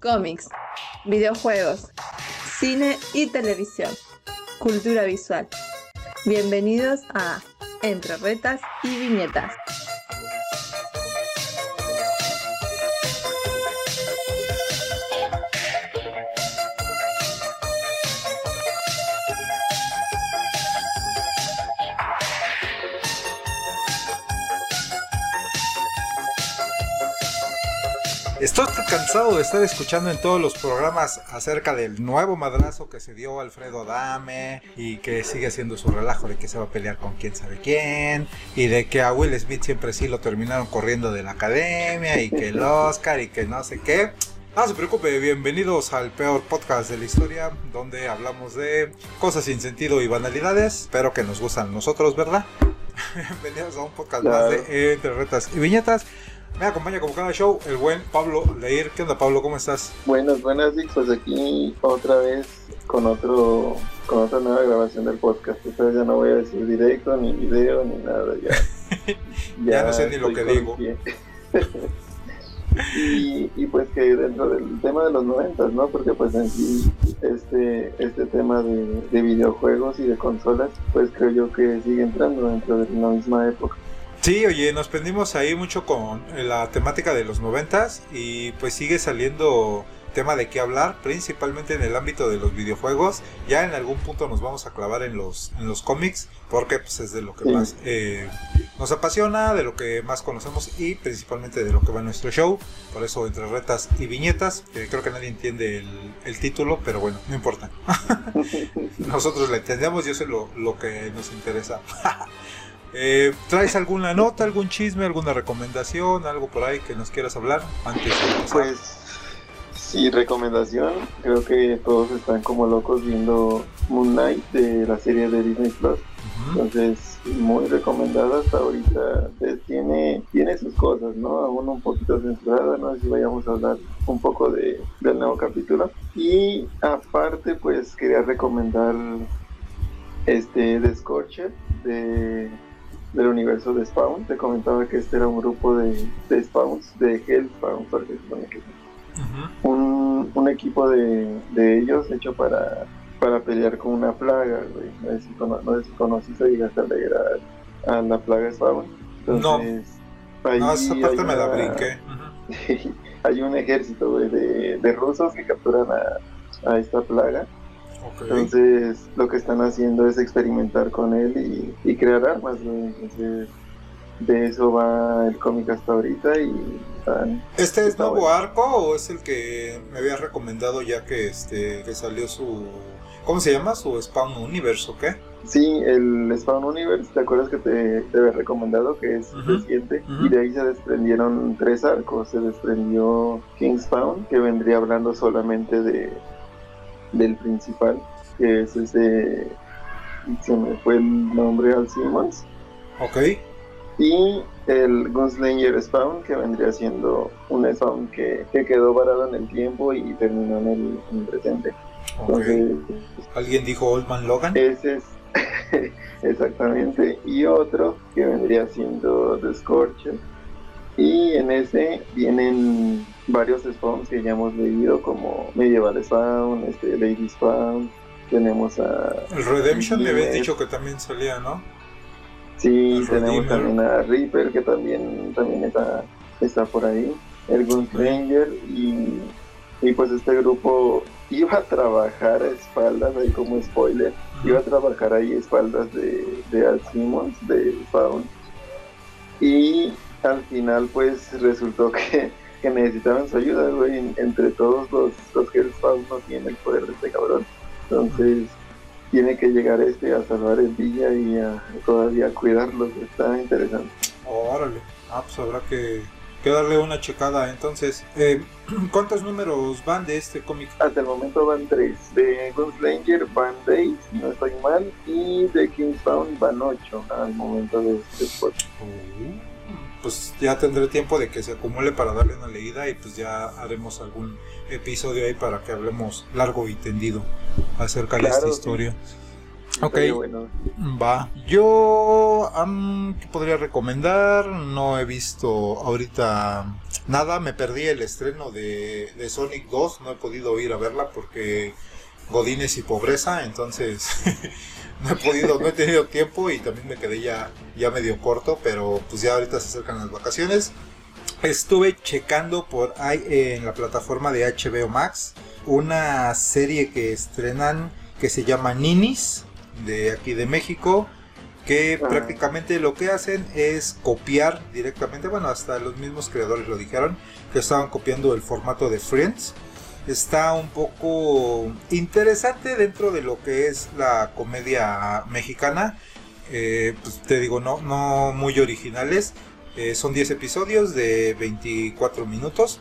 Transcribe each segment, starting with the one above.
cómics, videojuegos, cine y televisión, cultura visual. Bienvenidos a Entre Retas y Viñetas. Cansado de estar escuchando en todos los programas acerca del nuevo madrazo que se dio Alfredo Dame y que sigue haciendo su relajo de que se va a pelear con quién sabe quién y de que a Will Smith siempre sí lo terminaron corriendo de la academia y que el Oscar y que no sé qué. No se preocupe, bienvenidos al peor podcast de la historia, donde hablamos de cosas sin sentido y banalidades, pero que nos gustan nosotros, ¿verdad? Bienvenidos a un podcast más de Entre Retas y Viñetas. Me acompaña como cada show el buen Pablo Leir. ¿Qué onda, Pablo? ¿Cómo estás? Buenas, buenas, Vic. Pues aquí otra vez con otro con otra nueva grabación del podcast. Entonces ya no voy a decir directo, ni video, ni nada. Ya, ya, no sé ni lo que digo. y, y, pues que dentro del tema de los noventas, ¿no? Porque pues en sí este, este tema de, de videojuegos y de consolas, pues creo yo que sigue entrando dentro de la misma época. Sí, oye, nos prendimos ahí mucho con la temática de los noventas y pues sigue saliendo tema de qué hablar, principalmente en el ámbito de los videojuegos. Ya en algún punto nos vamos a clavar en los, en los cómics, porque pues es de lo que más eh, nos apasiona, de lo que más conocemos y principalmente de lo que va en nuestro show. Por eso entre retas y viñetas, creo que nadie entiende el, el, título, pero bueno, no importa. Nosotros la entendemos y eso es lo, lo que nos interesa. Eh, ¿Traes alguna nota, algún chisme, alguna recomendación, algo por ahí que nos quieras hablar antes de Pues sí, recomendación. Creo que todos están como locos viendo Moon Knight de la serie de Disney Plus. Entonces, muy recomendada hasta ahorita. tiene, tiene sus cosas, ¿no? Aún un poquito censurada, no sé si vayamos a hablar un poco de, del nuevo capítulo. Y aparte, pues quería recomendar este The Scorcher de del universo de Spawn. Te comentaba que este era un grupo de, de Spawns, de Hellspawn, porque supone que un, un, equipo de, de, ellos hecho para, para pelear con una plaga, No sé si, no si conociste o llegaste a leer a, la plaga Spawn. Entonces, no. Ahí esa parte me la brinqué. hay un ejército, de, de rusos que capturan a, a esta plaga entonces lo que están haciendo es experimentar con él y, crear armas. Entonces de eso va el cómic hasta ahorita y ¿Este es nuevo arco o es el que me habías recomendado ya que este que salió su ¿cómo se llama? su Spawn Universe o qué? Sí, el Spawn Universe, ¿te acuerdas que te, te había recomendado que es reciente? Y de ahí se desprendieron tres arcos. Se desprendió King Spawn, que vendría hablando solamente de, del principal, que es ese, se me fue el nombre al Simmons. Ok. Y el Gunslinger Spawn, que vendría siendo un Spawn que, que quedó varado en el tiempo y terminó en el, presente. ¿Alguien dijo Old Man Logan? Ese es exactamente. Y otro que vendría siendo The Scorcher. Y en ese vienen varios spawns que ya hemos leído, como Medieval Spawn, este, Lady Spawn, tenemos a... El Redemption me habías dicho que también salía, ¿no? Sí, tenemos también a Reaper, que también, también está, está por ahí, el Gunslinger, y, y pues este grupo iba a trabajar a espaldas, ahí como spoiler, iba a trabajar ahí a espaldas de, de Al Simmons, de Spawn, y al final pues resultó que que necesitaban su ayuda, güey. Entre todos los, los que no tiene el poder de este cabrón. Entonces, tiene que llegar este a salvar el día y a todavía cuidarlos. Está interesante. Órale. Ah, pues habrá que, que darle una checada. Entonces, eh, ¿cuántos números van de este cómic? Hasta el momento van tres. De Gunslinger van seis, no estoy mal. Y de Kingsbound van ocho al momento de este spot. Oh pues ya tendré tiempo de que se acumule para darle una leída y pues ya haremos algún episodio ahí para que hablemos largo y tendido acerca de esta historia. Ok, va. Yo, ¿qué podría recomendar? No he visto ahorita nada, me perdí el estreno de, de Sonic 2, no he podido ir a verla porque Godines y pobreza, entonces no he podido, no he tenido tiempo y también me quedé ya, ya medio corto, pero pues ya ahorita se acercan las vacaciones. Estuve checando por ahí en la plataforma de HBO Max una serie que estrenan que se llama Ninis de aquí de México que prácticamente lo que hacen es copiar directamente, bueno, hasta los mismos creadores lo dijeron, que estaban copiando el formato de Friends. Está un poco interesante dentro de lo que es la comedia mexicana. Eh, pues te digo, no, no muy originales. Eh, son 10 episodios de 24 minutos.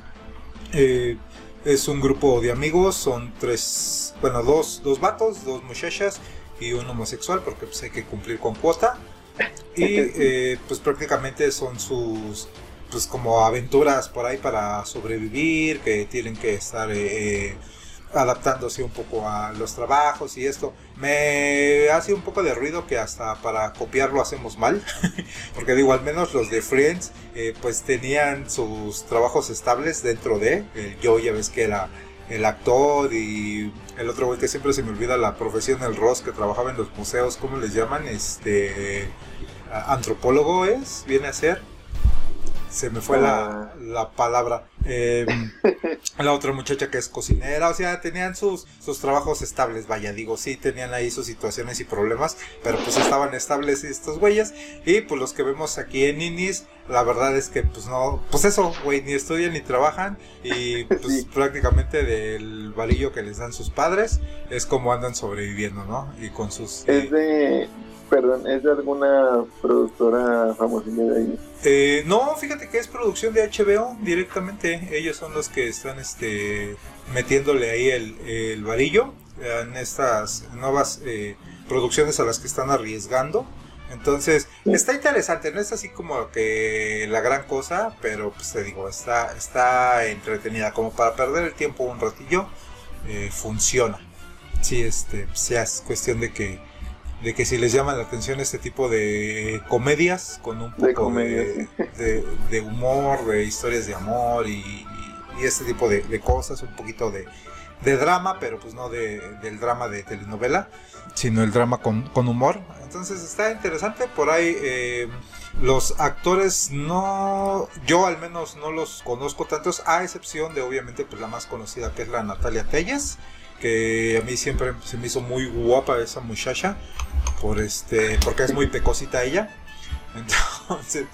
Eh, es un grupo de amigos, son tres, bueno, dos, dos vatos, dos muchachas y un homosexual, porque pues hay que cumplir con cuota. Y pues prácticamente son sus pues como aventuras por ahí para sobrevivir, que tienen que estar eh, adaptándose un poco a los trabajos y esto. Me hace un poco de ruido que hasta para copiarlo hacemos mal, porque digo, al menos los de Friends eh, pues tenían sus trabajos estables dentro de, el yo ya ves que era el actor y el otro güey que siempre se me olvida la profesión, el Ross que trabajaba en los museos, ¿cómo les llaman? Este antropólogo es, viene a ser se me fue la, ah. palabra. Em, la otra muchacha que es cocinera, o sea, tenían sus, sus trabajos estables, vaya, digo, sí, tenían ahí sus situaciones y problemas, pero pues estaban estables estos güeyes. Y pues los que vemos aquí en Inis, la verdad es que pues no, pues eso, güey, ni estudian ni trabajan y pues prácticamente del varillo que les dan sus padres es como andan sobreviviendo, ¿no? Y con sus... Es de Perdón, ¿es de alguna productora famosa de ahí? Eh, no, fíjate que es producción de HBO directamente. Ellos son los que están este, metiéndole ahí el, el varillo en estas nuevas eh, producciones a las que están arriesgando. Entonces, está interesante, no es así como que la gran cosa, pero pues te digo, está, está entretenida. Como para perder el tiempo un ratillo, eh, funciona. Sí, este, sea es cuestión de que de que si les llama la atención este tipo de comedias con un poco de, de, humor, de historias de amor y, este tipo de, cosas, un poquito de, drama, pero pues no del drama de telenovela, sino el drama con, humor. Entonces está interesante, por ahí eh, los actores no, yo al menos no los conozco tantos, a excepción de obviamente pues la más conocida que es la Natalia Telles que a mí siempre se me hizo muy guapa esa muchacha por este porque es muy pecosita ella. Entonces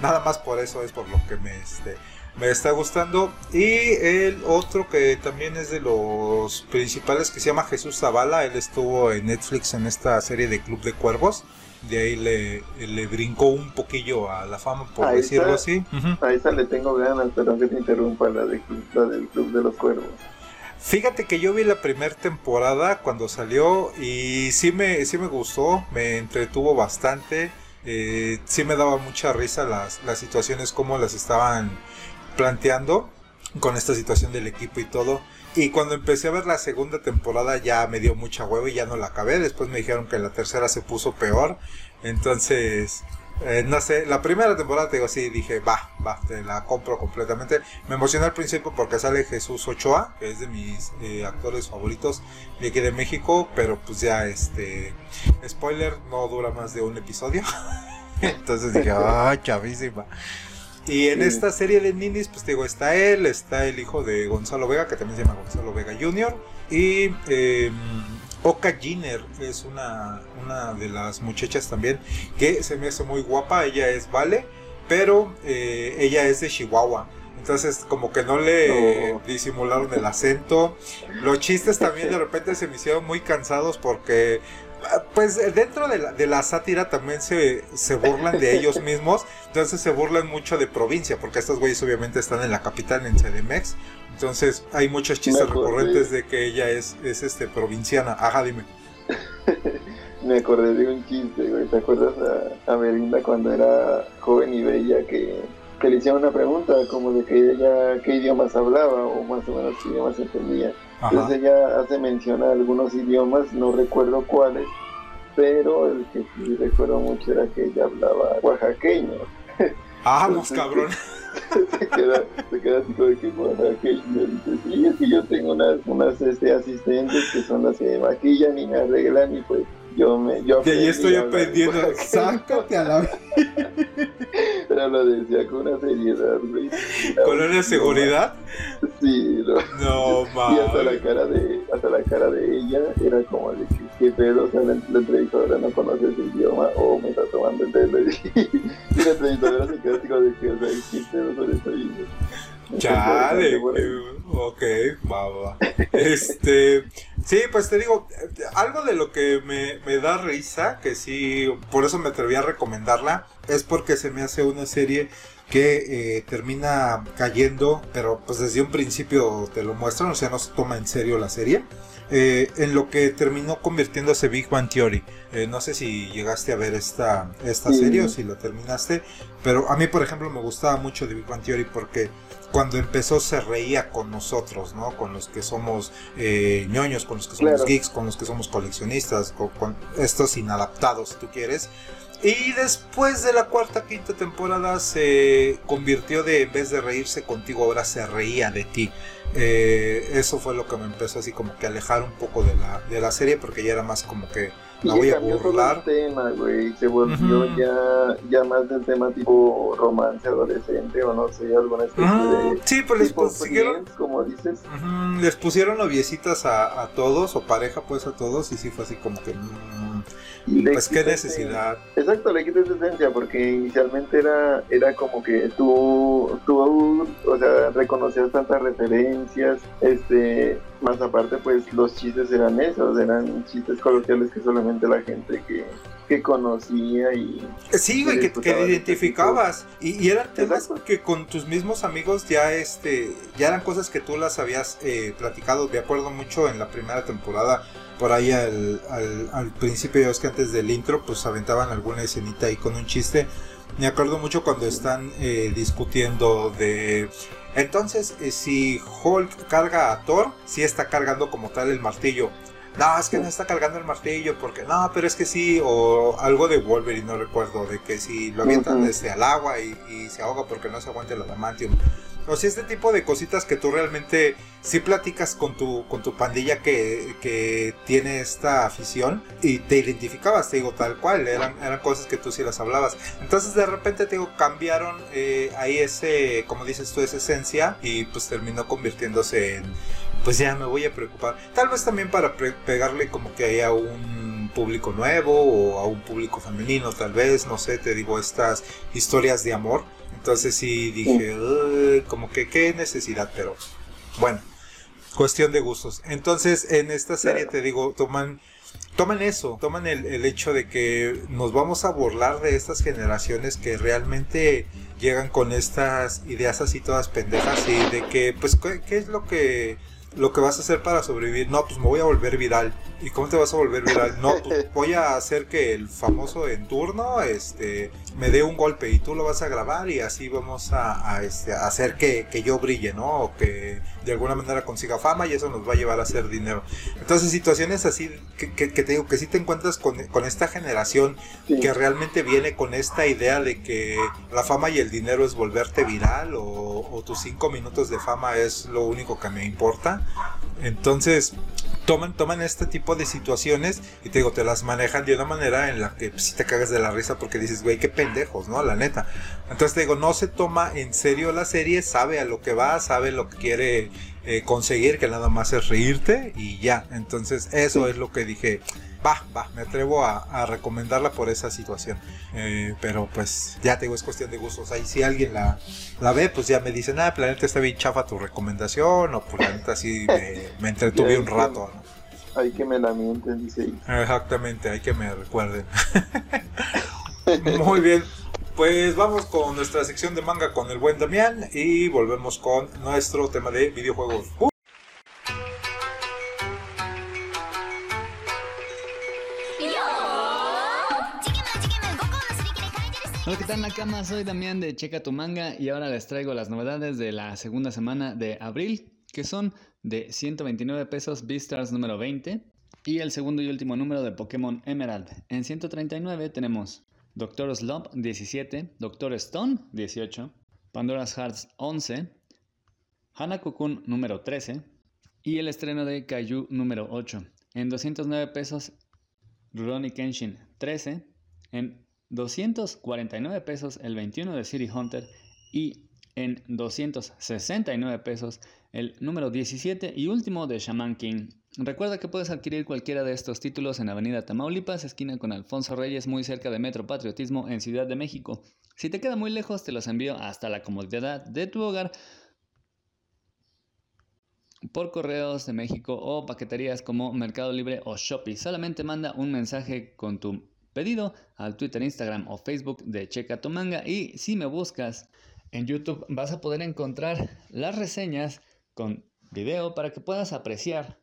nada más por eso es por lo que me este me está gustando. Y el otro que también es de los principales que se llama Jesús Zavala. Él estuvo en Netflix en esta serie de Club de Cuervos. De ahí le, le brincó un poquillo a la fama por decirlo así. Ahí está le tengo ganas pero que te interrumpa la, de, la del Club de los Cuervos Fíjate que yo vi la primera temporada cuando salió y sí me, sí me gustó, me entretuvo bastante. Eh, sí me daba mucha risa las, las situaciones como las estaban planteando con esta situación del equipo y todo. Y cuando empecé a ver la segunda temporada ya me dio mucha hueva y ya no la acabé. Después me dijeron que la tercera se puso peor. Entonces eh, no sé, la primera temporada te digo así, dije, va, va, te la compro completamente. Me emocioné al principio porque sale Jesús Ochoa, que es de mis eh, actores favoritos de aquí de México, pero pues ya este, spoiler, no dura más de un episodio. Entonces dije, ah, chavísima. Y en esta serie de ninis, pues te digo, está él, está el hijo de Gonzalo Vega, que también se llama Gonzalo Vega Jr. Y eh, Oka Giner es una, una de las muchachas también que se me hace muy guapa. Ella es Vale, pero eh, ella es de Chihuahua. Entonces, como que no le disimularon el acento. Los chistes también de repente se me hicieron muy cansados porque pues dentro de la, de la sátira también se, se, burlan de ellos mismos, entonces se burlan mucho de provincia, porque estos güeyes obviamente están en la capital, en CDMX, entonces hay muchos chistes recurrentes de que ella es, es este provinciana. Ajá, dime. Me acordé de un chiste, güey. ¿Te acuerdas a, a Belinda cuando era joven y bella que, que, le hicieron una pregunta como de que ella qué idiomas hablaba o más o menos qué idiomas entendía? Entonces ella hace mención a algunos idiomas, no recuerdo cuáles, pero el que sí recuerdo mucho era que ella hablaba oaxaqueño. Vamos, cabrón. Se, queda, se queda así como de que, que sí, es que yo tengo unas, unas este, asistentes que son las que me maquillan y me arreglan y pues yo me... Yo De ahí estoy aprendiendo. Sácate a la Pero lo decía con una seriedad, güey. con una seguridad. Sí, no. No, Y hasta la mames. cara de, hasta la cara de ella era como de que, qué pedo, o sea, la, la entrevistadora no conoce ese idioma o me está tomando el pelo. Y, la entrevistadora se quedó así como de que, o sea, qué pedo con. Chale, eh, ok, va, va. Este, sí, pues te digo, algo de lo que me, me da risa, que sí, por eso me atreví a recomendarla, es porque se me hace una serie que eh, termina cayendo, pero pues desde un principio te lo muestran, o sea, no se toma en serio la serie. eh, en lo que terminó convirtiéndose Big Bang Theory. Eh, no sé si llegaste a ver esta, esta Sí. serie o si lo terminaste, pero a mí, por ejemplo, me gustaba mucho de Big Bang Theory porque cuando empezó se reía con nosotros, ¿no? Con los que somos eh, ñoños, con los que somos Claro. geeks, con los que somos coleccionistas, con, con estos inadaptados, si tú quieres. Y después de la cuarta, quinta temporada se convirtió de, en vez de reírse contigo, ahora se reía de ti. Eh, eso fue lo que me empezó así como que alejar un poco de la, de la serie porque ya era más como que la Y voy a cambió todo burlar. el tema, güey. Se volvió ya, ya más del tema tipo romance adolescente o no sé, alguna especie Ah, de. sí, pues les pusieron, Friends, como dices. Les pusieron noviecitas a, a todos, o pareja pues a todos, y sí fue así como que... mm, le pues qué necesidad. Exacto, le quitas esencia porque inicialmente era, era como que tú, tú, o sea, reconocías tantas referencias, este, más aparte pues los chistes eran esos, eran chistes coloquiales que solamente la gente que, que conocía y Sí, güey, que, que identificabas. Y, y eran temas Exacto. que con tus mismos amigos ya este ya eran cosas que tú las habías eh, platicado. Me acuerdo mucho en la primera temporada, por ahí al, al, al principio, ya ves que antes del intro, pues aventaban alguna escenita ahí con un chiste. Me acuerdo mucho cuando están eh, discutiendo de... Entonces, eh, si Hulk carga a Thor, sí está cargando como tal el martillo. No, es que no está cargando el martillo porque no, pero es que sí, o algo de Wolverine, no recuerdo, de que si lo avientan desde al agua y, y se ahoga porque no se aguanta el adamantium. O sea, este tipo de cositas que tú realmente sí platicas con tu, con tu pandilla que, que tiene esta afición y te identificabas, te digo, tal cual, eran, eran cosas que tú sí las hablabas. Entonces de repente te digo, cambiaron eh, ahí ese, como dices tú, esa esencia y pues terminó convirtiéndose en, pues ya me voy a preocupar. Tal vez también para pegarle como que ahí a un público nuevo o a un público femenino, tal vez, no sé, te digo, estas historias de amor. Entonces sí dije, "Uy, como que qué necesidad, pero bueno, cuestión de gustos. Entonces en esta serie Claro. te digo, toman toman eso, toman el, el hecho de que nos vamos a burlar de estas generaciones que realmente llegan con estas ideas así todas pendejas y de que, pues, ¿qué, qué es lo que lo que vas a hacer para sobrevivir? No, pues me voy a volver viral. ¿Y cómo te vas a volver viral? No, pues voy a hacer que el famoso en turno este, me dé un golpe y tú lo vas a grabar y así vamos a, a, este, a hacer que, que yo brille, ¿no? O que de alguna manera consiga fama y eso nos va a llevar a hacer dinero. Entonces situaciones así que, que- que te digo que sí te encuentras con, con esta generación sí, que realmente viene con esta idea de que la fama y el dinero es volverte viral o, o tus cinco minutos de fama es lo único que me importa. Entonces toman, toman este tipo de situaciones y te digo, te las manejan de una manera en la que si te cagas de la risa porque dices, güey, qué pendejos, ¿no? La neta. Entonces te digo, no se toma en serio la serie, sabe a lo que va, sabe lo que quiere eh, conseguir, que nada más es reírte y ya. Entonces eso es lo que dije, va, va, me atrevo a, a recomendarla por esa situación. Eh, pero pues ya te digo, es cuestión de gustos. Ahí si alguien la, la ve, pues ya me dice, nada, planeta está bien chafa tu recomendación, o por la neta sí me, me entretuve un rato. ¿no? hay que me la mienten, dice. Exactamente, hay que me recuerden. Muy bien. Pues vamos con nuestra sección de manga con el buen Damián y volvemos con nuestro tema de videojuegos. Hola, ¿qué tal Nakama? Soy Damián de Checa tu Manga y ahora les traigo las novedades de la segunda semana de abril, que son de 129 pesos Beastars número 20 y el segundo y último número de Pokémon Emerald. En 139 tenemos Doctor Slump 17, Doctor Stone 18, Pandora's Hearts 11, Hanako-kun número 13 y el estreno de Kaiju número 8. En 209 pesos Rurouni Kenshin 13, en 249 pesos el 21 de City Hunter. Y en 269 pesos el número 17 y último de Shaman King. Recuerda que puedes adquirir cualquiera de estos títulos en Avenida Tamaulipas, esquina con Alfonso Reyes, muy cerca de Metro Patriotismo en Ciudad de México. Si te queda muy lejos, te los envío hasta la comodidad de tu hogar por correos de México o paqueterías como Mercado Libre o Shopee. Solamente manda un mensaje con tu pedido al Twitter, Instagram o Facebook de Checa tu manga y si me buscas en YouTube vas a poder encontrar las reseñas con video para que puedas apreciar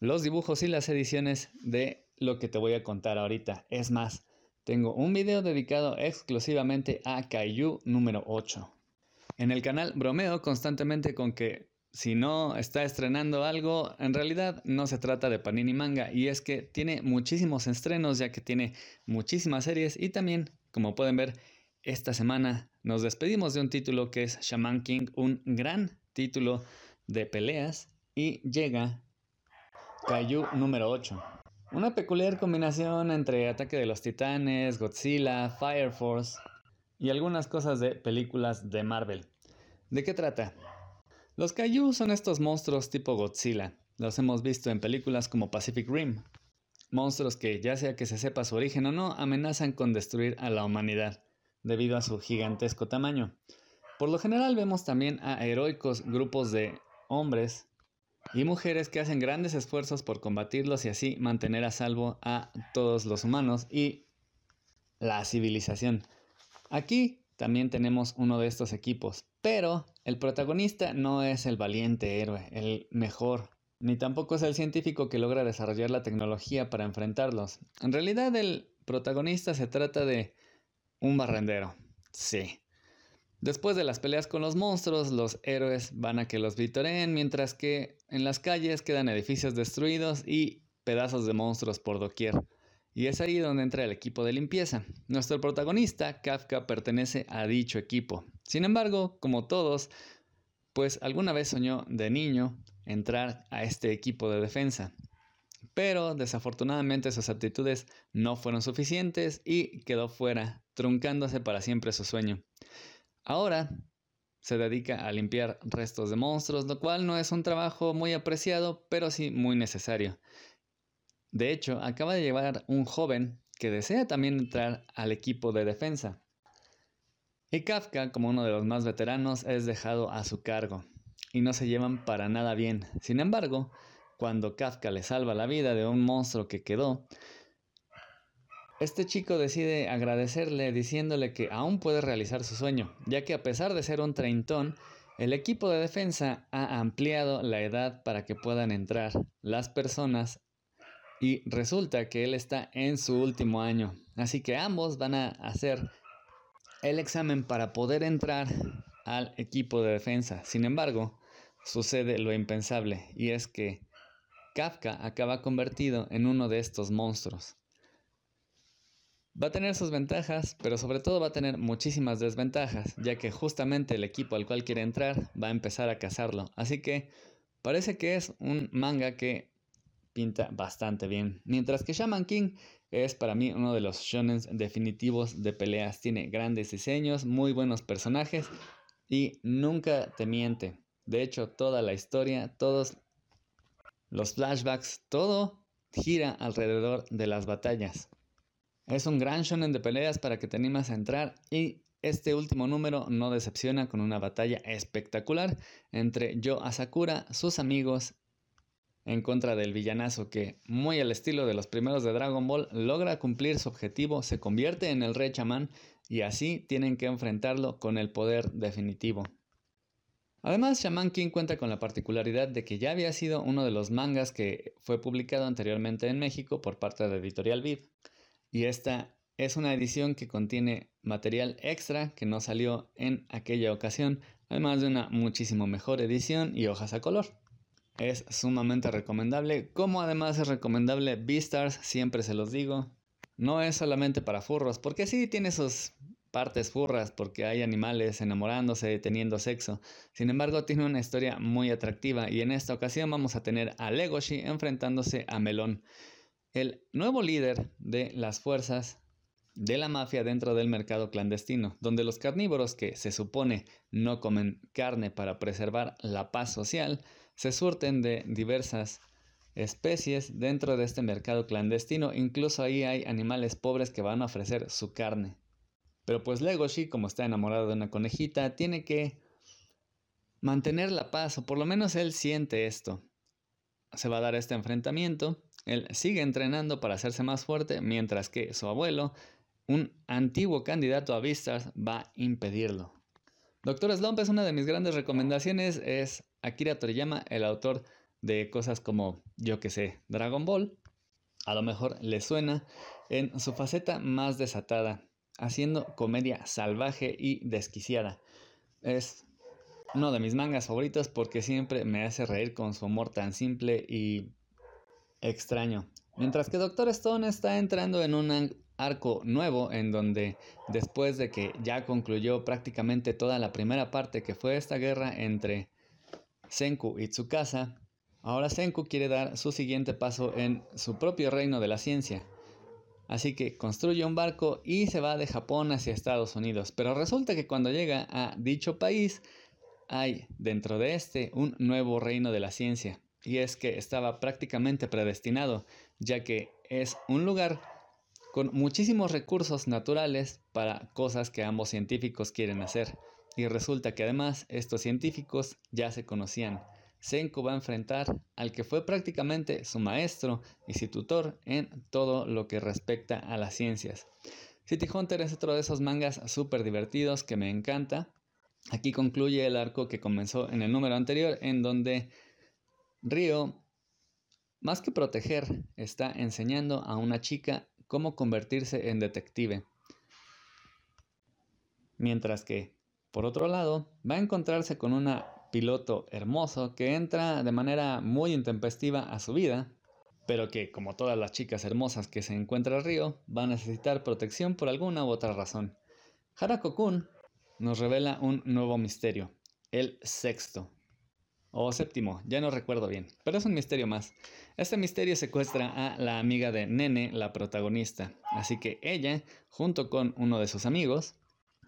los dibujos y las ediciones de lo que te voy a contar ahorita. Es más, tengo un video dedicado exclusivamente a Kaiju número 8. En el canal bromeo constantemente con que si no está estrenando algo, en realidad no se trata de Panini Manga y es que tiene muchísimos estrenos ya que tiene muchísimas series y también, como pueden ver, esta semana nos despedimos de un título que es Shaman King, un gran título de peleas y llega Kaiju número 8. Una peculiar combinación entre Ataque de los Titanes, Godzilla, Fire Force y algunas cosas de películas de Marvel. ¿De qué trata? Los Kaiju son estos monstruos tipo Godzilla. Los hemos visto en películas como Pacific Rim. Monstruos que, ya sea que se sepa su origen o no, amenazan con destruir a la humanidad debido a su gigantesco tamaño. Por lo general vemos también a heroicos grupos de hombres y mujeres que hacen grandes esfuerzos por combatirlos y así mantener a salvo a todos los humanos y la civilización. Aquí también tenemos uno de estos equipos, pero el protagonista no es el valiente héroe, el mejor, ni tampoco es el científico que logra desarrollar la tecnología para enfrentarlos. En realidad el protagonista se trata de un barrendero. Sí. Después de las peleas con los monstruos, los héroes van a que los vitoreen, mientras que en las calles quedan edificios destruidos y pedazos de monstruos por doquier. Y es ahí donde entra el equipo de limpieza. Nuestro protagonista, Kafka, pertenece a dicho equipo. Sin embargo, como todos, pues alguna vez soñó de niño entrar a este equipo de defensa. Pero desafortunadamente sus aptitudes no fueron suficientes y quedó fuera, truncándose para siempre su sueño. Ahora se dedica a limpiar restos de monstruos, lo cual no es un trabajo muy apreciado, pero sí muy necesario. De hecho, acaba de llevar un joven que desea también entrar al equipo de defensa. Y Kafka, como uno de los más veteranos, es dejado a su cargo, y no se llevan para nada bien. Sin embargo, cuando Kafka le salva la vida de un monstruo que quedó, este chico decide agradecerle diciéndole que aún puede realizar su sueño, ya que a pesar de ser un treintón, el equipo de defensa ha ampliado la edad para que puedan entrar las personas y resulta que él está en su último año. Así que ambos van a hacer el examen para poder entrar al equipo de defensa. Sin embargo, sucede lo impensable y es que Kafka acaba convertido en uno de estos monstruos. Va a tener sus ventajas, pero sobre todo va a tener muchísimas desventajas, ya que justamente el equipo al cual quiere entrar va a empezar a cazarlo. Así que parece que es un manga que pinta bastante bien. Mientras que Shaman King es para mí uno de los shonen definitivos de peleas. Tiene grandes diseños, muy buenos personajes y nunca te miente. De hecho, toda la historia, todos los flashbacks, todo gira alrededor de las batallas. Es un gran shonen de peleas para que te animas a entrar y este último número no decepciona con una batalla espectacular entre Yo Asakura, sus amigos, en contra del villanazo que, muy al estilo de los primeros de Dragon Ball, logra cumplir su objetivo, se convierte en el rey chamán y así tienen que enfrentarlo con el poder definitivo. Además, Shaman King cuenta con la particularidad de que ya había sido uno de los mangas que fue publicado anteriormente en México por parte de Editorial Vid. Y esta es una edición que contiene material extra que no salió en aquella ocasión, además de una muchísimo mejor edición y hojas a color. Es sumamente recomendable, como además es recomendable Beastars, siempre se los digo. no es solamente para furros, porque sí tiene sus partes furras, porque hay animales enamorándose, teniendo sexo. Sin embargo, tiene una historia muy atractiva y en esta ocasión vamos a tener a Legoshi enfrentándose a Melón, el nuevo líder de las fuerzas de la mafia dentro del mercado clandestino, donde los carnívoros que se supone no comen carne para preservar la paz social, se surten de diversas especies dentro de este mercado clandestino, incluso ahí hay animales pobres que van a ofrecer su carne. Pero pues Legoshi, como está enamorado de una conejita, tiene que mantener la paz, o por lo menos él siente esto. Se va a dar este enfrentamiento, él sigue entrenando para hacerse más fuerte, mientras que su abuelo un antiguo candidato a Vistas va a impedirlo. Doctor Slump es una de mis grandes recomendaciones, es Akira Toriyama, el autor de cosas como, yo que sé, Dragon Ball. A lo mejor le suena en su faceta más desatada, haciendo comedia salvaje y desquiciada. Es uno de mis mangas favoritos porque siempre me hace reír con su humor tan simple y extraño. Mientras que Doctor Stone está entrando en un arco nuevo en donde después de que ya concluyó prácticamente toda la primera parte que fue esta guerra entre Senku y Tsukasa, ahora Senku quiere dar su siguiente paso en su propio reino de la ciencia. Así que construye un barco y se va de Japón hacia Estados Unidos. Pero resulta que cuando llega a dicho país hay dentro de este un nuevo reino de la ciencia. Y es que estaba prácticamente predestinado, ya que es un lugar con muchísimos recursos naturales para cosas que ambos científicos quieren hacer. Y resulta que además estos científicos ya se conocían. Senku va a enfrentar al que fue prácticamente su maestro y su tutor en todo lo que respecta a las ciencias. City Hunter es otro de esos mangas súper divertidos que me encanta. Aquí concluye el arco que comenzó en el número anterior en donde Ryo, más que proteger, está enseñando a una chica cómo convertirse en detective. Mientras que, por otro lado, va a encontrarse con una piloto hermoso que entra de manera muy intempestiva a su vida, pero que, como todas las chicas hermosas que se encuentra río, va a necesitar protección por alguna u otra razón. Harako-kun nos revela un nuevo misterio, el sexto, o séptimo, ya no recuerdo bien, pero es un misterio más. Este misterio secuestra a la amiga de Nene, la protagonista, así que ella, junto con uno de sus amigos,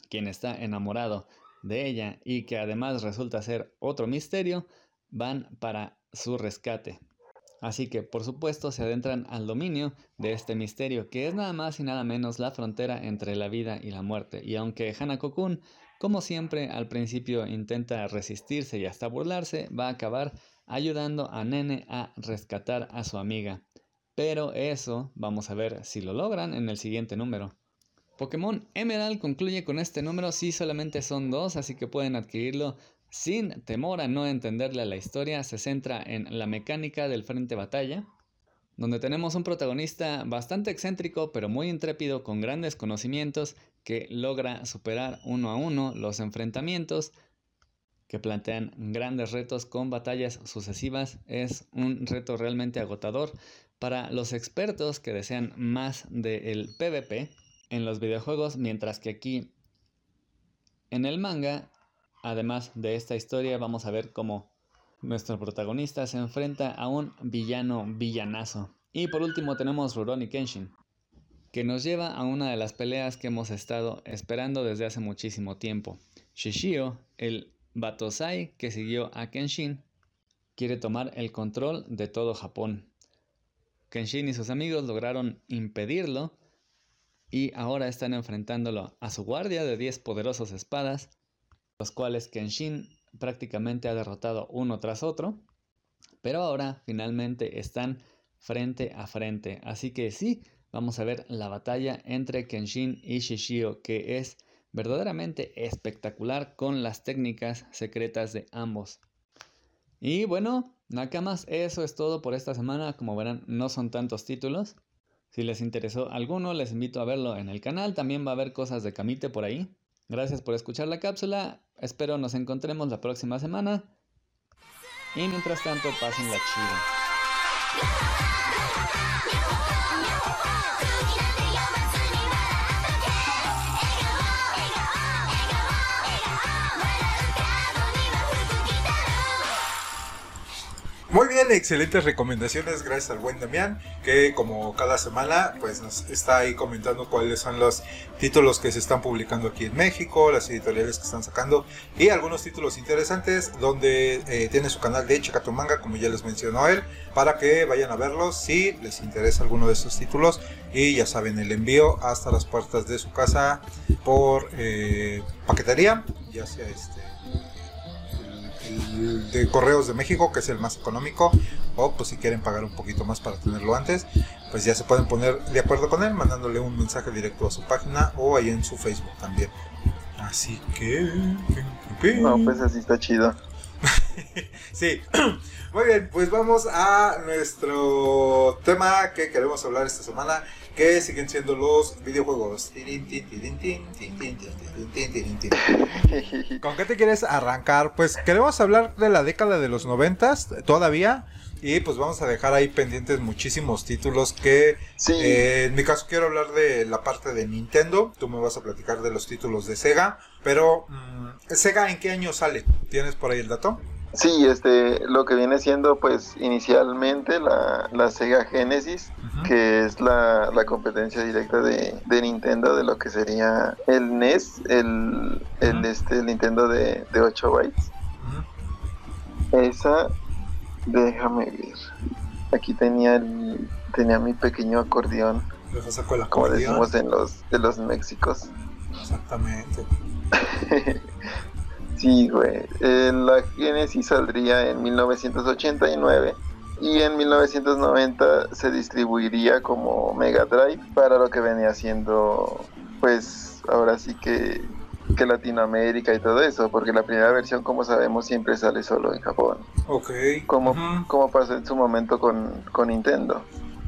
quien está enamorado de ella y que además resulta ser otro misterio, van para su rescate. Así que por supuesto se adentran al dominio de este misterio, que es nada más y nada menos la frontera entre la vida y la muerte. Y aunque Hanako-kun como siempre, al principio intenta resistirse y hasta burlarse, va a acabar ayudando a Nene a rescatar a su amiga. Pero eso vamos a ver si lo logran en el siguiente número. Pokémon Emerald concluye con este número, si solamente son dos, así que pueden adquirirlo sin temor a no entenderle la historia. Se centra en la mecánica del frente batalla, donde tenemos un protagonista bastante excéntrico pero muy intrépido con grandes conocimientos que logra superar uno a uno los enfrentamientos que plantean grandes retos con batallas sucesivas. Es un reto realmente agotador para los expertos que desean más del PvP en los videojuegos, mientras que aquí en el manga, además de esta historia, vamos a ver cómo nuestro protagonista se enfrenta a un villano villanazo. Y por último tenemos Rurouni Kenshin, que nos lleva a una de las peleas que hemos estado esperando desde hace muchísimo tiempo. Shishio, el Batosai que siguió a Kenshin, quiere tomar el control de todo Japón. Kenshin y sus amigos lograron impedirlo y ahora están enfrentándolo a su guardia de 10 poderosos espadas, los cuales Kenshin prácticamente ha derrotado uno tras otro, pero ahora finalmente están frente a frente. Así que sí, vamos a ver la batalla entre Kenshin y Shishio, que es verdaderamente espectacular con las técnicas secretas de ambos. Y bueno, Nakamas, eso es todo por esta semana. Como verán, no son tantos títulos. Si les interesó alguno, les invito a verlo en el canal. También va a haber cosas de Kamite por ahí. Gracias por escuchar la cápsula. Espero nos encontremos la próxima semana. Y mientras tanto, pasen la chida. Muy bien, excelentes recomendaciones, gracias al buen Damián, que como cada semana pues nos está ahí comentando cuáles son los títulos que se están publicando aquí en México, las editoriales que están sacando y algunos títulos interesantes donde eh, tiene su canal de Manga, como ya les mencionó él, para que vayan a verlos si les interesa alguno de estos títulos. Y ya saben el envío hasta las puertas de su casa por eh, paquetería, ya sea este el de Correos de México, que es el más económico, o pues si quieren pagar un poquito más para tenerlo antes, pues ya se pueden poner de acuerdo con él, mandándole un mensaje directo a su página o ahí en su Facebook también. Así que... No, pues así está chido. sí, muy bien, pues vamos a nuestro tema que queremos hablar esta semana, que siguen siendo los videojuegos. ¿Con qué te quieres arrancar? Pues queremos hablar de la década de los noventas todavía. Y pues vamos a dejar ahí pendientes muchísimos títulos que Sí. eh, en mi caso quiero hablar de la parte de Nintendo. Tú me vas a platicar de los títulos de Sega. Pero mm, Sega en qué año sale? ¿Tienes por ahí el dato? Sí, este, lo que viene siendo pues inicialmente la, la Sega Genesis, que es la, la competencia directa de, de Nintendo de lo que sería el NES, el, este, el Nintendo de, de 8 bytes. Esa, déjame ver. Aquí tenía el, tenía mi pequeño acordeón, el como acordeón. decimos en los, de los Méxicos. Exactamente. Sí, güey. Eh, la Genesis saldría en 1989 y en 1990 se distribuiría como Mega Drive para lo que venía siendo, pues, ahora sí que, que Latinoamérica y todo eso, porque la primera versión, como sabemos, siempre sale solo en Japón, Ok. como, como pasó en su momento con, con Nintendo.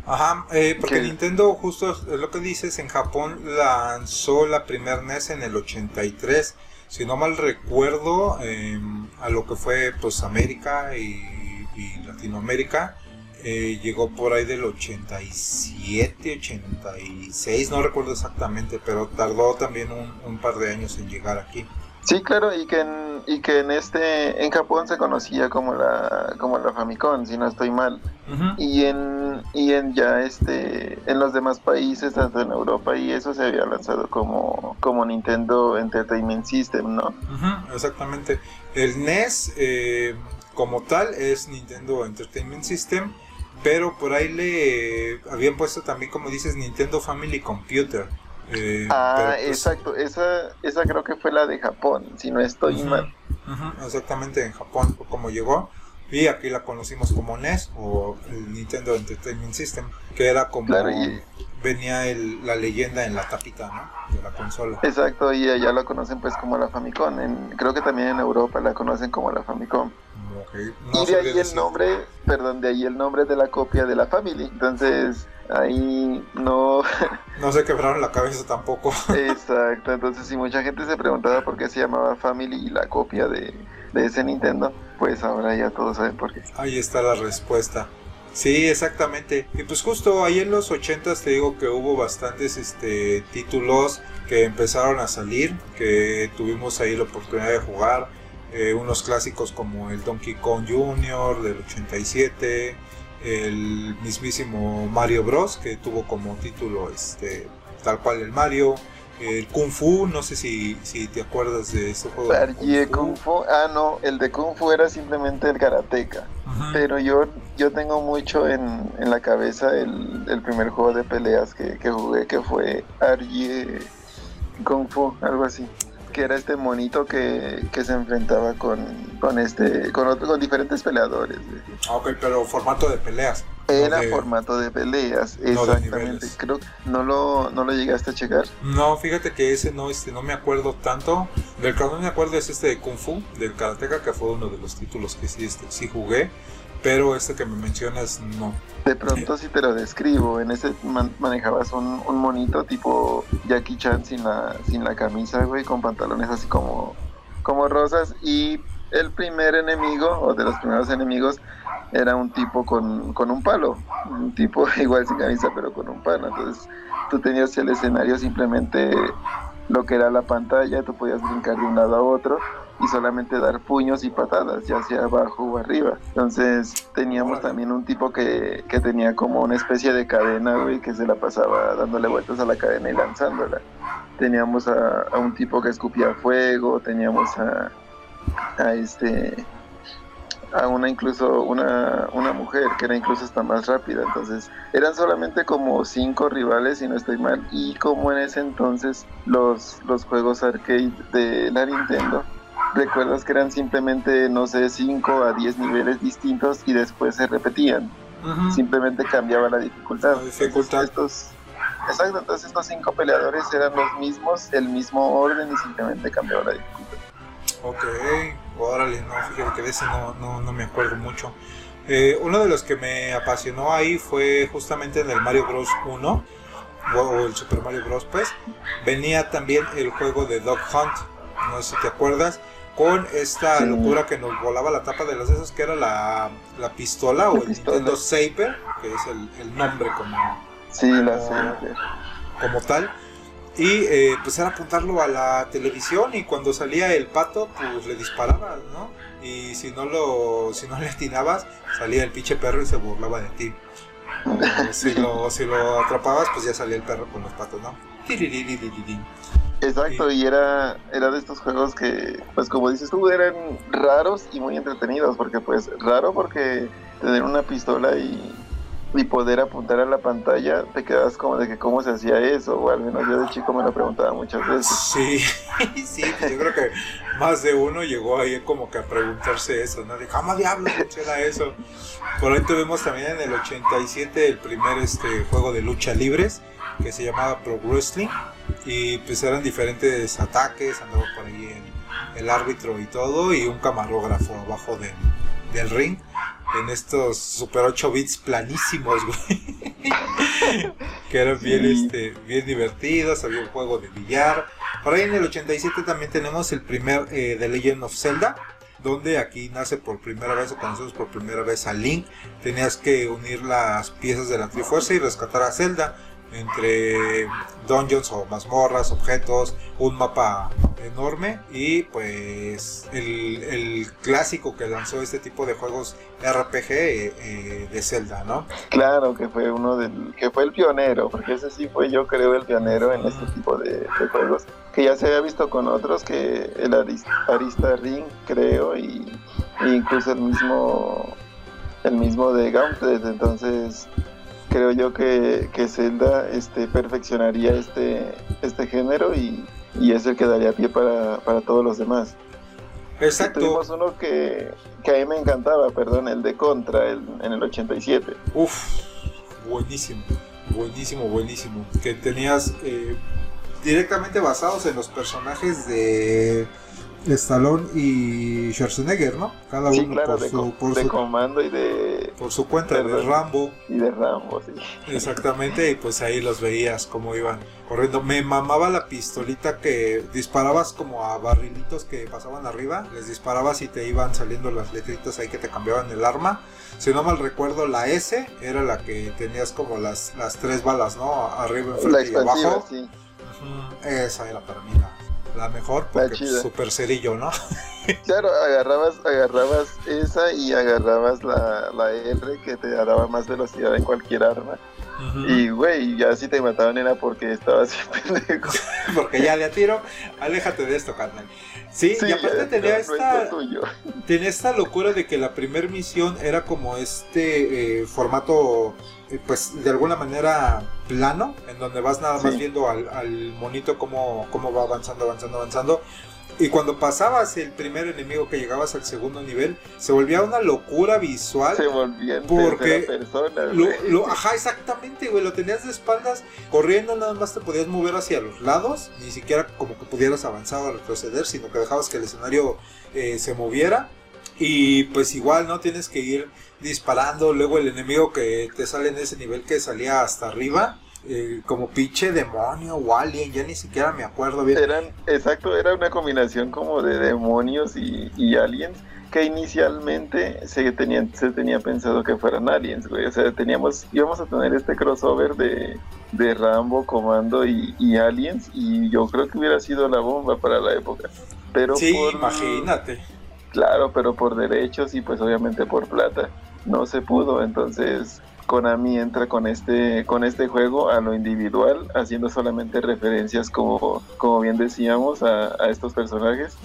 Ajá, eh, porque Que- Nintendo, justo es lo que dices, en Japón lanzó la primer NES en el 83. Si no mal recuerdo, eh, a lo que fue pues América y, Latinoamérica, eh, llegó por ahí del 87, 86, no recuerdo exactamente, pero tardó también un par de años en llegar aquí. Sí, claro, y que en, y que en este en Japón se conocía como la como la Famicom, si no estoy mal. Y en y en ya este en los demás países tanto en Europa y eso se había lanzado como como Nintendo Entertainment System no Ujú, exactamente. El NES eh, como tal es Nintendo Entertainment System, pero por ahí le habían puesto también, como dices, Nintendo Family Computer. Eh, ah pues, exacto. Esa esa creo que fue la de Japón si no estoy mal. Ujú, exactamente, en Japón como llegó. Y aquí la conocimos como NES o el Nintendo Entertainment System, que era como Claro, y- venía el- la leyenda en la tapita ¿no? de la consola. exacto y allá lo conocen pues como la Famicom. En, creo que también en Europa la conocen como la Famicom. No y de ahí el nombre perdón de ahí el nombre de la copia de la Family. Entonces ahí no No se quebraron la cabeza tampoco. Exacto, entonces si mucha gente se preguntaba por qué se llamaba Family y la copia de, de ese Nintendo, pues ahora ya todos saben por qué. Ahí está la respuesta. Sí, exactamente. Y pues justo ahí en los 80 te digo que hubo bastantes este, títulos que empezaron a salir, que tuvimos ahí la oportunidad de jugar. Eh, unos clásicos como el Donkey Kong Jr. del 87, el mismísimo Mario Bros. que tuvo como título este, tal cual el Mario. El Kung Fu, no sé si, si te acuerdas de ese juego. de Argie Kung Fu, ah no, el de Kung Fu era simplemente el Karateka, pero yo, yo tengo mucho en, en la cabeza el, el primer juego de peleas que, que jugué que fue Argie Kung Fu, algo así. Que era este monito que, que se enfrentaba con, con este con otro, con diferentes peleadores. Ah, Ok, pero formato de peleas. Era no de- formato de peleas, no de exactamente. niveles. Creo que no lo, no lo llegaste a checar. No, fíjate que ese no, este, no me acuerdo tanto. Del que no me acuerdo es este de Kung Fu, del Karateka, que fue uno de los títulos que sí, este, sí jugué. Pero este que me mencionas, no. De pronto si te lo describo, en ese man- manejabas un, monito tipo Jackie Chan sin la, sin la camisa, güey, con pantalones así como, como rosas. Y el primer enemigo, o de los primeros enemigos, era un tipo con, con un palo. Un tipo igual sin camisa, pero con un palo. Entonces tú tenías el escenario simplemente lo que era la pantalla, tú podías brincar de un lado a otro y solamente dar puños y patadas, ya sea abajo o arriba. Entonces teníamos también un tipo que, que tenía como una especie de cadena, güey, que se la pasaba dándole vueltas a la cadena y lanzándola. Teníamos a, a un tipo que escupía fuego, teníamos a, a este a una incluso una, una mujer que era incluso hasta más rápida entonces eran solamente como cinco rivales si no estoy mal y como en ese entonces los los juegos arcade de la Nintendo recuerdas que eran simplemente no sé 5 a 10 niveles distintos y después se repetían simplemente cambiaba la dificultad. La dificultad. Entonces, estos, exacto, entonces estos cinco peleadores eran los mismos, el mismo orden y simplemente cambiaba la dificultad. Ok, órale, no, fíjate que ese no, no, no me acuerdo mucho. Eh, uno de los que me apasionó ahí fue justamente en el Mario Bros 1, o, o el Super Mario Bros. Pues, venía también el juego de Dog Hunt, no sé si te acuerdas, con esta Sí. locura que nos volaba la tapa de los esos, que era la, la pistola o el. Nintendo Saber, que es el, el nombre como, Sí, la sé. como tal. Y eh, pues era apuntarlo a la televisión y cuando salía el pato, pues le disparabas, ¿no? Y si no lo, si no le atinabas, salía el pinche perro y se burlaba de ti. O si lo, si lo atrapabas, pues ya salía el perro con los patos, ¿no? Exacto, y era, era de estos juegos que, pues como dices tú, eran raros y muy entretenidos, porque pues raro porque tener una pistola y, y poder apuntar a la pantalla, te quedas como de que cómo se hacía eso, o al menos yo de chico me lo preguntaba muchas veces. Sí, sí, pues yo creo que más de uno llegó ahí como que a preguntarse eso, ¿no? De cómo diablos funciona eso. Por ahí tuvimos también en el 87 el primer este juego de lucha libres que se llamaba Pro Wrestling y pues eran diferentes ataques, andaba por ahí el, el árbitro y todo y un camarógrafo abajo del, del ring en estos super 8 bits planísimos, güey. que eran bien, este, bien divertidos, había un juego de billar. Por ahí en el 87 también tenemos el primer eh, The Legend of Zelda, donde aquí nace por primera vez o conocemos por primera vez a Link. Tenías que unir las piezas de la Trifuerza y rescatar a Zelda entre dungeons o mazmorras, objetos, un mapa enorme y pues el, el clásico que lanzó este tipo de juegos RPG eh, eh, de Zelda, ¿no? Claro que fue uno del, que fue el pionero, porque ese sí fue yo creo el pionero en este tipo de, de juegos, que ya se había visto con otros, que el Aris- Arista Ring creo, y e incluso el mismo, el mismo de Gauntlet, entonces creo yo que, que Zelda este, perfeccionaría este, este género y, y es el que daría pie para, para todos los demás. Exacto. Tuvimos uno que, que a mí me encantaba, perdón, el de Contra el- en el 87. Uf, buenísimo, buenísimo, buenísimo. Que tenías eh, directamente basados en los personajes de Stallone y Schwarzenegger, ¿no? Cada Sí, uno claro, por, de, su, co- por, de su, comando y de, por su cuenta de. Rambo. y de Rambo, sí. Exactamente, y pues ahí los veías cómo iban corriendo. Me mamaba la pistolita que disparabas como a barrilitos que pasaban arriba, les disparabas y te iban saliendo las letritas ahí que te cambiaban el arma. Si no mal recuerdo, la S era la que tenías como las, las tres balas, ¿no? Arriba, enfrente y abajo. sí. Ujú, Esa era para mí la, la mejor, La porque chida. super cerillo, ¿no? Claro, agarrabas, agarrabas esa y agarrabas la, la R que te daba más velocidad en cualquier arma. Y, güey, ya si te mataban era porque estabas pendejo. Porque ya de a tiro, aléjate de esto, carnal. Sí, y aparte ya, tenía esta... Tenía esta locura de que la primer misión era como este eh, formato, pues de alguna manera plano, en donde vas nada más Sí. viendo al, al monito cómo, cómo va avanzando, avanzando, avanzando. Y cuando pasabas el primer enemigo que llegabas al segundo nivel, se volvía una locura visual. Se volvía Porque persona, lo- ajá, exactamente, güey. Lo tenías de espaldas, corriendo, nada más te podías mover hacia los lados. Ni siquiera como que pudieras avanzar o retroceder, sino que dejabas que el escenario eh, se moviera. Y pues igual, ¿no? Tienes que ir disparando. Luego el enemigo que te sale en ese nivel que salía hasta arriba. eh, como pinche demonio o alien, ya ni siquiera me acuerdo bien. Eran, exacto, era una combinación como de demonios y, y aliens que inicialmente se tenía, se tenía pensado que fueran aliens, güey. O sea, teníamos, íbamos a tener este crossover de, de Rambo, Comando y, y aliens y yo creo que hubiera sido la bomba para la época. Pero Sí, por, imagínate. Claro, pero por derechos y pues obviamente por plata no se pudo. Entonces Konami entra con este con este juego a lo individual, haciendo solamente referencias como como bien decíamos a, a estos personajes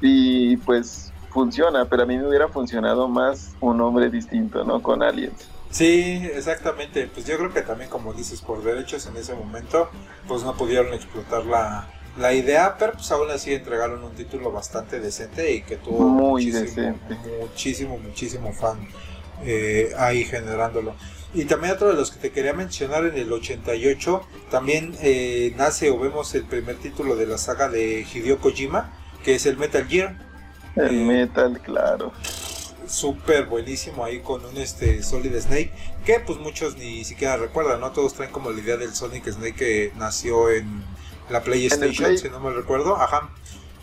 y pues funciona. Pero a mí me hubiera funcionado más un nombre distinto, ¿no? Con Aliens. Sí, exactamente. Pues yo creo que también, como dices, por derechos en ese momento, pues no pudieron explotar la, la idea, pero pues aún así entregaron un título bastante decente y que tuvo Muy muchísimo, decente. muchísimo, muchísimo fan eh, ahí generándolo. Y también otro de los que te quería mencionar en el 88, también eh, nace o vemos el primer título de la saga de Hideo Kojima, que es el Metal Gear. El Eh, metal, claro. súper buenísimo ahí con un este Solid Snake que pues muchos ni siquiera recuerdan, ¿no? Todos traen como la idea del Sonic Snake que nació en la PlayStation, Play. si no me recuerdo, ajá.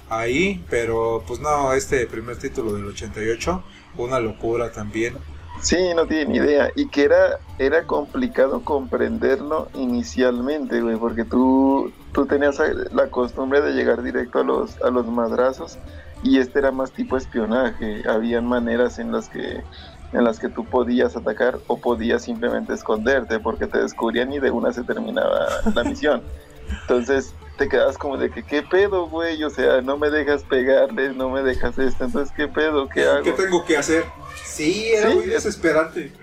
Ahí, pero pues no, este primer título del 88, una locura también. Sí, no tiene ni idea. Y que era, era complicado comprenderlo inicialmente, güey, porque tú, tú tenías la costumbre de llegar directo a los, a los madrazos y este era más tipo espionaje. Habían maneras en las que en las que tú podías atacar o podías simplemente esconderte porque te descubrían y de una se terminaba la misión. Entonces te quedas como de que, ¿qué pedo, güey? O sea, no me dejas pegarles, no me dejas esto, entonces, ¿qué pedo? ¿Qué hago? ¿Qué tengo que hacer? Sí, era Sí. muy desesperante.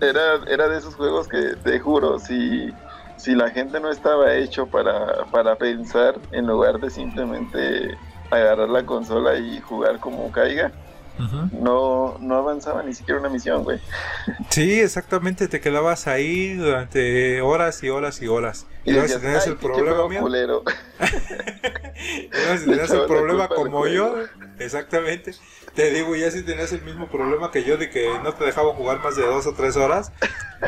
era, era de esos juegos que te juro, si, si la gente no estaba hecho para, para pensar en lugar de simplemente agarrar la consola y jugar como caiga, no, no avanzaba ni siquiera una misión, güey. Sí, exactamente, te quedabas ahí durante horas y horas y horas. Y, luego si tenías "Ay, el problema mío, culero". Y luego si tenías el problema como yo, exactamente. Te digo, ya si tenías el mismo problema que yo de que no te dejaban jugar más de dos o tres horas,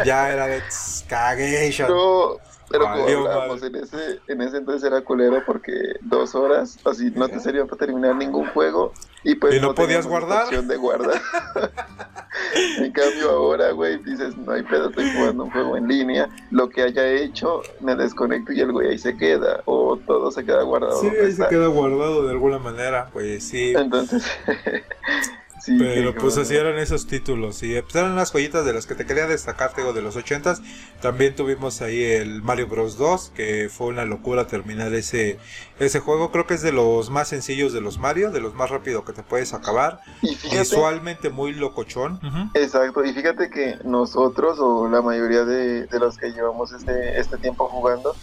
ya era de tss, cagation. No, pero como Valió hablábamos, madre. en ese, en ese entonces era culero porque dos horas, así no te servía para terminar ningún juego y pues Y no podías guardar. opción de guardar. en cambio ahora, güey, dices, no hay pedo, estoy jugando un juego en línea, lo que haya hecho, me desconecto y el güey ahí se queda, o todo se queda guardado. Sí, ahí se queda guardado de alguna manera, pues sí. Entonces, sí. Pero pues así eran esos títulos y pues eran las joyitas de las que te quería destacar, digo, de los ochentas. También tuvimos ahí el Mario Bros 2, que fue una locura terminar ese, ese juego. Creo que es de los más sencillos de los Mario, de los más rápido que te puedes acabar. Y fíjate, Visualmente muy locochón. Exacto, y fíjate que nosotros o la mayoría de, de los que llevamos este, este tiempo jugando,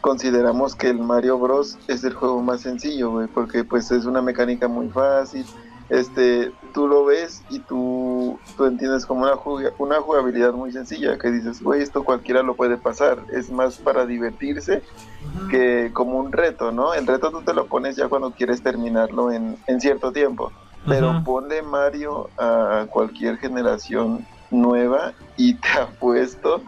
consideramos que el Mario Bros es el juego más sencillo, güey, porque pues es una mecánica muy fácil, este, tú lo ves y tú, tú entiendes como una, una jugabilidad muy sencilla, que dices, güey, esto cualquiera lo puede pasar, es más para divertirse que como un reto, ¿no? El reto tú te lo pones ya cuando quieres terminarlo en, en cierto tiempo. Pero Ujú. ponle Mario a cualquier generación nueva y te apuesto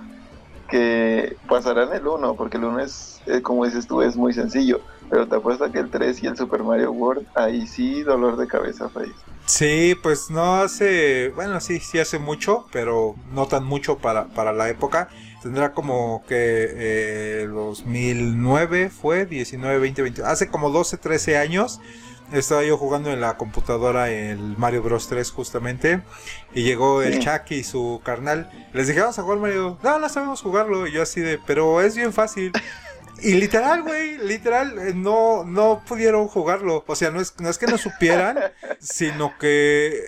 que pasarán el 1, porque el 1 es, eh, como dices tú, es muy sencillo. Pero te apuesto que el 3 y el Super Mario World, ahí sí, dolor de cabeza, Face. Sí, pues no hace, bueno, sí, sí hace mucho, pero no tan mucho para, para la época. Tendrá como que eh, 2009 fue, 19, 20, 20, hace como 12, 13 años. Estaba yo jugando en la computadora el Mario Bros 3 justamente y llegó el Sí. Chucky y su carnal. Les dije, vamos a jugar Mario. No, no sabemos jugarlo. Y yo así de, pero es bien fácil. Y literal, güey, literal, eh, no, no pudieron jugarlo. O sea, no es, no es que no supieran, sino que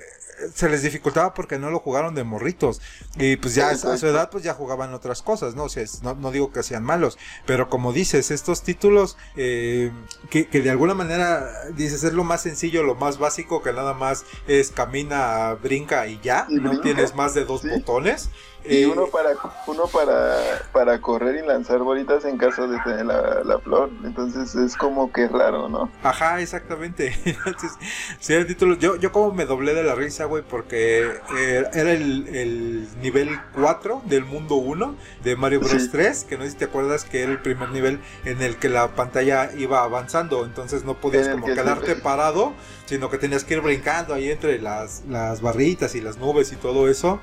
se les dificultaba porque no lo jugaron de morritos. Y pues ya a su edad pues ya jugaban otras cosas, ¿no? O sea, es- no, no digo que sean malos, pero como dices, estos títulos eh, que, que de alguna manera dices es lo más sencillo, lo más básico, que nada más es camina, brinca y ya, Y no brinca, tienes más de dos sí. botones. Y uno para uno para, para correr y lanzar bolitas en caso de tener la, la flor. Entonces es como que raro, ¿no? Ajá, exactamente. Entonces, sí, el título. Yo, yo como me doblé de la risa, güey, porque eh, era el, el nivel 4 del mundo 1 de Mario Bros. Sí. 3, que no sé si te acuerdas que era el primer nivel en el que la pantalla iba avanzando, entonces no podías En como que quedarte sí. parado, sino que tenías que ir brincando ahí entre las, las barritas y las nubes y todo eso.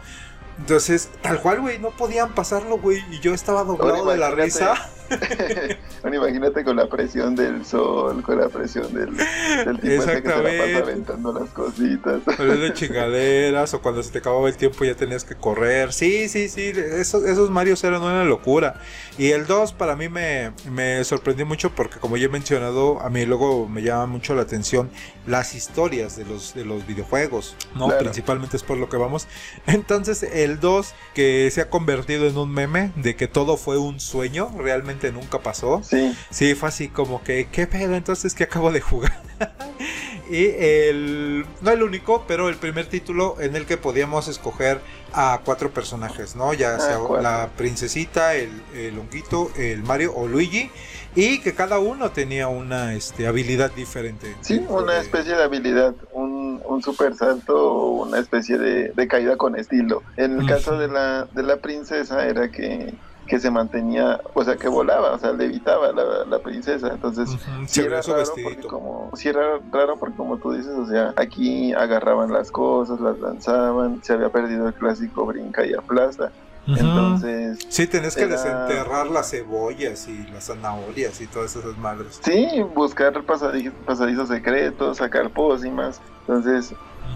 Entonces, tal cual, güey, no podían pasarlo, güey, y yo estaba doblado de la risa. Bueno, imagínate con la presión del sol, con la presión del, del tipo ese que se la pasa aventando las cositas. de chingaderas o cuando se te acababa el tiempo ya tenías que correr. Sí, sí, sí, esos, esos Marios eran una locura. Y el 2 para mí me, me sorprendió mucho porque como ya he mencionado, a mí luego me llama mucho la atención las historias de los, de los videojuegos, ¿no? Claro. Principalmente es por lo que vamos. Entonces el 2 que se ha convertido en un meme de que todo fue un sueño, realmente nunca pasó. Sí, Sí, fue así como que, ¿qué pedo entonces que acabo de jugar? y el, no el único, pero el primer título en el que podíamos escoger a cuatro personajes, ¿no? Ya Ah, sea la princesita, el, el honguito, el Mario o Luigi, y que cada uno tenía una este, habilidad diferente. sí, una de- especie de habilidad, un, un super salto o una especie de, de caída con estilo. En el caso de la, de la princesa era que, que se mantenía, o sea, que volaba, o sea, levitaba la, la princesa. Entonces, Ujú, Sí era raro porque como sí era raro porque como tú dices, o sea, aquí agarraban las cosas, las lanzaban, se había perdido el clásico brinca y aplasta. Entonces, Sí, tenés que era- desenterrar las cebollas y las zanahorias y todas esas madres. sí, buscar pasadi- pasadizos secretos, sacar pócimas. Entonces,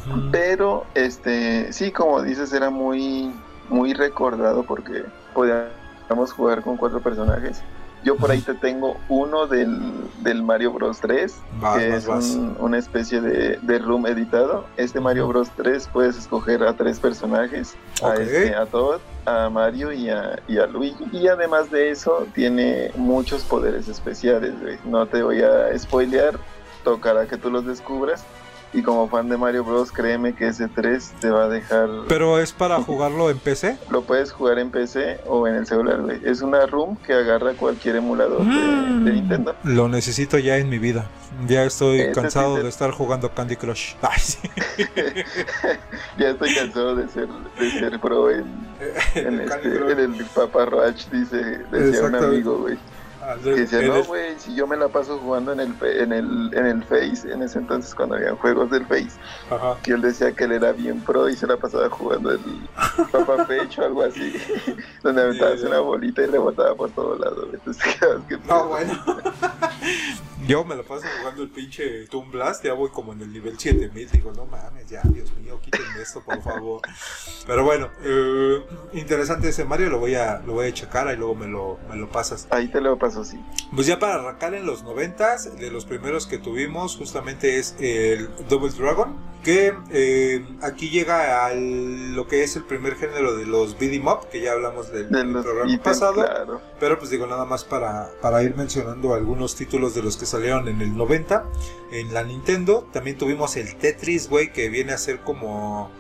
Ujú. pero este, sí, como dices, era muy muy recordado porque podíamos jugar con cuatro personajes. Yo por ahí te tengo uno del, del Mario Bros 3, Vas, que vas, es vas. un- una especie de, de room editado. Este Mario Bros 3 puedes escoger a tres personajes, Ok. a, este, a Todd, a Mario y a, y a Luigi. Y además de eso, tiene muchos poderes especiales. güey. No te voy a spoilear, tocará que tú los descubras. Y como fan de Mario Bros, créeme que ese 3 te va a dejar... Pero es para jugarlo en PC. Lo puedes jugar en PC o en el celular, güey. Es una room que agarra cualquier emulador de- Mm. de Nintendo. Lo necesito ya en mi vida. Ya estoy Ese cansado sí te- de estar jugando Candy Crush. Ay, sí. ya estoy cansado de ser, de ser pro en, en, El este, en el Papa Roach, dice, decía un amigo, güey. Que decía, no, güey, si yo me la paso jugando en el, en el en el Face, en ese entonces cuando había juegos del Face, Ajá. que él decía que él era bien pro y se la pasaba jugando el Papa Pecho o algo así, donde aventabas ya. una bolita y rebotaba por todos lados. Entonces que No, bueno. Yo me lo paso jugando el pinche Toon Blast. Ya voy como en el nivel 7000. Digo, no mames, ya, Dios mío, quítenme esto, por favor. Pero bueno, eh, interesante ese Mario. Lo voy a, lo voy a checar y luego me lo, me lo pasas. Ahí te lo paso, sí. Pues ya para arrancar en los noventas, de los primeros que tuvimos justamente es el Double Dragon, que eh, aquí llega a lo que es el primer género de los beat'em up, que ya hablamos del, De del los programa pasado, claro. pero pues digo nada más para, para ir mencionando algunos títulos de los que salieron en el 90 en la Nintendo. También tuvimos el Tetris, güey, que viene a ser como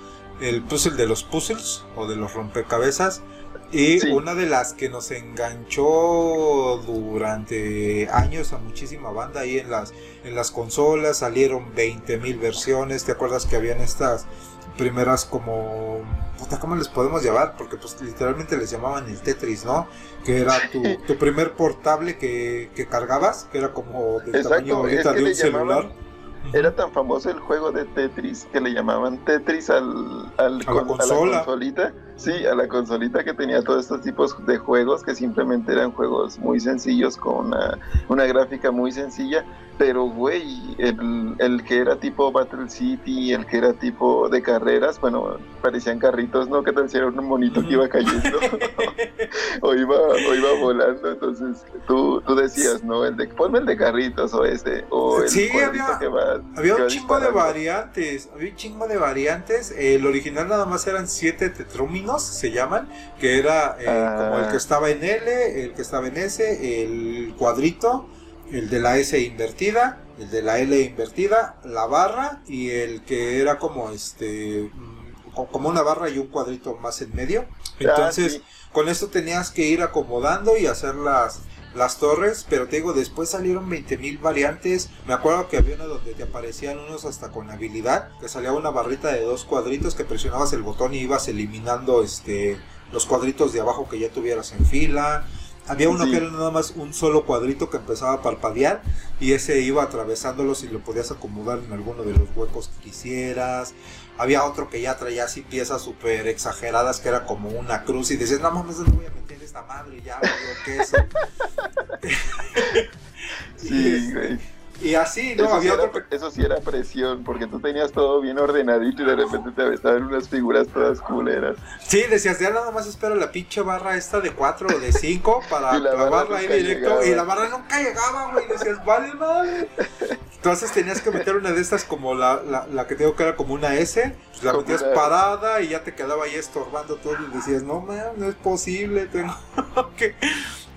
el puzzle de los puzzles o de los rompecabezas. Y Sí. una de las que nos enganchó durante años a muchísima banda ahí en las, en las consolas, salieron 20.000 versiones, ¿te acuerdas que habían estas primeras como... puta, ¿Cómo les podemos llamar? Porque pues literalmente les llamaban el Tetris, ¿no? Que era tu, tu primer portable que, que cargabas, que era como del Exacto, tamaño ahorita es que de un le llamaban- celular. Era tan famoso el juego de Tetris que le llamaban Tetris al, al A la con- consola. consolita. Sí, a la consolita que tenía todos estos tipos de juegos que simplemente eran juegos muy sencillos con una, una gráfica muy sencilla. Pero, güey, el, el que era tipo Battle City, el que era tipo de carreras, bueno, parecían carritos, ¿no? Que tal si era un monito que iba cayendo o, iba, o iba volando? Entonces tú, tú decías, ¿no? El de, ponme el de carritos o este, o el Sí, había- que va Había que un chingo de variantes, había un chingo de variantes. El original nada más eran siete se llaman, que era eh, Ah. como el que estaba en L, el que estaba en S, el cuadrito, el de la S invertida, el de la L invertida, la barra y el que era como este mm, co- como una barra y un cuadrito más en medio. Entonces, sí. con esto tenías que ir acomodando y hacer las, las torres, pero te digo, después salieron 20.000 variantes. Me acuerdo que había una donde te aparecían unos hasta con habilidad, que salía una barrita de dos cuadritos que presionabas el botón y ibas eliminando este los cuadritos de abajo que ya tuvieras en fila. Había uno Sí. que era nada más un solo cuadrito que empezaba a parpadear y ese iba atravesándolos y lo podías acomodar en alguno de los huecos que quisieras. Había otro que ya traía así piezas súper exageradas que era como una cruz y decías, no mames, no voy a meter esta madre ya, valió queso". Sí, güey. Y así, ¿no? eso, sí Había era, otro que... eso sí era presión, porque tú tenías todo bien ordenadito y de repente te aventaban unas figuras todas culeras. Sí, decías, ya nada más espero la pinche barra esta de 4 o de 5 para clavarla ahí directo. llegaba. Y la barra nunca llegaba, güey. Decías, vale, madre. Entonces tenías que meter una de estas como la, la, la que tengo que era como una S. Pues la metías una- y ya te quedaba ahí estorbando todo. Y decías, no, man, no es posible. Tengo que...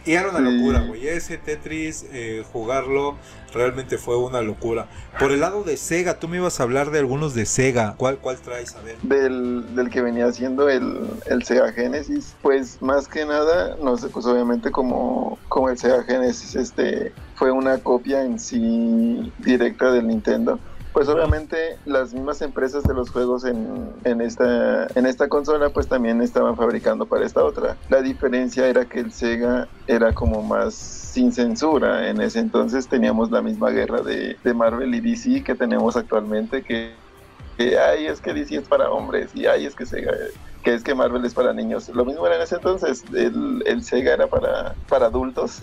Y era una locura, güey. Ese Tetris, eh, jugarlo, realmente fue una locura. Por el lado de Sega, tú me ibas a hablar de algunos de Sega. ¿Cuál, cuál traes? A ver. Del, del que venía siendo el, el Sega Genesis, pues más que nada, no sé, pues obviamente como, como el Sega Genesis este, fue una copia en sí directa del Nintendo. Pues obviamente las mismas empresas de los juegos en, en, esta, en esta consola pues también estaban fabricando para esta otra. La diferencia era que el Sega era como más sin censura. En ese entonces teníamos la misma guerra de, de Marvel y DC que tenemos actualmente que que ay es que DC es para hombres y ay es que Sega que es que Marvel es para niños lo mismo era en ese entonces el, el Sega era para para adultos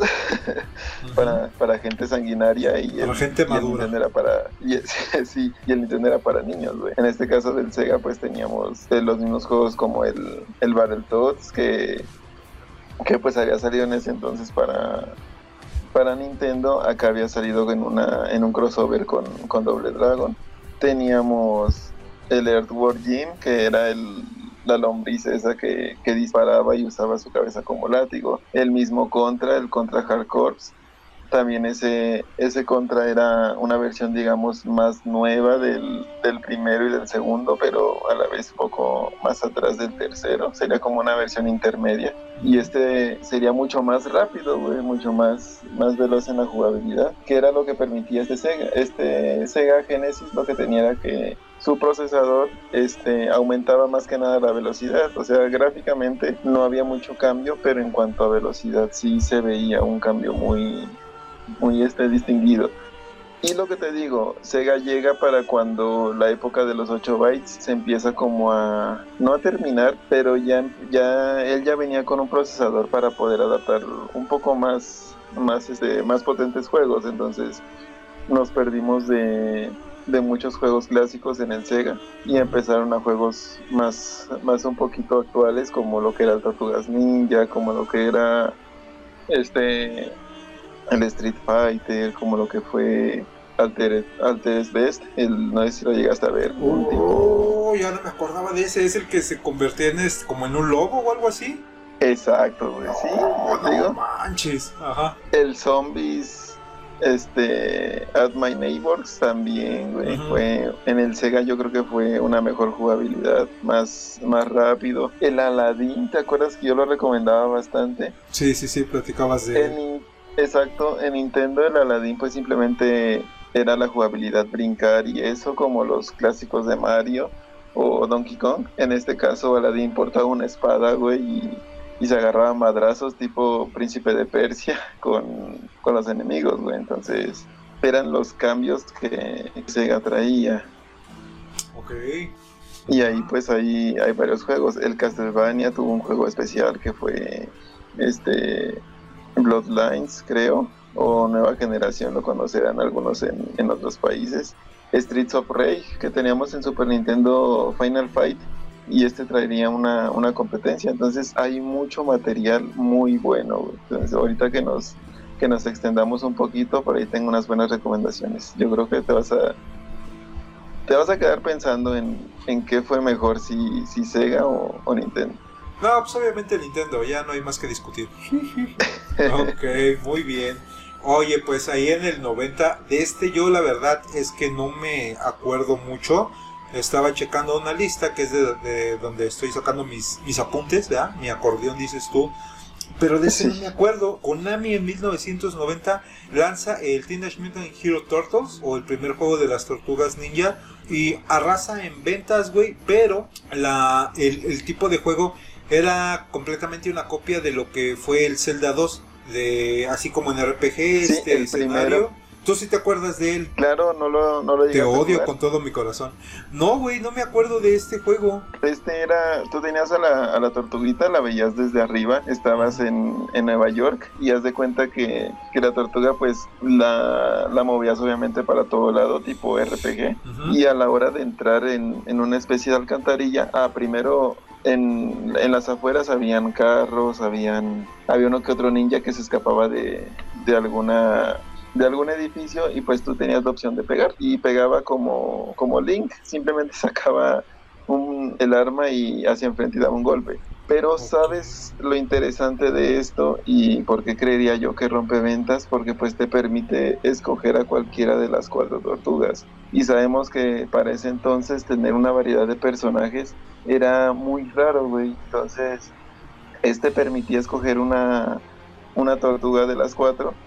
para, para gente sanguinaria y Para el, gente y el madura. Nintendo era para y el- sí y el Nintendo era para niños güey. en este caso del Sega pues teníamos eh, los mismos juegos como el el Battletoads que que pues había salido en ese entonces para para Nintendo acá había salido en una en un crossover con, con Double Dragon teníamos el Earthworm Jim que era el la lombriz esa que, que disparaba y usaba su cabeza como látigo. El mismo contra el contra Hard Corps. También ese ese contra era una versión digamos más nueva del, del primero y del segundo pero a la vez un poco más atrás del tercero. Sería como una versión intermedia. Y este sería mucho más rápido, güey, mucho más, más veloz en la jugabilidad, que era lo que permitía este Sega. Este Sega Genesis. Lo que tenía era que su procesador este, aumentaba más que nada la velocidad, o sea, gráficamente no había mucho cambio, pero en cuanto a velocidad sí se veía un cambio muy, muy este, distinguido. Y lo que te digo, Sega llega para cuando la época de los 8 bytes se empieza como a, no a terminar, pero ya, ya él ya venía con un procesador para poder adaptar un poco más, más, este, más potentes juegos, entonces nos perdimos de, de muchos juegos clásicos en el Sega y empezaron a juegos más, más un poquito actuales como lo que era el Tortugas Ninja, como lo que era este el Street Fighter, como lo que fue Alter, Altered Best, el, no sé si lo llegaste a ver, tipo... Oh, ya no me acordaba de ese. Es el que se convertía en es- como en un lobo o algo así. Exacto, güey, sí, digo. no manches. Ajá. El Zombies, este, At My Neighbors también, güey, fue, en el Sega yo creo que fue una mejor jugabilidad, más, más rápido. El Aladdin, ¿te acuerdas que yo lo recomendaba bastante? Sí, sí, sí, platicabas de. En exacto, en Nintendo el Aladdin pues simplemente era la jugabilidad brincar y eso como los clásicos de Mario o Donkey Kong. En este caso Aladdin portaba una espada, güey, y, y se agarraba a madrazos tipo príncipe de Persia con, con los enemigos, güey. Entonces eran los cambios que Sega traía. Ok. Y ahí pues ahí hay varios juegos. El Castlevania tuvo un juego especial que fue este Bloodlines, creo, o Nueva Generación, lo conocerán algunos en, en otros países. Streets of Rage, que teníamos en Super Nintendo Final Fight, y este traería una, una competencia. Entonces hay mucho material muy bueno. güey. Entonces ahorita que nos, que nos extendamos un poquito, por ahí tengo unas buenas recomendaciones. Yo creo que te vas a, te vas a quedar pensando en, en qué fue mejor, si, si Sega o, o Nintendo. No, pues obviamente Nintendo, ya no hay más que discutir. ok, muy bien. Oye, pues ahí en el 90, de este yo la verdad es que no me acuerdo mucho, estaba checando una lista que es de, de donde estoy sacando mis, mis apuntes, ¿verdad? Mi acordeón, dices tú. Pero de ese no me acuerdo. Konami en 1990 lanza el Teenage Mutant Hero Turtles o el primer juego de las tortugas ninja y arrasa en ventas, güey. Pero la, el, el tipo de juego era completamente una copia de lo que fue el Zelda 2. De, así como en RPG, este el escenario. primero. ¿Tú sí te acuerdas de él? Claro, no lo, no lo Te odio jugar. con todo mi corazón. No, güey, no me acuerdo de este juego. Este era, tú tenías a la, a la tortuguita, la veías desde arriba, estabas en, en Nueva York y haz de cuenta que, que la tortuga pues la, la movías obviamente para todo lado, tipo RPG. Y a la hora de entrar en, en una especie de alcantarilla, ah, primero en, en las afueras habían carros, habían, había uno que otro ninja que se escapaba de, de alguna de algún edificio y pues tú tenías la opción de pegar y pegaba como, como Link, simplemente sacaba un- el arma y hacia enfrente y daba un golpe. Pero sabes lo interesante de esto y por qué creería yo que rompe ventas, porque pues te permite escoger a cualquiera de las cuatro tortugas. Y sabemos que para ese entonces tener una variedad de personajes era muy raro, güey. Entonces, este permitía escoger una, una tortuga de las cuatro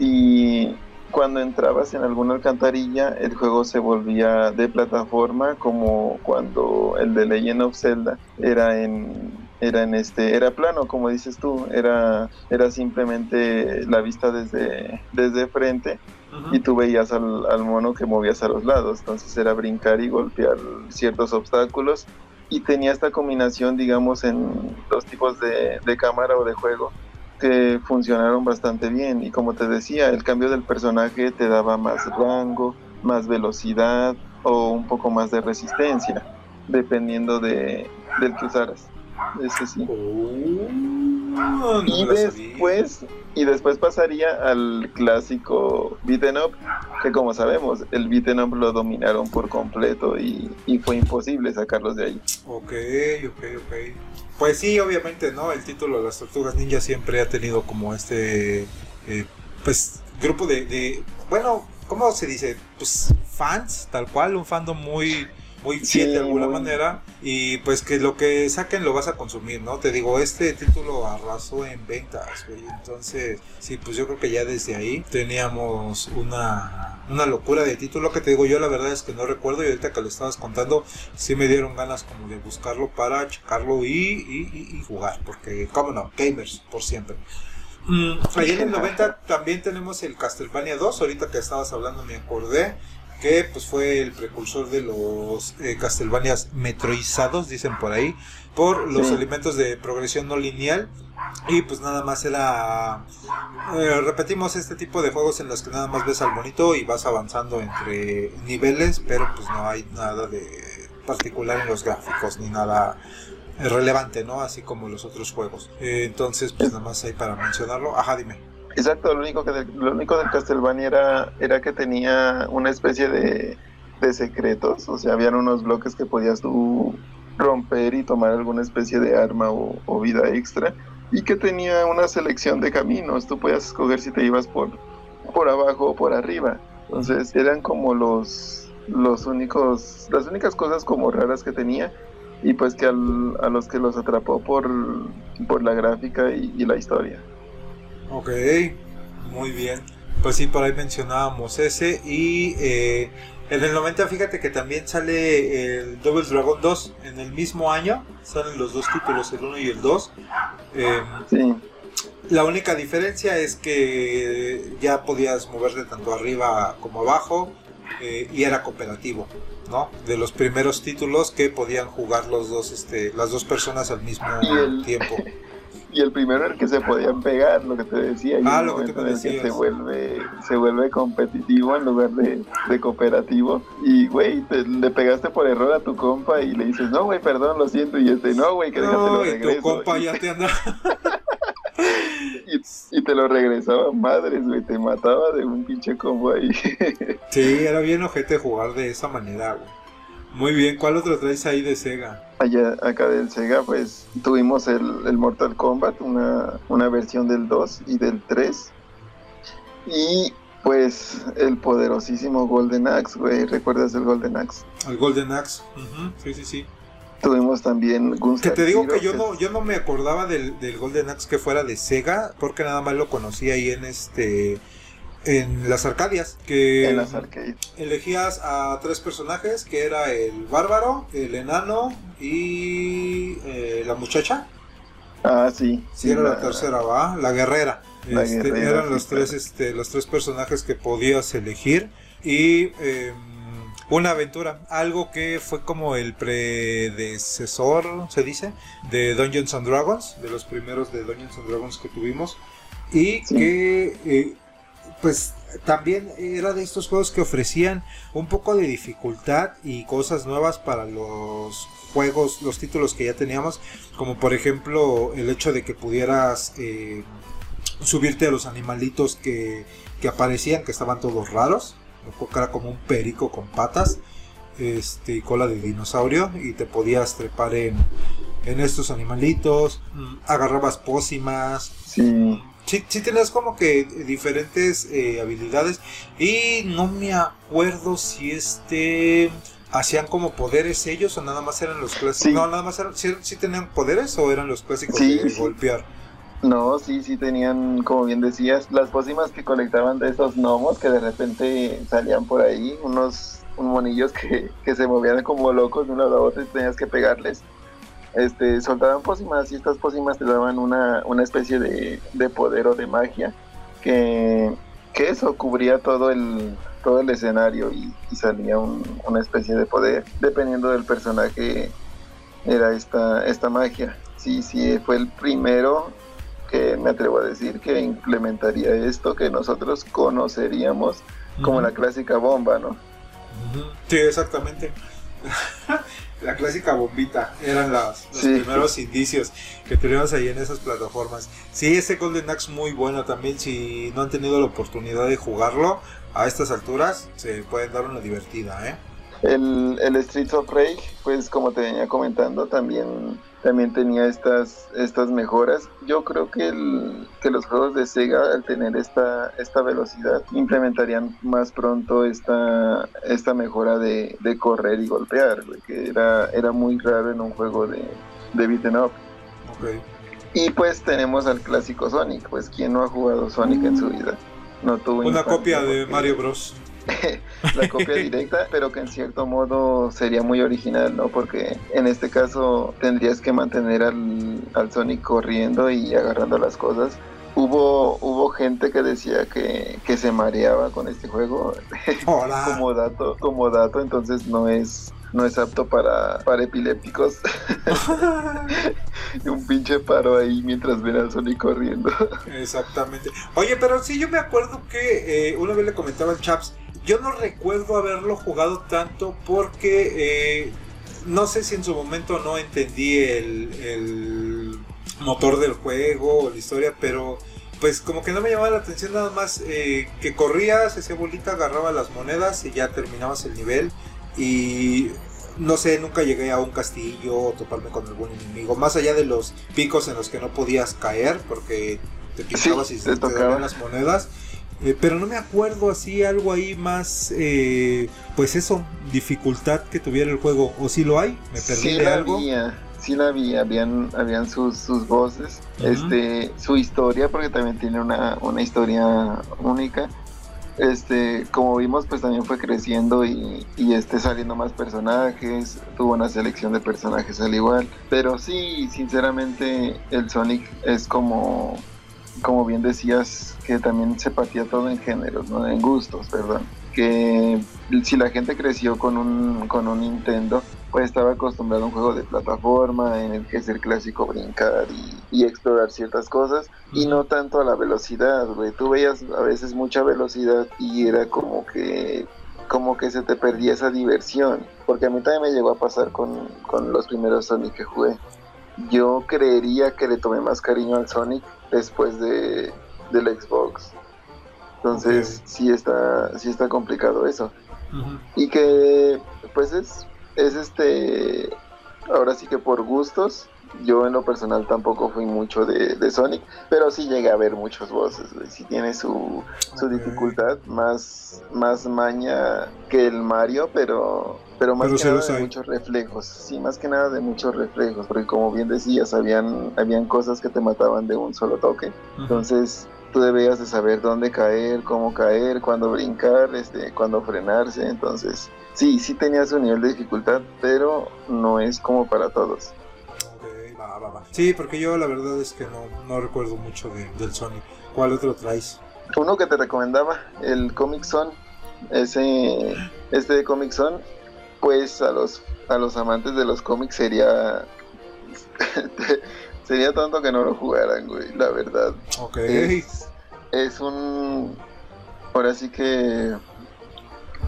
y cuando entrabas en alguna alcantarilla el juego se volvía de plataforma como cuando el de Legend of Zelda era en era en este era plano como dices tú era era simplemente la vista desde desde frente y tú veías al, al mono que movías a los lados, entonces era brincar y golpear ciertos obstáculos y tenía esta combinación, digamos, en dos tipos de, de cámara o de juego que funcionaron bastante bien y como te decía, el cambio del personaje te daba más rango, más velocidad o un poco más de resistencia, dependiendo de, del que usaras. Ese sí. Oh, no Y después, y después pasaría al clásico beaten up, que como sabemos, el beaten up lo dominaron por completo y, y fue imposible sacarlos de ahí. Ok, ok, ok. Pues sí, obviamente, ¿no? El título de las Tortugas Ninja siempre ha tenido como este, eh, pues, grupo de, de, bueno, ¿cómo se dice? Pues fans, tal cual, un fandom muy, muy fiel Sí, de alguna muy- manera. Y pues que lo que saquen lo vas a consumir, ¿no? Te digo, este título arrasó en ventas, güey. Entonces, sí, pues yo creo que ya desde ahí teníamos una, una locura de título que te digo, yo la verdad es que no recuerdo y ahorita que lo estabas contando, sí me dieron ganas como de buscarlo para checarlo y, y, y- jugar, porque, cómo no, gamers por siempre. Mm, ahí en el 90 también tenemos el Castlevania 2, ahorita que estabas hablando me acordé que pues fue el precursor de los eh, Castlevanias metroizados, dicen por ahí, por los Sí. elementos de progresión no lineal y pues nada más era eh, repetimos este tipo de juegos en los que nada más ves al bonito y vas avanzando entre niveles, pero pues no hay nada de particular en los gráficos ni nada relevante, ¿no? Así como los otros juegos. Eh, entonces, pues nada más hay para mencionarlo. Ajá, dime. Exacto, lo único, que del- lo único del Castlevania era, era que tenía una especie de, de secretos, o sea, habían unos bloques que podías tú romper y tomar alguna especie de arma o, vida extra, y que tenía una selección de caminos, tú podías escoger si te ibas por, por abajo o por arriba, entonces eran como los, los únicos, las únicas cosas como raras que tenía, y pues que al- a los que los atrapó por, por la gráfica y la historia. Ok, muy bien. Pues sí, por ahí mencionábamos ese. Y eh, en el 90, fíjate que también sale el Double Dragon 2. En el mismo año salen los dos títulos, el 1 y el 2. Eh, Sí. la única diferencia es que ya podías moverte tanto arriba como abajo eh, y era cooperativo, ¿no? De los primeros títulos que podían jugar los dos, este, las dos personas al mismo el- tiempo. Y el primero en el que se podían pegar, lo que te decía. y Ah, lo que que decías. se vuelve, se vuelve competitivo en lugar de, de cooperativo. Y, güey, te- le pegaste por error a tu compa y le dices, no, güey, perdón, lo siento. Y este, no, güey, que déjate lo y regreso. tu compa ya te anda. y- y te lo regresaba madres, güey, te mataba de un pinche combo ahí. Sí, era bien ojete jugar de esa manera, güey. Muy bien, ¿cuál otro traes ahí de Sega? Allá, acá del Sega, pues tuvimos el, el Mortal Kombat, una, una versión del 2 y del 3. Y pues el poderosísimo Golden Axe, güey. ¿Recuerdas el Golden Axe? Al Golden Axe. Ujú, Sí, sí, sí. Tuvimos también Que Gunstar te digo Zero, que yo no, yo no me acordaba del, del Golden Axe que fuera de Sega, porque nada más lo conocí ahí en este en las Arcadias, que en las arcades. elegías a tres personajes, que era el bárbaro, el enano y eh, la muchacha. Ah, sí. Sí, era la tercera, va, la guerrera. La Este, guerrera, eran los tres, este, los tres personajes que podías elegir y eh, una aventura, algo que fue como el predecesor, se dice, de Dungeons and Dragons, de los primeros de Dungeons and Dragons que tuvimos y Sí. que eh, pues también era de estos juegos que ofrecían un poco de dificultad y cosas nuevas para los juegos, los títulos que ya teníamos, como por ejemplo el hecho de que pudieras eh, subirte a los animalitos que, que aparecían, que estaban todos raros, era como un perico con patas este, y cola de dinosaurio, y te podías trepar en, en estos animalitos, mm, agarrabas pócimas, Sí. Sí, sí tenías como que diferentes eh, habilidades y no me acuerdo si este hacían como poderes ellos o nada más eran los clásicos. Sí. No, nada más eran, sí, sí tenían poderes o eran los clásicos Sí, de golpear. No, sí, sí tenían, como bien decías, las pócimas que conectaban de esos gnomos que de repente salían por ahí, unos un monillos que, que se movían como locos de una a la otra y tenías que pegarles. Este, soltaban pócimas y estas pócimas te daban una, una especie de, de poder o de magia que, que eso cubría todo el, todo el escenario y, y salía un- una especie de poder. Dependiendo del personaje era esta, esta magia. Sí, sí, fue el primero que me atrevo a decir que implementaría esto que nosotros conoceríamos como la clásica bomba, ¿no? Sí, exactamente. la clásica bombita eran las, los Sí. primeros indicios que teníamos ahí en esas plataformas. Sí, ese Golden Axe muy bueno también. Si no han tenido la oportunidad de jugarlo a estas alturas, se pueden dar una divertida, ¿eh? El, el Streets of Rage, pues como te venía comentando, también, también tenía estas, estas mejoras. Yo creo que, el, que los juegos de Sega, al tener esta, esta velocidad, implementarían más pronto esta, esta mejora de, de correr y golpear, que era, era muy raro en un juego de, de beaten up. Y pues tenemos al clásico Sonic, pues quien no ha jugado Sonic en su vida. No tuvo Una copia de porque- Mario Bros. la copia directa, pero que en cierto modo sería muy original, ¿no? Porque en este caso tendrías que mantener al, al Sonic corriendo y agarrando las cosas. Hubo, hubo gente que decía que, que se mareaba con este juego Hola. como dato, como dato, entonces no es, no es apto para, para epilépticos. Un pinche paro ahí mientras ven al Sonic corriendo. Exactamente. Oye, pero sí, yo me acuerdo que eh, una vez le comentaba al Chaps, yo no recuerdo haberlo jugado tanto porque eh, no sé si en su momento no entendí el, el motor del juego o la historia, pero pues como que no me llamaba la atención nada más eh, que corrías, hacía bolita, agarraba las monedas y ya terminabas el nivel y no sé, nunca llegué a un castillo o toparme con algún enemigo, más allá de los picos en los que no podías caer porque te picabas Sí, y te te daban las monedas. Eh, pero no me acuerdo así algo ahí más, eh, pues eso, dificultad que tuviera el juego. O si lo hay, me perdí sí de la algo. había, sí la vi, habían, habían sus, sus voces, este, su historia, porque también tiene una, una historia única. Este, como vimos, pues también fue creciendo y, y este saliendo más personajes, tuvo una selección de personajes al igual. Pero sí, sinceramente, el Sonic es como, como bien decías, que también se partía todo en géneros, ¿no? En gustos, perdón. Que si la gente creció con un, con un Nintendo, pues estaba acostumbrado a un juego de plataforma en el que es el clásico brincar y, y explorar ciertas cosas y no tanto a la velocidad, güey. Tú veías a veces mucha velocidad y era como que como que se te perdía esa diversión, porque a mí también me llegó a pasar con, con los primeros Sonic que jugué. Yo creería que le tomé más cariño al Sonic después de del Xbox. Entonces, sí está sí está complicado eso. Y que pues es es este ahora sí que por gustos yo en lo personal tampoco fui mucho de, de Sonic pero sí llegué a ver muchos voces güey. sí tiene su, su dificultad más más maña que el Mario pero pero más Pero que nada de hay. muchos reflejos, sí, más que nada de muchos reflejos, porque como bien decías, habían, habían cosas que te mataban de un solo toque, entonces tú debías de saber dónde caer, cómo caer, cuándo brincar, este, cuándo frenarse, entonces sí, sí tenía su nivel de dificultad, pero no es como para todos. Ok, va, va, va. Sí, porque yo la verdad es que no, no recuerdo mucho de- del Sony. ¿Cuál otro traes? Uno que te recomendaba, el Comic Zone, ese, este de Comic Zone, pues a los, a los amantes de los cómics sería, sería tonto que no lo jugaran, güey, la verdad. Ok. Es, es un, ahora sí que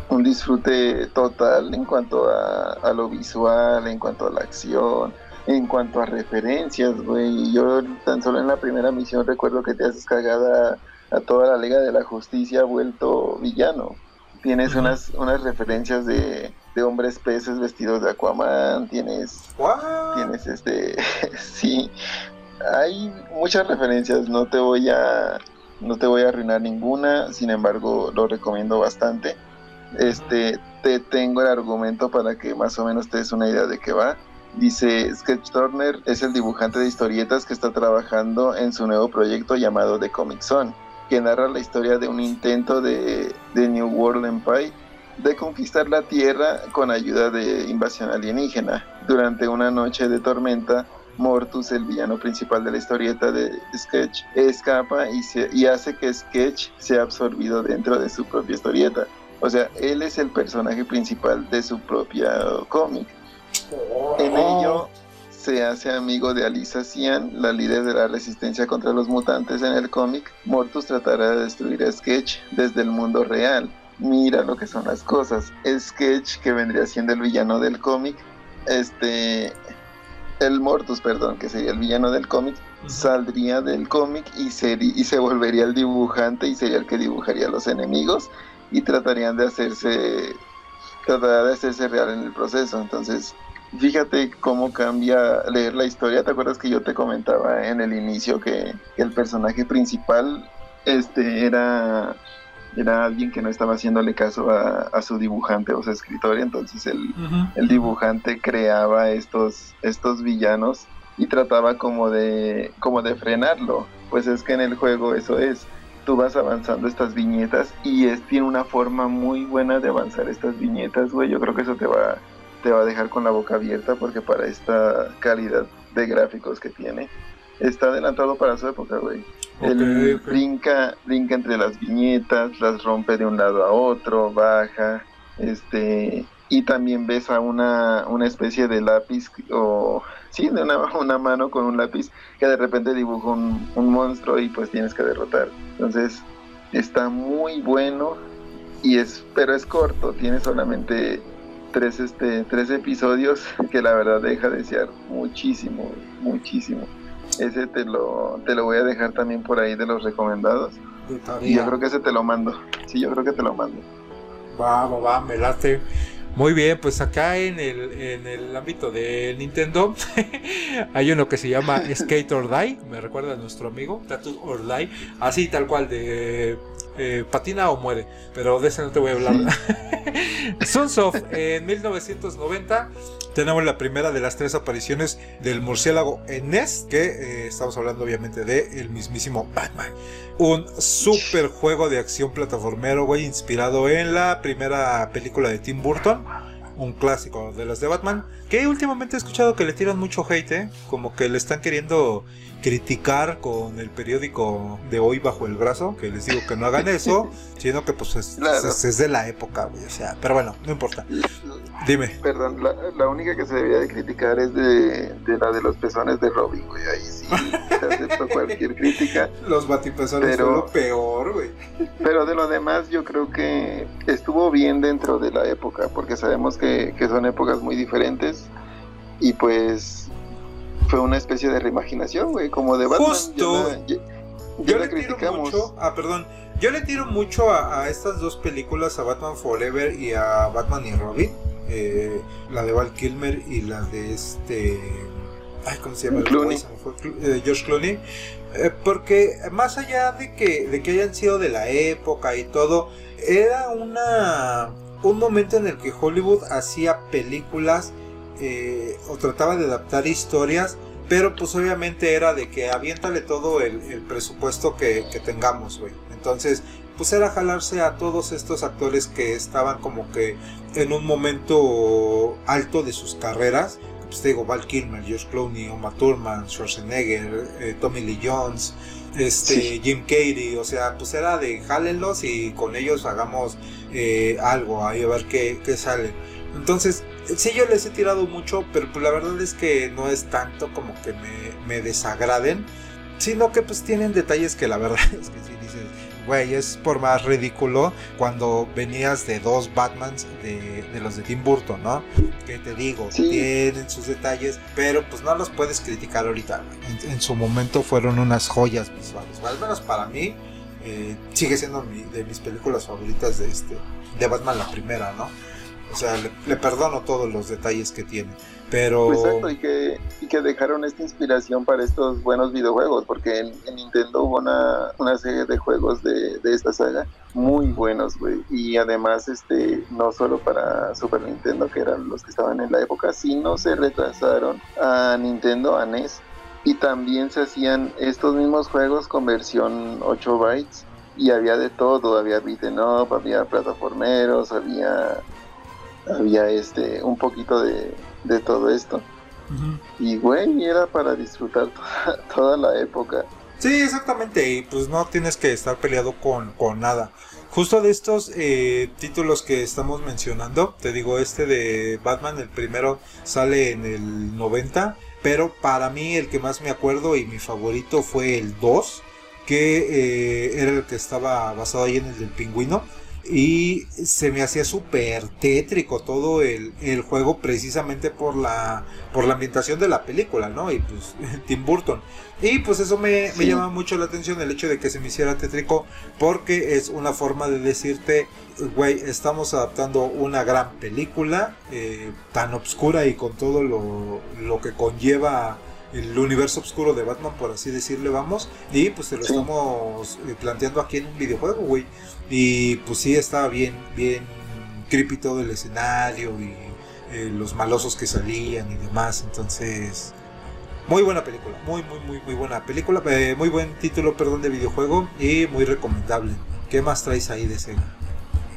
un disfrute total en cuanto a, a lo visual, en cuanto a la acción, en cuanto a referencias, güey. Yo tan solo en la primera misión recuerdo que te haces cagada a toda la Liga de la Justicia vuelto villano. Tienes unas, unas referencias de, de hombres peces vestidos de Aquaman, tienes What? tienes este sí hay muchas referencias no te voy a no te voy a arruinar ninguna sin embargo lo recomiendo bastante este te tengo el argumento para que más o menos te des una idea de qué va dice Sketch Turner es el dibujante de historietas que está trabajando en su nuevo proyecto llamado The Comic Zone que narra la historia de un intento de, de New World Empire de conquistar la Tierra con ayuda de invasión alienígena. Durante una noche de tormenta, Mortus, el villano principal de la historieta de Sketch, escapa y, se- y hace que Sketch sea absorbido dentro de su propia historieta. O sea, él es el personaje principal de su propia cómic. En ello se hace amigo de Alisa Cian, la líder de la resistencia contra los mutantes en el cómic. Mortus tratará de destruir a Sketch desde el mundo real. Mira lo que son las cosas. Sketch, que vendría siendo el villano del cómic, este, el Mortus, perdón, que sería el villano del cómic, saldría del cómic y, y se volvería el dibujante y sería el que dibujaría a los enemigos y tratarían de hacerse, tratará de hacerse real en el proceso. Entonces, fíjate cómo cambia leer la historia. ¿Te acuerdas que yo te comentaba en el inicio que, que el personaje principal este, era, era alguien que no estaba haciéndole caso a, a su dibujante o su escritor? y Entonces el, el dibujante creaba estos, estos villanos y trataba como de, como de frenarlo. Pues es que en el juego eso es. Tú vas avanzando estas viñetas y es, tiene una forma muy buena de avanzar estas viñetas, güey. Yo creo que eso te va, te va a dejar con la boca abierta porque para esta calidad de gráficos que tiene, está adelantado para su época, güey. Él brinca, brinca entre las viñetas, las rompe de un lado a otro, baja, este, y también ves a una, una especie de lápiz o sí, de una, una mano con un lápiz que de repente dibuja un, un monstruo y pues tienes que derrotar. Entonces, está muy bueno y es, pero es corto, tiene solamente tres, este, tres episodios que la verdad deja desear muchísimo, muchísimo. Ese te lo, te lo voy a dejar también por ahí de los recomendados. Y yo creo que ese te lo mando. Sí, yo creo que te lo mando. Va, va, va, me late. Muy bien, pues acá en el, en el ámbito de Nintendo hay uno que se llama Skate or Die, me recuerda a nuestro amigo, Tattoo or Die, así tal cual de eh, patina o muere, pero de ese no te voy a hablar. Sunsoft en 1990 tenemos la primera de las tres apariciones del murciélago en NES, que eh, estamos hablando obviamente de el mismísimo Batman. Un super juego de acción plataformero, güey, inspirado en la primera película de Tim Burton. Un clásico de las de Batman. Que últimamente he escuchado que le tiran mucho hate, ¿eh? Como que le están queriendo criticar con el periódico de hoy bajo el brazo. Que les digo que no hagan eso. sino que pues es, Claro. es- es de la época, güey. O sea, pero bueno, no importa. Dime. Perdón, la, la única que se debería de criticar es de, de la de los pezones de Robin, güey. Ahí sí acepto cualquier crítica. Los batipezones Pero- fue lo peor, güey. Pero de lo demás yo creo que estuvo bien dentro de la época, porque sabemos que, que son épocas muy diferentes. Y pues fue una especie de reimaginación, güey, como de Batman. Justo. Ya la, ya- ya Yo la le tiro criticamos. mucho. Ah, perdón. Yo le tiro mucho a, a estas dos películas, a Batman Forever y a Batman y Robin. Eh, la de Val Kilmer y la de este. Ay, ¿cómo se llama? Clooney. eh, George Clooney. Eh, porque más allá de que, de que hayan sido de la época y todo, era una un momento en el que Hollywood hacía películas eh, o trataba de adaptar historias, pero pues obviamente era de que aviéntale todo el, el presupuesto que, que tengamos, güey. Entonces, pues era jalarse a todos estos actores que estaban como que en un momento alto de sus carreras. Pues te digo, Val Kilmer, Josh Clooney, Uma Thurman, Schwarzenegger, eh, Tommy Lee Jones, este, Sí. Jim Carrey, o sea, pues era de jálenlos y con ellos hagamos eh, algo ahí a ver qué, qué sale. Entonces, sí yo les he tirado mucho, pero pues la verdad es que no es tanto como que me, me desagraden, sino que pues tienen detalles que la verdad es que sí dices, güey, es por más ridículo cuando venías de dos Batmans de, de los de Tim Burton, ¿no? Que te digo, Sí. tienen sus detalles, pero pues no los puedes criticar ahorita. En, en su momento fueron unas joyas visuales, o al menos para mí. eh, sigue siendo mi- de mis películas favoritas de este de Batman la primera, ¿no? O sea, le, perdono todos los detalles que tiene, pero Pues Exacto, y que, y que dejaron esta inspiración para estos buenos videojuegos, porque en, en Nintendo hubo una, una serie de juegos de, de esta saga muy buenos, güey. Y además, este, no solo para Super Nintendo, que eran los que estaban en la época, sino se retrasaron a Nintendo, a NES, y también se hacían estos mismos juegos con versión 8 bytes. Y había de todo, había beat'em up, había plataformeros, había, había este, un poquito de, de todo esto. Y güey, era para disfrutar toda, toda la época. Sí, exactamente, y pues no tienes que estar peleado con, con nada. Justo de estos eh, títulos que estamos mencionando, te digo, este de Batman, el primero sale en el 90, pero para mí el que más me acuerdo y mi favorito fue el 2, que eh, era el que estaba basado ahí en el del pingüino. Y se me hacía súper tétrico todo el, el juego precisamente por la, por la ambientación de la película, ¿no? Y pues Tim Burton. Y pues eso me, me Sí. llama mucho la atención el hecho de que se me hiciera tétrico porque es una forma de decirte, güey, estamos adaptando una gran película eh, tan obscura y con todo lo, lo que conlleva el universo oscuro de Batman, por así decirle, vamos. Y pues te lo Sí. estamos eh, planteando aquí en un videojuego, güey. Y pues sí, estaba bien, bien creepy todo el escenario y eh, los malosos que salían y demás. Entonces, muy buena película, muy, muy, muy, muy buena película. eh, muy buen título, perdón, de videojuego y muy recomendable. ¿Qué más traes ahí de Sega?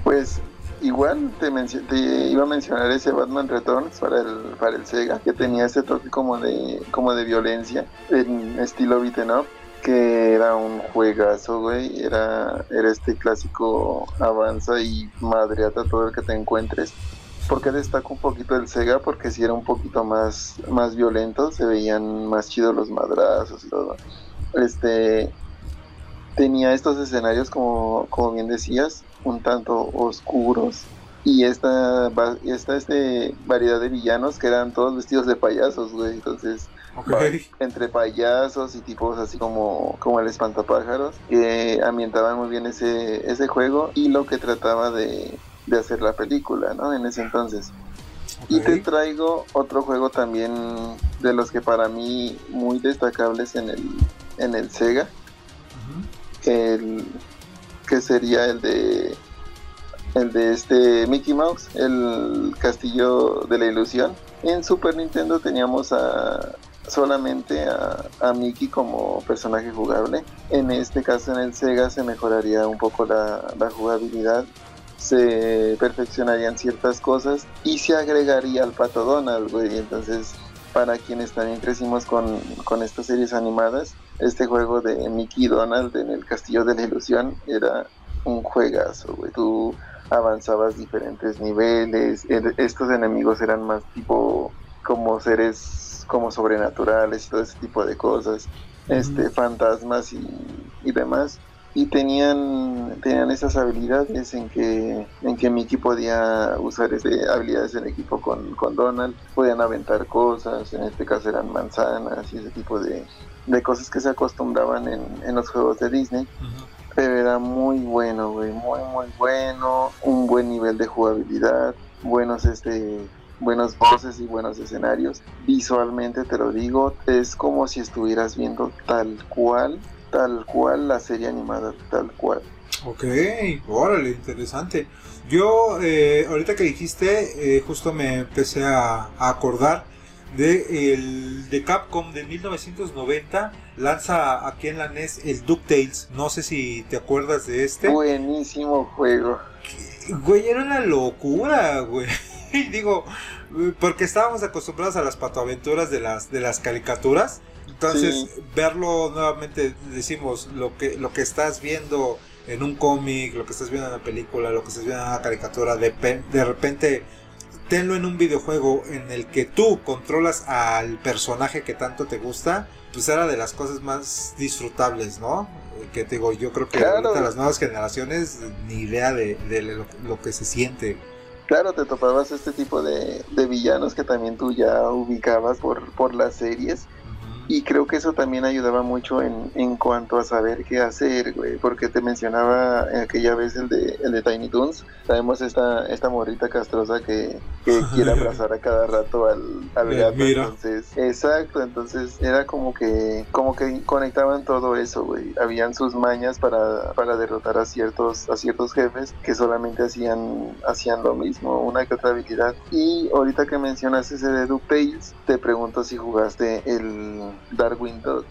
Pues igual te, te iba a mencionar ese Batman Returns para el, para el Sega, que tenía ese toque como de, como de violencia en estilo beaten up, que era un juegazo, güey. Era, era este clásico avanza y madreata todo el que te encuentres. ¿Por qué destaco un poquito el Sega? Porque si era un poquito más, más violento, se veían más chidos los madrazos y todo. Este, tenía estos escenarios, como, como bien decías, un tanto oscuros. Y esta, esta este, variedad de villanos que eran todos vestidos de payasos, güey. Entonces, entre payasos y tipos así como, como el espantapájaros, que ambientaban muy bien ese, ese juego y lo que trataba de, de hacer la película, ¿no? En ese entonces. Y te traigo otro juego también de los que para mí muy destacables en el, en el Sega, el que sería el de el de este Mickey Mouse, el castillo de la ilusión. En Super Nintendo teníamos a solamente a, a Mickey como personaje jugable. En este caso en el Sega se mejoraría un poco la, la jugabilidad, se perfeccionarían ciertas cosas y se agregaría al pato Donald, güey. Entonces, para quienes también crecimos con, con estas series animadas, este juego de Mickey y Donald en el Castillo de la Ilusión era un juegazo, güey. Tú avanzabas diferentes niveles, el- estos enemigos eran más tipo como seres como sobrenaturales y todo ese tipo de cosas, este fantasmas y, y demás. Y tenían, tenían esas habilidades en que, en que Mickey podía usar este, habilidades en equipo con, con Donald, podían aventar cosas, en este caso eran manzanas y ese tipo de, de cosas que se acostumbraban en, en los juegos de Disney pero era muy bueno, güey, muy muy bueno, un buen nivel de jugabilidad, buenos este buenos voces y buenos escenarios. Visualmente te lo digo, es como si estuvieras viendo tal cual, tal cual la serie animada, tal cual. Ok, órale, interesante. Yo, eh, ahorita que dijiste, eh, justo me empecé a, a acordar de el de Capcom de 1990 lanza aquí en la NES el DuckTales. No sé si te acuerdas de este. Buenísimo juego. Güey, era una locura, güey. Digo, porque estábamos acostumbrados a las patoaventuras de las de las caricaturas. Entonces, Sí. verlo nuevamente decimos lo que lo que estás viendo en un cómic, lo que estás viendo en una película, lo que estás viendo en una caricatura, de, de repente tenlo en un videojuego en el que tú controlas al personaje que tanto te gusta, pues era de las cosas más disfrutables, ¿no? Que te digo, yo creo que Claro. ahorita las nuevas generaciones ni idea de, de lo, lo que se siente. Claro, te topabas este tipo de, de villanos que también tú ya ubicabas por, por las series. Y creo que eso también ayudaba mucho en, en cuanto a saber qué hacer, güey. Porque te mencionaba aquella vez el de, el de Tiny Toons. Sabemos esta, esta morrita castrosa que, que quiere abrazar a cada rato al, al Eh, gato. mira. Entonces, exacto. Entonces era como que, como que conectaban todo eso, güey. Habían sus mañas para, para derrotar a ciertos, a ciertos jefes que solamente hacían, hacían lo mismo, una que otra habilidad. Y ahorita que mencionas ese de DuckTales, te pregunto si jugaste el Darwin Dog.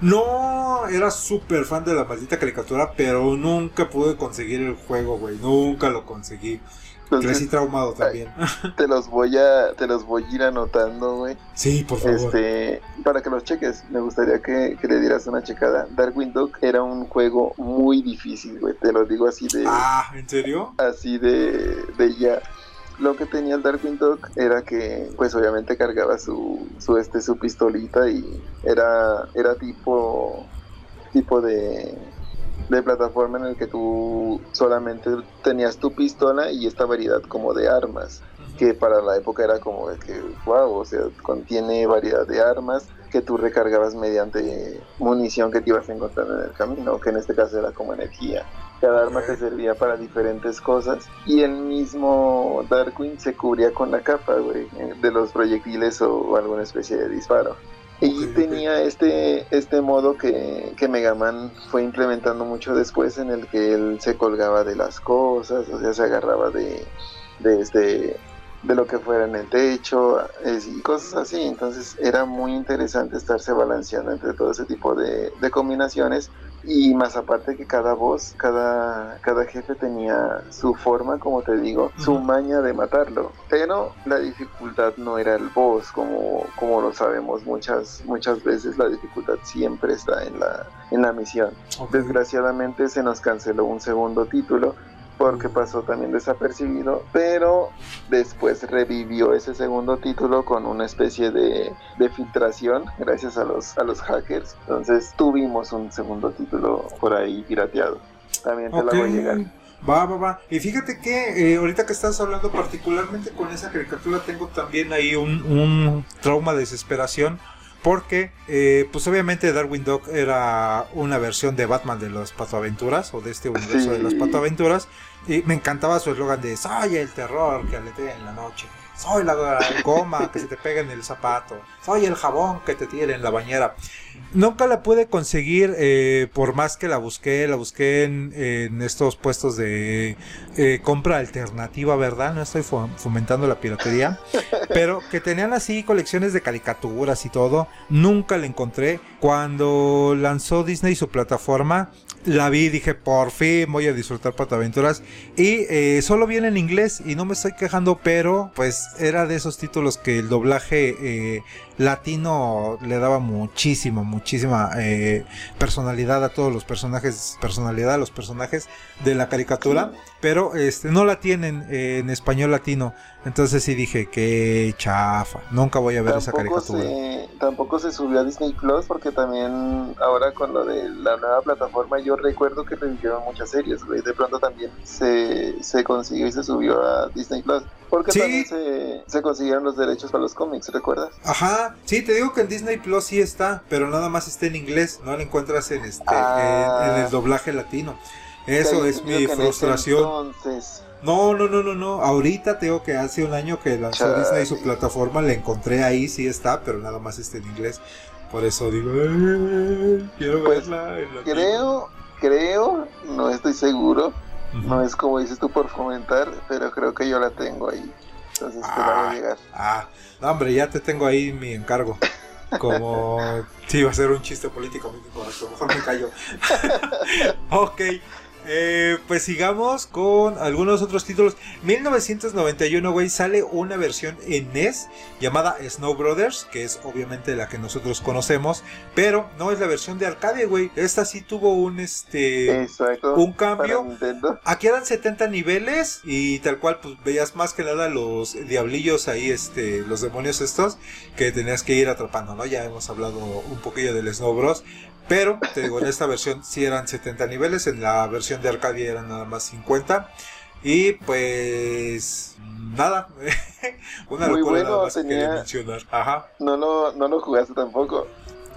No, era súper fan de la maldita caricatura, pero nunca pude conseguir el juego, güey. Nunca lo conseguí. Entonces, Crecí traumado también. te los voy a, te los voy a ir anotando, güey. Sí, por favor. Este, para que los cheques, me gustaría que, que le dieras una checada. Darkwing Duck era un juego muy difícil, güey. Te lo digo así de, Ah, ¿en serio? así de, de ya. Lo que tenía el Darkwing Duck era que, pues obviamente cargaba su, su este, su pistolita y era, era tipo, tipo de, de plataforma en el que tú solamente tenías tu pistola y esta variedad como de armas que para la época era como de que, wow, o sea, contiene variedad de armas que tú recargabas mediante munición que te ibas encontrando en el camino, que en este caso era como energía. Cada arma te servía para diferentes cosas y el mismo Darkwing se cubría con la capa, güey, eh, de los proyectiles o, alguna especie de disparo. Y tenía este, este modo que, que Mega Man fue implementando mucho después en el que él se colgaba de las cosas, o sea, se agarraba de, de este de lo que fuera en el techo es- y cosas así. Entonces era muy interesante estarse balanceando entre todo ese tipo de, de combinaciones y más aparte que cada voz, cada, cada jefe tenía su forma, como te digo, su maña de matarlo. Pero la dificultad no era el boss, como, como lo sabemos muchas, muchas veces, la dificultad siempre está en la, en la misión. Desgraciadamente se nos canceló un segundo título porque pasó también desapercibido, pero después revivió ese segundo título con una especie de, de filtración gracias a los, a los hackers. Entonces tuvimos un segundo título por ahí pirateado. También te Ok. la voy a llegar. Va, va, va. Y fíjate que eh, ahorita que estás hablando particularmente con esa caricatura, tengo también ahí un, un trauma de desesperación. Porque, eh, pues obviamente Darwin Dog era una versión de Batman de las patoaventuras, o de este universo de las Sí. patoaventuras. Y me encantaba su eslogan de Soy el terror que aletea en la noche. Soy la goma que se te pega en el zapato. Soy el jabón que te tira en la bañera. Nunca la pude conseguir, eh, por más que la busqué, la busqué en, en estos puestos de eh, compra alternativa, ¿verdad? No estoy fo- fomentando la piratería, pero que tenían así colecciones de caricaturas y todo. Nunca la encontré. Cuando lanzó Disney su plataforma, la vi y dije, por fin voy a disfrutar Pataventuras. Y eh, solo viene en inglés y no me estoy quejando, pero pues era de esos títulos que el doblaje eh, latino le daba muchísima, muchísima eh, personalidad a todos los personajes, personalidad a los personajes de la caricatura, pero este no la tienen eh, en español latino. Entonces sí dije, qué chafa, nunca voy a ver esa caricatura. se, tampoco se subió a Disney Plus porque también ahora con lo de la nueva plataforma yo recuerdo que revivieron muchas series, güey. De pronto también se, se consiguió y se subió a Disney Plus. Porque Sí. también se, se consiguieron los derechos para los cómics, ¿recuerdas? Ajá, sí, te digo que en Disney Plus sí está, pero nada más está en inglés, no la encuentras en este Ah. en, en el doblaje latino. Eso es mi frustración. Entonces, No, no, no, no, no. Ahorita tengo que hace un año que lanzó Chale. Disney su plataforma, la encontré ahí, sí está, pero nada más está en inglés. Por eso digo, "Ay, quiero Pues, verla. en latino". creo creo, no estoy seguro, no es como dices tú por fomentar, pero creo que yo la tengo ahí. Entonces te la voy Ah. a llegar. Ah, no, hombre, ya te tengo ahí mi encargo. Como sí, va a ser un chiste político muy incorrecto, mejor me callo. ok, eh, pues sigamos con algunos otros títulos. 1991, güey, sale una versión en NES llamada Snow Brothers, que es obviamente la que nosotros conocemos, pero no es la versión de arcade, güey. Esta sí tuvo un este Exacto. un cambio. Aquí eran 70 niveles y tal cual pues veías más que nada los diablillos ahí, este, los demonios estos que tenías que ir atrapando, ¿no? Ya hemos hablado un poquillo del Snow Bros. Pero, te digo, en esta versión sí eran 70 niveles, en la versión de Arcadia eran nada más 50. Y pues nada, una Muy locura nada bueno, más que tenía- quería mencionar. Ajá. No lo, no lo jugaste tampoco.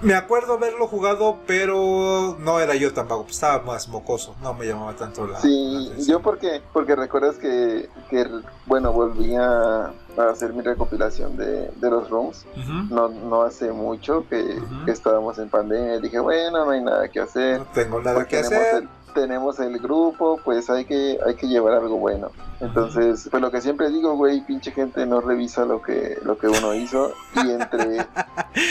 Me acuerdo haberlo jugado, pero no era yo tampoco, pues, estaba más mocoso, no me llamaba tanto la, Sí, yo porque, porque recuerdas que, que, bueno, volví a, a hacer mi recopilación de, de los rooms. Ujú. No, no hace mucho que, estábamos en pandemia. Dije, bueno, no hay nada que hacer. No tengo nada que hacer. El, tenemos el grupo, pues hay que, hay que llevar algo bueno. Entonces, pues lo que siempre digo, güey, pinche gente no revisa lo que, lo que uno hizo. Y entre,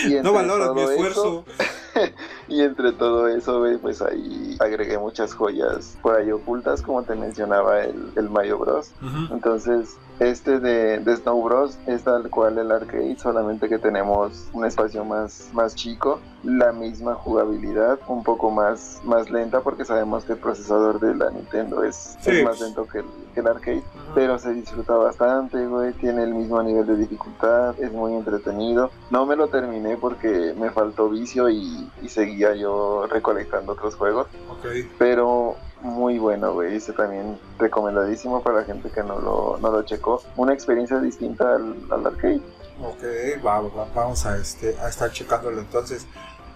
y entre No valoras mi esfuerzo. eso- y entre todo eso, güey, pues ahí agregué muchas joyas por ahí ocultas, como te mencionaba el, el Mario Bros. Entonces, este de, de Snow Bros es tal cual el arcade, solamente que tenemos un espacio más, más chico, la misma jugabilidad, un poco más, más lenta, porque sabemos que el procesador de la Nintendo es, Sí. es más lento que el, que el arcade, pero se disfruta bastante, güey, tiene el mismo nivel de dificultad, es muy entretenido. No me lo terminé porque me faltó vicio y, y seguía yo recolectando otros juegos. Pero muy bueno, güey. Ese también recomendadísimo para la gente que no lo, no lo checó. Una experiencia distinta al, al arcade. Ok, va, va, vamos a, este, a estar checándolo entonces.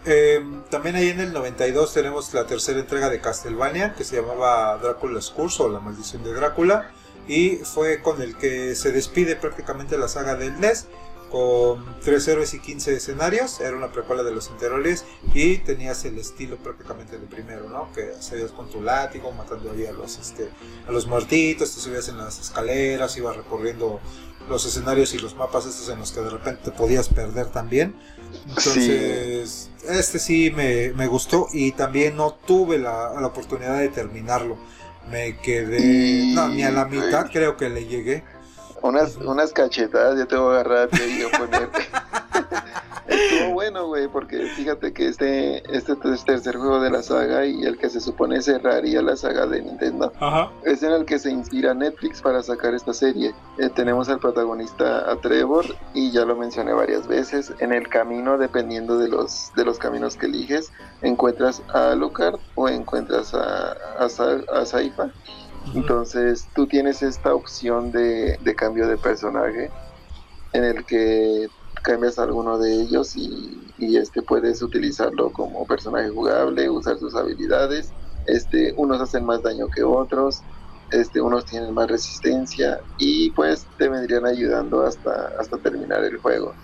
Eh, también ahí en el 92 tenemos la tercera entrega de Castlevania que se llamaba Drácula's Curse o La Maldición de Drácula y fue con el que se despide prácticamente la saga del NES con tres héroes y 15 escenarios, era una precuela de los anteriores y tenías el estilo prácticamente de primero, ¿no? Que salías con tu látigo matando ahí a los, este, a los muertitos, te subías en las escaleras, ibas recorriendo los escenarios y los mapas estos en los que de repente te podías perder también. Entonces, este sí me, me gustó y también no tuve la, la oportunidad de terminarlo. Me quedé, Y- no, ni a la mitad creo que le llegué. Unas, unas cachetadas, ya te voy a agarrar y a poner. Estuvo bueno, güey, porque fíjate que este, este es tercer juego de la saga y el que se supone cerraría la saga de Nintendo Ajá. es en el que se inspira Netflix para sacar esta serie. Eh, tenemos al protagonista a Trevor y ya lo mencioné varias veces. En el camino, dependiendo de los, de los caminos que eliges, encuentras a Alucard o encuentras a, a, a Saifa. Entonces tú tienes esta opción de, de cambio de personaje en el que cambias alguno de ellos y, y este puedes utilizarlo como personaje jugable, usar sus habilidades. Este, unos hacen más daño que otros, este, unos tienen más resistencia y pues te vendrían ayudando hasta, hasta terminar el juego.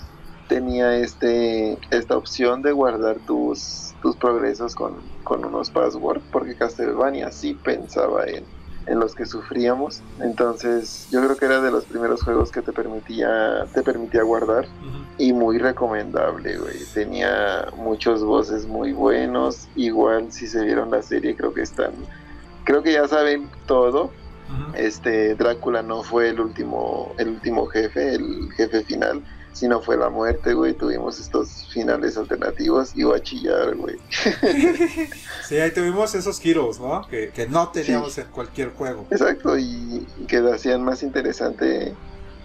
Tenía este, esta opción de guardar tus, tus progresos con, con unos passwords porque Castlevania sí pensaba en, en los que sufríamos. Entonces yo creo que era de los primeros juegos que te permitía, te permitía guardar y muy recomendable, güey. Tenía muchos voces muy buenos. Igual si se vieron la serie creo que están, creo que ya saben todo. Este Drácula no fue el último, el último jefe, el jefe final, sino fue la muerte, güey. Tuvimos estos finales alternativos y iba a chillar, güey. Sí, ahí tuvimos esos giros, ¿no? Que, que no teníamos en cualquier juego. Exacto, y, y que hacían más interesante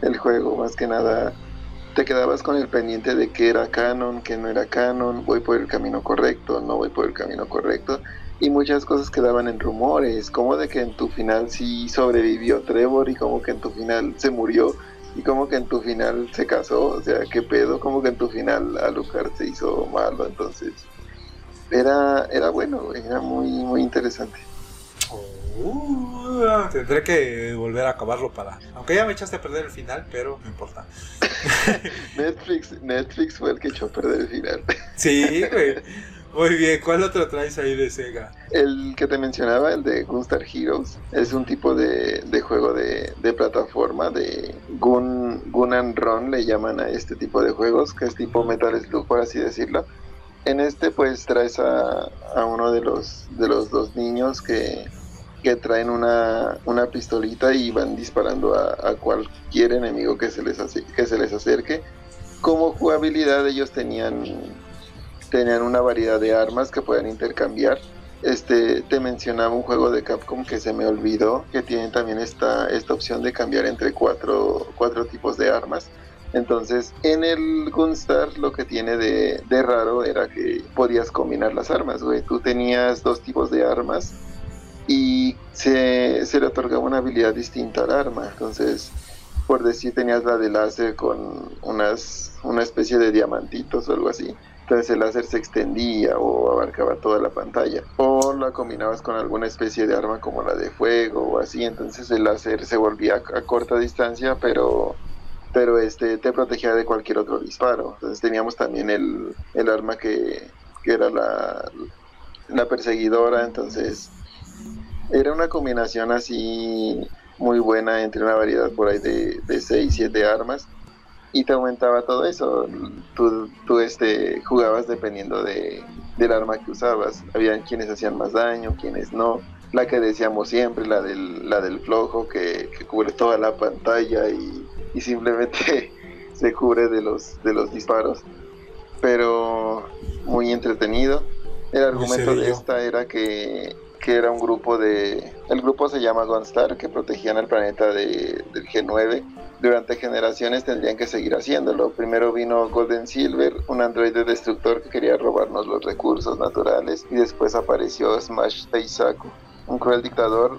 el juego, más que nada te quedabas con el pendiente de que era canon, que no era canon, voy por el camino correcto, no voy por el camino correcto, y muchas cosas quedaban en rumores, como de que en tu final sí sobrevivió Trevor y como que en tu final se murió y como que en tu final se casó, o sea, qué pedo, como que en tu final Alucard se hizo malo, entonces era era bueno, era muy muy interesante. Uh, tendré que volver a acabarlo para. Aunque ya me echaste a perder el final, pero no importa. Netflix, Netflix fue el que echó a perder el final. Sí, güey. Muy bien, ¿cuál otro traes ahí de Sega? El que te mencionaba, el de Gunstar Heroes, es un tipo de, de juego de, de plataforma, de Gun, Gun and Run, le llaman a este tipo de juegos, que es tipo Metal Slug, por así decirlo. En este, pues traes a, a uno de los, de los dos niños que, que traen una, una pistolita y van disparando a, a cualquier enemigo que se, les que se les acerque. Como jugabilidad, ellos tenían tenían una variedad de armas que pueden intercambiar. Este, te mencionaba un juego de Capcom que se me olvidó, que tiene también esta, esta opción de cambiar entre cuatro, cuatro tipos de armas. Entonces, en el Gunstar lo que tiene de, raro era que podías combinar las armas, güey. Tú tenías dos tipos de armas y se, se le otorgaba una habilidad distinta al arma. Entonces, por decir, tenías la de láser con unas, una especie de diamantitos o algo así. Entonces el láser se extendía o abarcaba toda la pantalla. O la combinabas con alguna especie de arma como la de fuego o así. Entonces el láser se volvía a, corta distancia, pero, pero este te protegía de cualquier otro disparo. Entonces teníamos también el, el arma que, que era la, la perseguidora. Entonces era una combinación así muy buena entre una variedad por ahí de, de 6, 7 armas y te aumentaba todo eso. Tú, tú este, jugabas dependiendo de, del arma que usabas. Habían quienes hacían más daño, quienes no. La que decíamos siempre, la del, la del flojo, que, que cubre toda la pantalla y, y simplemente se cubre de los, de los disparos. Pero muy entretenido. El argumento de esta era que, que era un grupo de... El grupo se llama Gunstar, que protegían el planeta de, del G9 durante generaciones tendrían que seguir haciéndolo. Primero vino Golden Silver, un androide destructor que quería robarnos los recursos naturales, y después apareció Smash Teisaku, un cruel dictador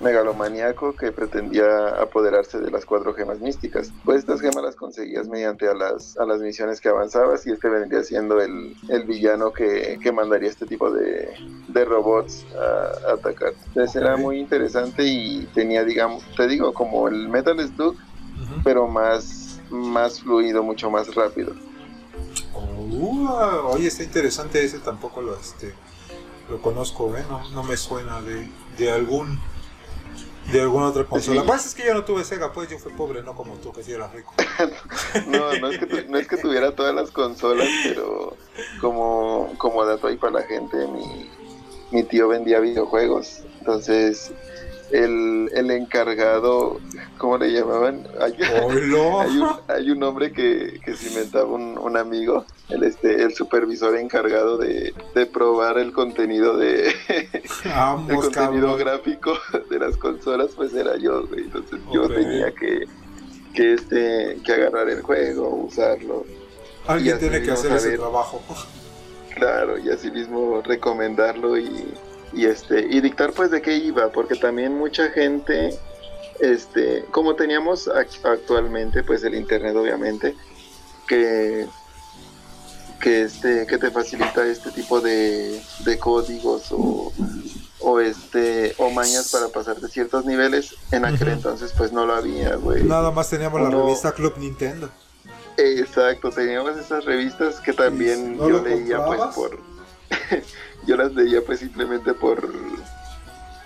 megalomaníaco que pretendía apoderarse de las cuatro gemas místicas. Pues estas gemas las conseguías mediante a las, a las misiones que avanzabas y este vendría siendo el, el villano que, que mandaría este tipo de, de robots a, a atacar. Entonces era muy interesante y tenía, digamos, te digo, como el Metal Slug, pero más, más fluido, mucho más rápido. Uh, oye, está interesante ese, tampoco lo, este, lo conozco, ¿eh? no, no me suena de, de algún de alguna otra consola. Sí. Pues es que yo no tuve Sega, pues yo fui pobre, no como tú que sí eras rico. No, no es que, tu- no es que tuviera todas las consolas, pero como, como dato ahí para la gente, mi, mi tío vendía videojuegos. Entonces, el, el encargado, ¿cómo le llamaban? Hay, hay un, hay un nombre que, que se inventaba un, un amigo, el, este, el supervisor encargado de, de probar el contenido de, el contenido cabrón. gráfico de las consolas pues era yo, güey. Entonces yo tenía que, que este que agarrar el juego, usarlo, Alguien tiene que hacer ese trabajo. claro, y así mismo recomendarlo y, y este y dictar pues de qué iba, porque también mucha gente este, como teníamos ac- actualmente pues el internet obviamente que que este que te facilita este tipo de, de códigos o, o este o mañas para pasarte ciertos niveles en aquel entonces pues no lo había güey. Nada más teníamos la revista Club Nintendo. exacto teníamos esas revistas que también ¿No yo leía pues por yo las leía pues simplemente por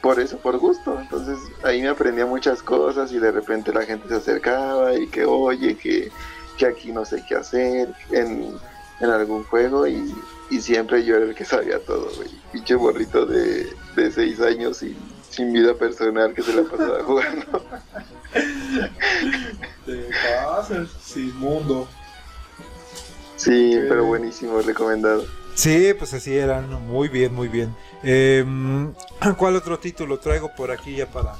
por eso por gusto. Entonces ahí me aprendía muchas cosas y de repente la gente se acercaba y que oye que, que aquí no sé qué hacer en, en algún juego y, y siempre yo era el que sabía todo güey. Pinche borrito de, de seis años y sin vida personal que se la pasaba jugando. Te pasas, sin mundo. sí pero buenísimo recomendado Sí, pues así eran. Muy bien, muy bien. Eh, ¿Cuál otro título traigo por aquí ya para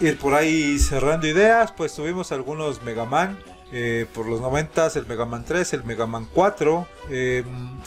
ir por ahí cerrando ideas? Pues tuvimos algunos Mega Man. eh, por los 90 el Mega Man 3, el Mega Man 4. eh,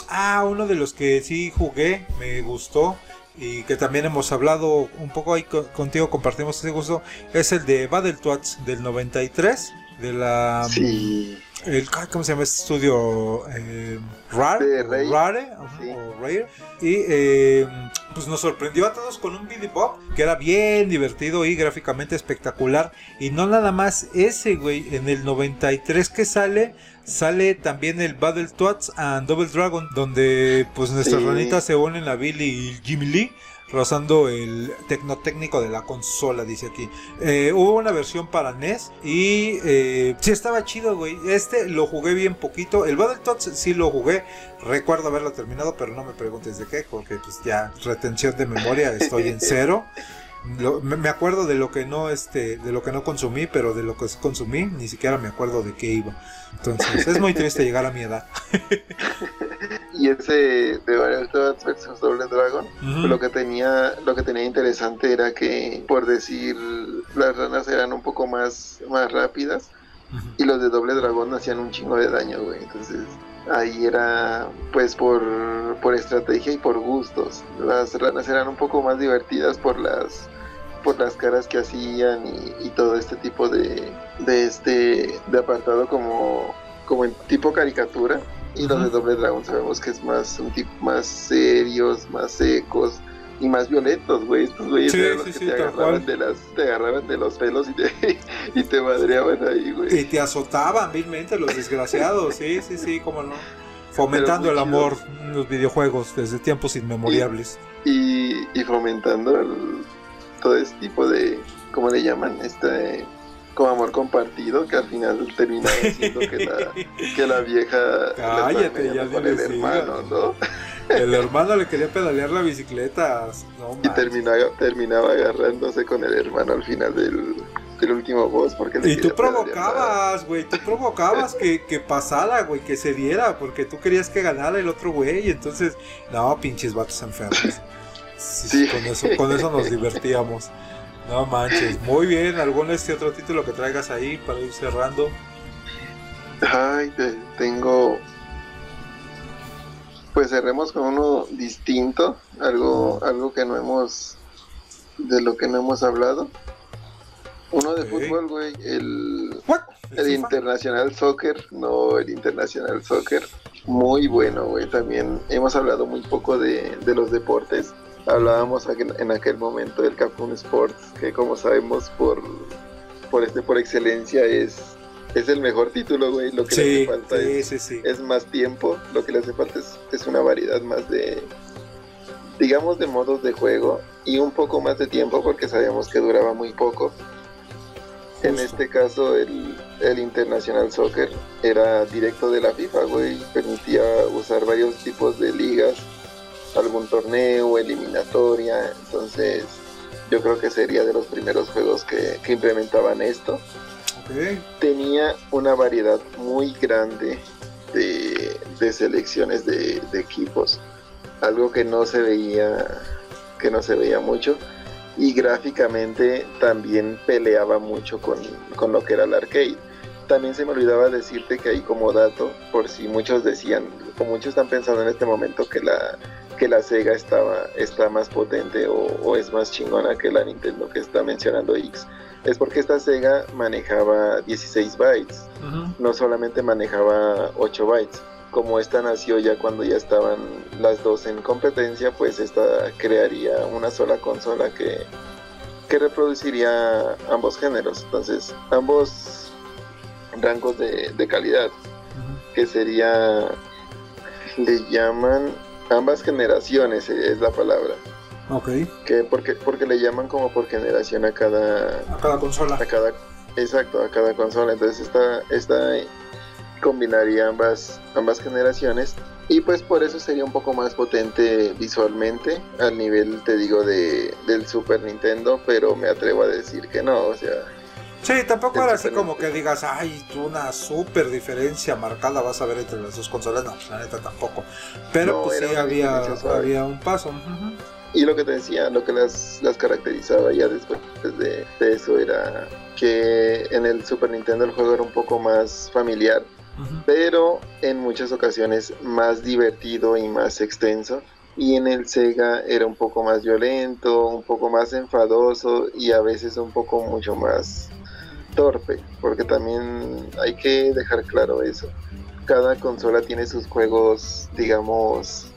ah, uno de los que sí jugué, me gustó. Y que también hemos hablado un poco ahí co- contigo, compartimos ese gusto. Es el de Battletoads del 93. De la. sí El, ¿Cómo se llama este estudio? Eh, Rare, Rare, sí. o Rare. Y eh, pues nos sorprendió a todos con un Billy Bob que era bien divertido y gráficamente espectacular. Y no nada más ese, güey. En el 93 que sale, sale también el Battletoads and Double Dragon, donde pues nuestras Sí. ranitas se unen a Billy y Jimmy Lee. Rozando el tecnotécnico de la consola, dice aquí. Eh, hubo una versión para NES y eh, sí estaba chido, güey. Este lo jugué bien poquito. El Battletoads sí lo jugué. Recuerdo haberlo terminado, pero no me preguntes de qué, porque pues ya retención de memoria estoy en cero. Lo- me, acuerdo de lo que no este de lo que no consumí, pero de lo que consumí ni siquiera me acuerdo de qué iba. Entonces es muy triste llegar a mi edad. Y ese de Battletoads vs Double Dragon, lo que tenía, lo que tenía interesante era que, por decir, las ranas eran un poco más, más rápidas y los de Doble Dragón hacían un chingo de daño, güey. Entonces ahí era, pues, por, por estrategia y por gustos. Las ranas eran un poco más divertidas por las por las caras que hacían y, y todo este tipo de, de este de apartado como como en tipo caricatura y los de. Doble Dragón sabemos que es más un tipo más serios, más secos y más violentos, güey. Estos güeyes Sí, sí, que sí, te agarraban de las te agarraban de los pelos y te y te madreaban ahí, güey. Y te azotaban vilmente los desgraciados, sí, sí, sí, cómo no. Fomentando el amor en los videojuegos desde tiempos inmemoriales. y, y fomentando el- todo este tipo de, ¿cómo le llaman? Este, como amor compartido, que al final termina siendo que la, que la vieja está Cállate, ya con el hermano. ¿no? El hermano le quería pedalear la bicicleta. No Y manches. termina, terminaba agarrándose con el hermano al final del, último boss, porque Y tú provocabas, güey, tú provocabas que, que pasara, güey, que se diera, porque tú querías que ganara el otro güey, y entonces, no, pinches vatos enfermos. Sí, Sí. Con, eso, con eso nos divertíamos. No manches, muy bien, algún este otro título que traigas ahí para ir cerrando. Ay, te- tengo. Pues cerremos con uno distinto, algo, algo que no hemos, de lo que no hemos hablado. Uno de fútbol, güey, el, el? Internacional Soccer, no el Internacional Soccer, muy bueno, güey. También hemos hablado muy poco de, de los deportes. Hablábamos en aquel momento del Capcom Sports, que como sabemos por, por este por excelencia es, es el mejor título, güey. Lo que le hace falta sí, es, sí, sí. es más tiempo, lo que le hace falta es, es una variedad más de, digamos, de modos de juego y un poco más de tiempo porque sabíamos que duraba muy poco. En este caso, el, el International Soccer era directo de la FIFA, güey. Permitía usar varios tipos de ligas, algún torneo, eliminatoria. Entonces, yo creo que sería de los primeros juegos que, que implementaban esto. Tenía una variedad muy grande de, de selecciones de, de equipos. Algo que no se veía, que no se veía mucho y gráficamente también peleaba mucho con, con lo que era el arcade. También se me olvidaba decirte que ahí como dato, por si muchos decían, o muchos están pensando en este momento que la, que la Sega estaba, está más potente o, o es más chingona que la Nintendo que está mencionando X, es porque esta Sega manejaba 16 bytes, no solamente manejaba 8 bytes. Como esta nació ya cuando ya estaban las dos en competencia, pues esta crearía una sola consola que, que reproduciría ambos géneros. Entonces, ambos rangos de, de calidad, que sería, le llaman ambas generaciones, eh, es la palabra. Ok. Que porque, porque le llaman como por generación a cada, A cada consola. a cada exacto a cada consola entonces esta esta combinaría ambas ambas generaciones y pues por eso sería un poco más potente visualmente al nivel te digo de del Super Nintendo pero me atrevo a decir que no o sea Sí, tampoco era así como que digas, ay, tú una super diferencia marcada vas a ver entre las dos consolas. No, la neta tampoco. Pero No, pues sí había, había un paso. y lo que te decía lo que las las caracterizaba ya después de, de eso era que en el Super Nintendo el juego era un poco más familiar pero en muchas ocasiones más divertido y más extenso. Y en el Sega era un poco más violento, un poco más enfadoso y a veces un poco mucho más torpe, porque también hay que dejar claro eso. Cada consola tiene sus juegos, digamos,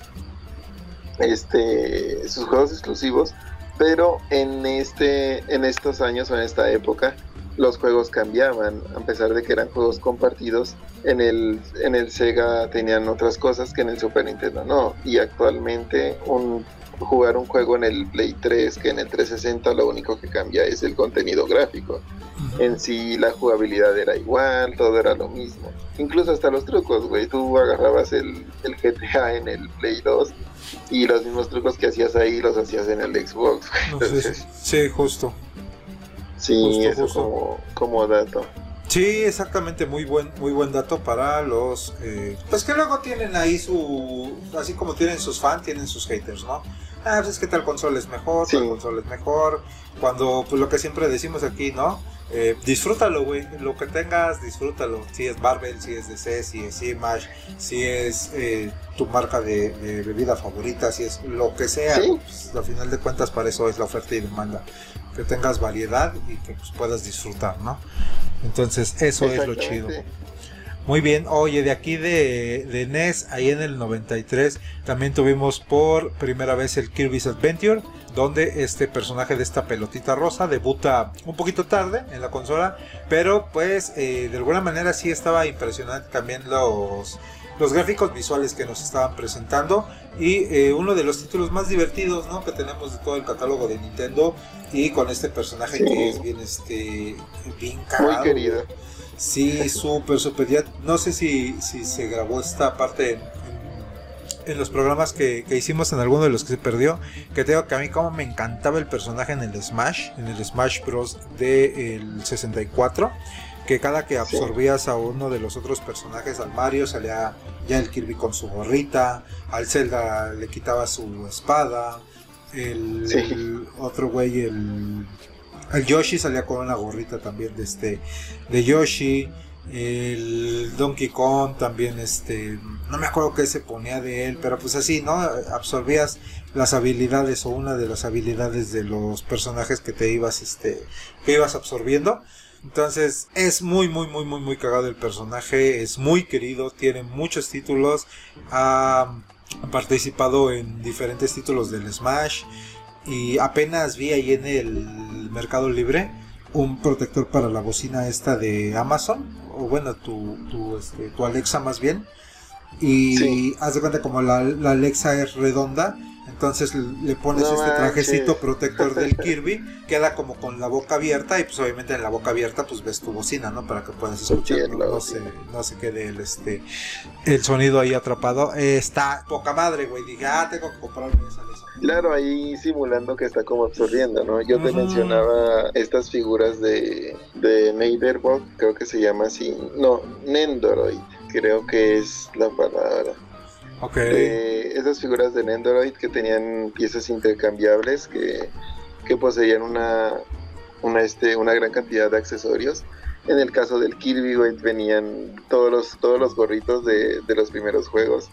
este, sus juegos exclusivos, pero en, este, en estos años o en esta época los juegos cambiaban, a pesar de que eran juegos compartidos, en el, en el Sega tenían otras cosas que en el Super Nintendo no, y actualmente un, jugar un juego en el Play 3 que en el 360 lo único que cambia es el contenido gráfico. En sí la jugabilidad era igual, todo era lo mismo. Incluso hasta los trucos, güey. Tú agarrabas el, el GTA en el Play 2 y los mismos trucos que hacías ahí los hacías en el Xbox. Entonces, sí, justo. sí, justo, eso justo. Como, como dato. Sí, exactamente, muy buen, muy buen dato para los, eh, pues que luego tienen ahí su, así como tienen sus fans, tienen sus haters, ¿no? Ah, pues es que tal consola es mejor, tal Sí. consola es mejor, cuando, pues lo que siempre decimos aquí, ¿no? Eh, disfrútalo, güey, lo que tengas, disfrútalo, si es Marvel, si es DC, si es Image, si es eh, tu marca de, de bebida favorita, si es lo que sea, Sí. pues, al final de cuentas para eso es la oferta y demanda, que tengas variedad y que pues, puedas disfrutar, ¿no? Entonces, eso es lo chido. Muy bien, oye, de aquí de, de NES, ahí en el 93, también tuvimos por primera vez el Kirby's Adventure, donde este personaje de esta pelotita rosa debuta un poquito tarde en la consola, pero pues eh, de alguna manera sí estaba impresionante también los, los gráficos visuales que nos estaban presentando y eh, uno de los títulos más divertidos ¿no? que tenemos de todo el catálogo de Nintendo y con este personaje Sí. que es bien, este, bien Muy querido. Sí, súper, súper. Ya no sé si, si se grabó esta parte en, los programas que, que hicimos, en alguno de los que se perdió. Que tengo que a mí como me encantaba el personaje en el Smash, en el Smash Bros. del 64. Que cada que absorbías a uno de los otros personajes, al Mario salía ya el Kirby con su gorrita, al Zelda le quitaba su espada, el, Sí. el otro güey, el, el Yoshi salía con una gorrita también de este de Yoshi, el Donkey Kong también este no me acuerdo qué se ponía de él, pero pues así, ¿no? Absorbías las habilidades o una de las habilidades de los personajes que te ibas este que ibas absorbiendo. Entonces es muy muy muy muy muy cagado el personaje, es muy querido, tiene muchos títulos, ha participado en diferentes títulos del Smash y apenas vi ahí en el Mercado Libre un protector para la bocina esta de Amazon o bueno tu tu, este, tu Alexa más bien y Sí. haz de cuenta como la, la Alexa es redonda entonces le pones No este trajecito protector del Kirby queda como con la boca abierta y pues obviamente en la boca abierta pues ves tu bocina no para que puedas escuchar Sí, no, no se no se quede el este el sonido ahí atrapado. Eh, está poca madre güey. Dije ah tengo que comprarme esa Claro, ahí simulando que está como absorbiendo, ¿no? Yo te mencionaba estas figuras de, de Neighborbot, creo que se llama así. No, Nendoroid, creo que es la palabra. Ok Eh, esas figuras de Nendoroid que tenían piezas intercambiables que, que poseían una, una, este, una gran cantidad de accesorios. En el caso del Kirby, güey, venían todos los, todos los gorritos de, de los primeros juegos.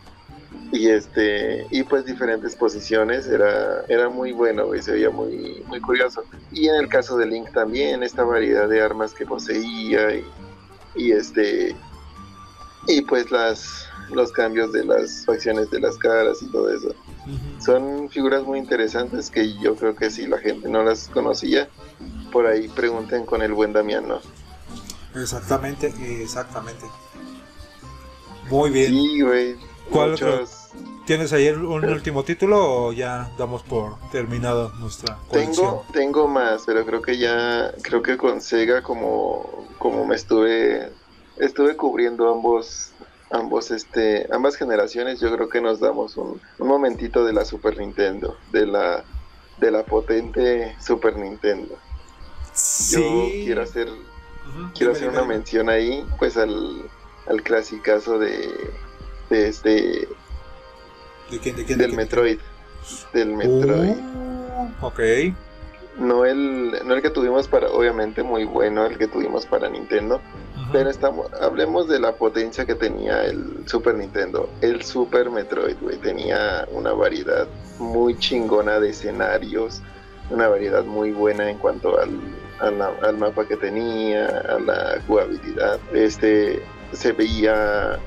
Y este, y pues diferentes posiciones, era, era muy bueno, güey, se veía muy, muy curioso. Y en el caso de Link también, esta variedad de armas que poseía y, y este, y pues las, los cambios de las facciones de las caras y todo eso. Son figuras muy interesantes que yo creo que si la gente no las conocía, por ahí pregunten con el buen Damiano. Exactamente, exactamente. Muy bien. Sí, güey. ¿Cuál muchos- ¿Tienes ahí un último título o ya damos por terminado nuestra colección? Tengo, tengo más, pero creo que ya, creo que con Sega como, como me estuve, estuve cubriendo ambos, ambos, este, ambas generaciones, yo creo que nos damos un, un momentito de la Super Nintendo, de la, de la potente Super Nintendo. Sí. Yo quiero hacer, quiero hacer una mención ahí, pues al, al clasicazo de, de este, ¿De quién, de quién, de del de Metroid, del Metroid. Uh, ok. No el, no el que tuvimos para, obviamente muy bueno el que tuvimos para Nintendo, Pero estamos, hablemos de la potencia que tenía el Super Nintendo. El Super Metroid, güey, tenía una variedad muy chingona de escenarios, una variedad muy buena en cuanto al, a la- al mapa que tenía, a la jugabilidad. Este, se veía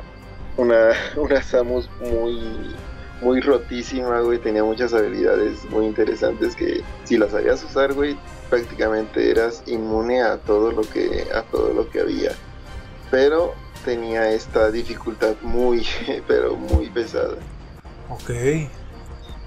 una, una Samus muy, muy rotísima, güey. Tenía muchas habilidades muy interesantes que si las sabías usar, güey, prácticamente eras inmune a todo lo que, a todo lo que había. Pero tenía esta dificultad muy, pero muy pesada. Ok.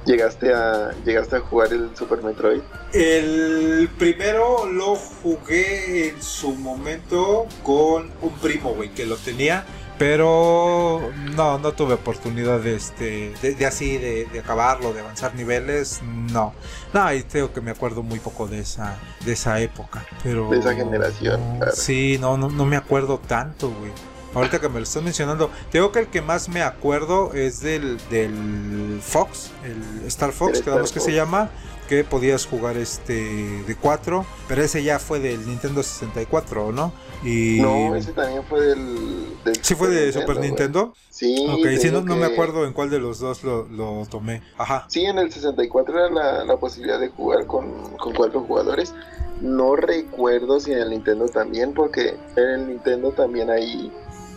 ¿Llegaste a, ¿Llegaste a jugar el Super Metroid? El primero lo jugué en su momento con un primo, güey, que lo tenía. Pero no, no tuve oportunidad de este, de, de así, de, de acabarlo, de avanzar niveles, no. No, y tengo que me acuerdo muy poco de esa, de esa época. Pero. De esa generación, claro. Sí, no, no, no me acuerdo tanto, güey. Ahorita que me lo estás mencionando, tengo que el que más me acuerdo es del, del Fox, el Star Fox, El que Star que se Fox. llama, que podías jugar este de 4, pero ese ya fue del Nintendo 64, ¿no? Y No, ese también fue del. del ¿Sí fue de Super. Nintendo? Sí. Ok, sí, no, no me acuerdo en cuál de los dos lo, lo tomé. Ajá. Sí, en el 64 era la, la posibilidad de jugar con, con cuatro jugadores. No recuerdo si en el Nintendo también, porque en el Nintendo también ahí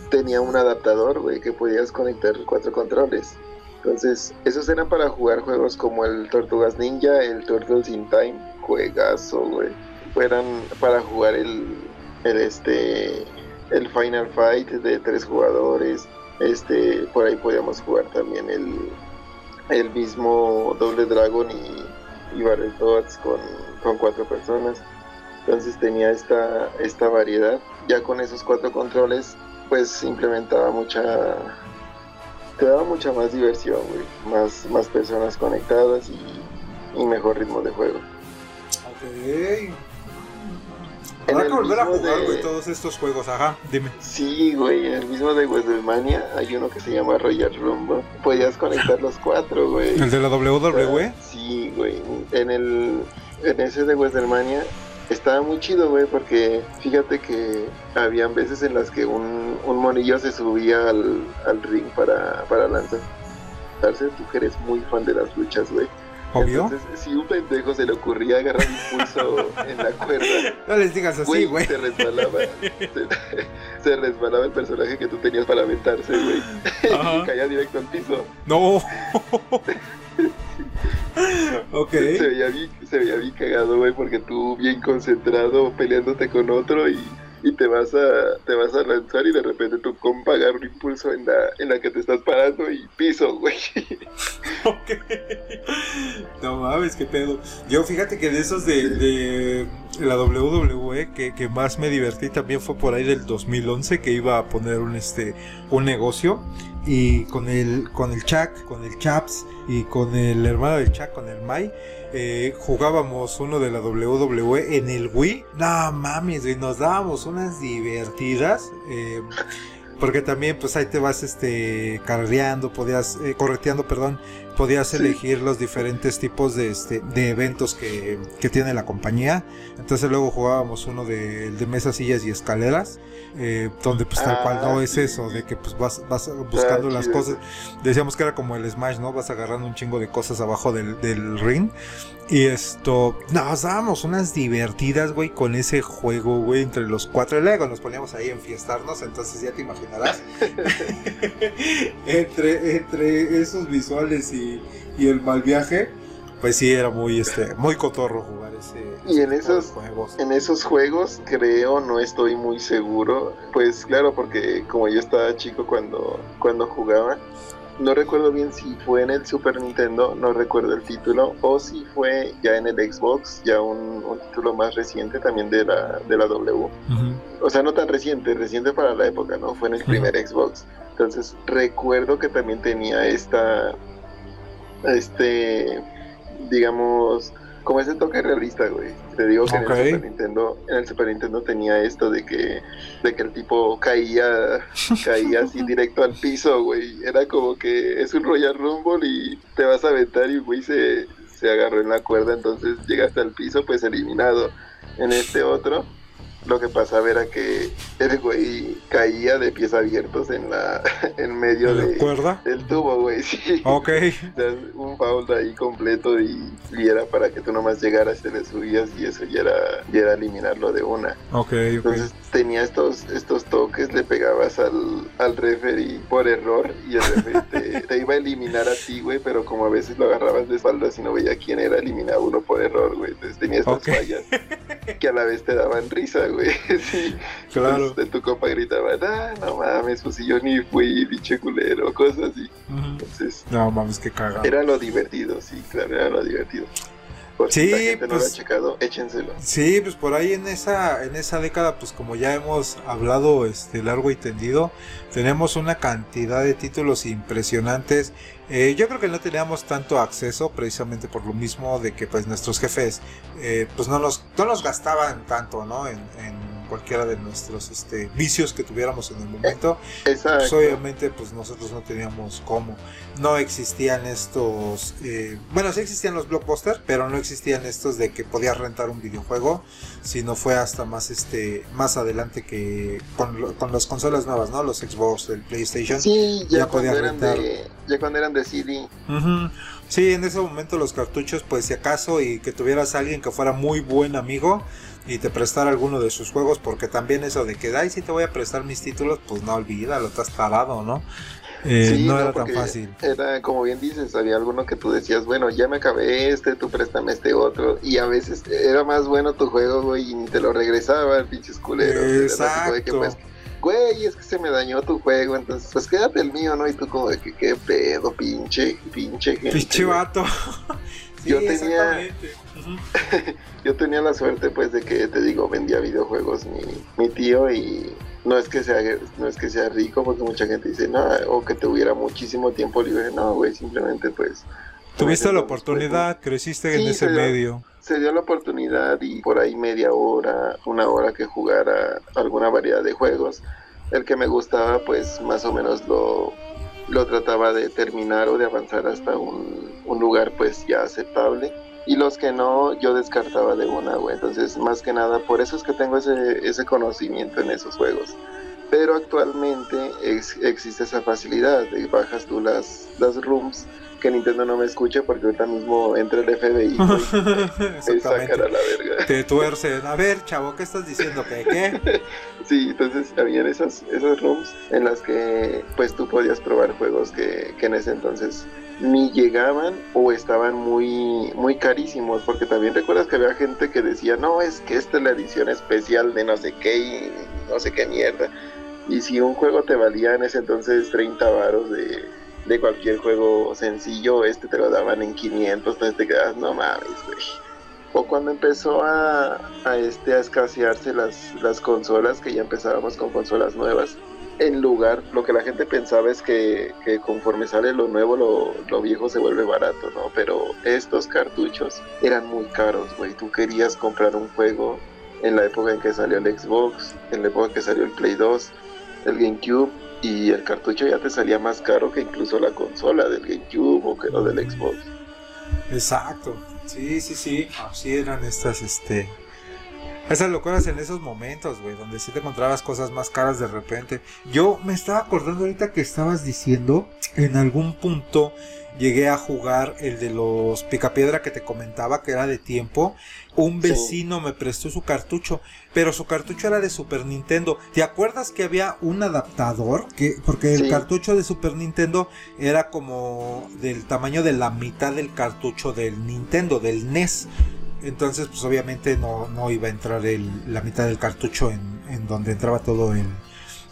tenía un adaptador, güey, que podías conectar cuatro controles. Entonces, esos eran para jugar juegos como el Tortugas Ninja, el Turtles in Time, juegazo, güey. Fueran para jugar el, el este el Final Fight de tres jugadores. Este, por ahí podíamos jugar también el, el mismo Doble Dragon y, y Battletoads con, con cuatro personas. Entonces tenía esta, esta variedad. Ya con esos cuatro controles, pues implementaba mucha. Te daba mucha más diversión, güey. Más, más personas conectadas y, y mejor ritmo de juego. Ok. Habrá que volver a jugar, de- güey, todos estos juegos. Ajá, dime. Sí, güey, en el mismo de WrestleMania hay uno que se llama Royal Rumble. Podías conectar los cuatro, güey. ¿El de la WWE? Sí, güey. En el en ese de WrestleMania estaba muy chido, güey, porque fíjate que habían veces en las que un, un monillo se subía al, al ring para, para lanzarse. Tú que eres muy fan de las luchas, güey. Obvio. Entonces, si un pendejo se le ocurría agarrar impulso en la cuerda, No les digas así, güey, se resbalaba. se, se resbalaba el personaje que tú tenías para aventarse, güey. Ajá. y caía directo al piso. No. ok. Se veía bien, se veía bien cagado, güey, porque tú bien concentrado peleándote con otro y, y te vas a te vas a lanzar y de repente tu compa agarra un impulso en la, en la que te estás parando y piso, güey. Ok. No mames, qué pedo. Yo fíjate que de esos de, de la WWE que, que más me divertí también fue por ahí del 2011 que iba a poner un este un negocio y con el con el Chuck, con el Chaps y con el hermano del Chuck, con el Mai eh, jugábamos uno de la WWE en el Wii. No mames, güey, nos dábamos unas divertidas. eh, porque también pues ahí te vas este carreando, podías eh, correteando, perdón, podías Sí. elegir los diferentes tipos de este de eventos que, que tiene la compañía. Entonces luego jugábamos uno de, de mesas, sillas y escaleras, eh, donde pues tal Ah, cual no es sí. eso, de que pues vas, vas buscando las chido. cosas. Decíamos que era como el Smash, ¿no? Vas agarrando un chingo de cosas abajo del, del ring. Y esto, nos dábamos unas divertidas, güey, con ese juego, güey, entre los cuatro. Y luego nos poníamos ahí a enfiestarnos, entonces ya te imaginarás. entre, entre esos visuales y, y el mal viaje, pues sí, era muy, este, muy cotorro jugar ese. Y en tipo de esos- juegos. En esos juegos creo, no estoy muy seguro. Pues claro, porque como yo estaba chico cuando, cuando jugaba, no recuerdo bien si fue en el Super Nintendo, no recuerdo el título, o si fue ya en el Xbox, ya un, un título más reciente también de la, de la W. O sea, no tan reciente, reciente para la época, ¿no? Fue en el primer Xbox. Entonces, recuerdo que también tenía esta, este, digamos, como ese toque realista, güey. Te digo que en el Super Nintendo, en el Super Nintendo tenía esto de que, de que el tipo caía, caía así directo al piso, güey. Era como que es un Royal Rumble y te vas a aventar y güey se, se agarró en la cuerda, entonces llegaste al piso, pues eliminado. En este otro, lo que pasaba era que el güey caía de pies abiertos en la en medio ¿La de, cuerda? del tubo, güey, sí. Ok. O sea, un foul ahí completo y, y era para que tú nomás llegaras, te le subías y eso ya era, ya era eliminarlo de una. Ok, ok. Entonces tenía estos, estos toques, le pegabas al, al referee por error y el referee te, te iba a eliminar a ti, güey, pero como a veces lo agarrabas de espaldas y no veía quién era, eliminaba uno por error, güey. Entonces tenía estas fallas que a la vez te daban risa, güey. sí. Claro. Entonces, tu compa gritaba, ah, no mames, pues si yo ni fui, pinche culero, cosas así. Ujú. Entonces, No mames, qué cagado. era lo divertido, sí, claro, era lo divertido. Por si Sí, la gente no lo pues- ha checado, échenselo. Sí, pues por ahí en esa, en esa década, pues como ya hemos hablado este largo y tendido, tenemos una cantidad de títulos impresionantes. Eh, yo creo que no teníamos tanto acceso precisamente por lo mismo de que pues nuestros jefes eh, pues no nos, no nos gastaban tanto, ¿no? En cualquiera de nuestros este, vicios que tuviéramos en el momento. Pues obviamente pues nosotros no teníamos cómo. No existían estos... eh, bueno, sí existían los blockbusters, pero no existían estos de que podías rentar un videojuego, sino fue hasta más este más adelante que con, con las consolas nuevas, ¿no? Los Xbox, el PlayStation. Sí, ya, ya podías eran rentar. de, ya cuando eran de CD. Ujú. Sí, en ese momento los cartuchos, pues si acaso y que tuvieras a alguien que fuera muy buen amigo y te prestara alguno de sus juegos, porque también eso de que, ay, si te voy a prestar mis títulos, pues no olvídalo, estás tarado, ¿no? Eh, Sí, no no, era tan fácil. Era, como bien dices, había alguno que tú decías, bueno, ya me acabé este, tú préstame este otro. Y a veces era más bueno tu juego, güey, y ni te lo regresaba, pinches culeros. Que, Exacto. pues, güey, es que se me dañó tu juego, entonces, pues quédate el mío, ¿no? Y tú como de que, qué pedo, pinche, pinche gente. Pinche vato. Sí, Yo tenía-. Yo tenía la suerte, pues, de que, te digo, vendía videojuegos mi, mi tío y no es que sea no es que sea rico, porque mucha gente dice, no, o que tuviera muchísimo tiempo libre. No, güey, simplemente, pues... Tuviste la pues, oportunidad, creciste en ese pero- medio. se dio la oportunidad y por ahí media hora, una hora que jugara alguna variedad de juegos. El que me gustaba, pues más o menos lo, lo trataba de terminar o de avanzar hasta un, un lugar pues ya aceptable. Y los que no, yo descartaba de una, güey. Entonces, más que nada, por eso es que tengo ese, ese conocimiento en esos juegos. Pero actualmente ex- existe esa facilidad de bajas tú las, las rooms que Nintendo no me escuche porque ahorita mismo entra el FBI güey, me a la verga. Te tuercen. A ver, chavo, ¿qué estás diciendo? ¿Qué? ¿Qué? Sí, entonces habían esas, esas rooms en las que pues tú podías probar juegos que, que en ese entonces ni llegaban o estaban muy, muy carísimos, porque también recuerdas que había gente que decía, no, es que esta es la edición especial de no sé qué y no sé qué mierda. Y si un juego te valía en ese entonces 30 varos de, de cualquier juego sencillo, este te lo daban en 500, entonces te quedas, no mames, güey. O cuando empezó a, a, este, a escasearse las, las consolas, que ya empezábamos con consolas nuevas, en lugar, lo que la gente pensaba es que, que conforme sale lo nuevo, lo, lo viejo se vuelve barato, ¿no? Pero estos cartuchos eran muy caros, güey. Tú querías comprar un juego en la época en que salió el Xbox, en la época en que salió el Play 2, el GameCube, y el cartucho ya te salía más caro que incluso la consola del GameCube o que lo del Xbox. Exacto. Sí, sí, sí. Así eran estas, este. Esas locuras en esos momentos, güey, donde sí te encontrabas cosas más caras de repente. Yo me estaba acordando ahorita que estabas diciendo, en algún punto llegué a jugar el de los picapiedra que te comentaba que era de tiempo. Un Sí. vecino me prestó su cartucho, pero su cartucho era de Super Nintendo. ¿Te acuerdas que había un adaptador? Que, porque el cartucho de Super Nintendo era como del tamaño de la mitad del cartucho del Nintendo, del NES. Entonces, pues obviamente no, no iba a entrar el, la mitad del cartucho en, en donde entraba todo el,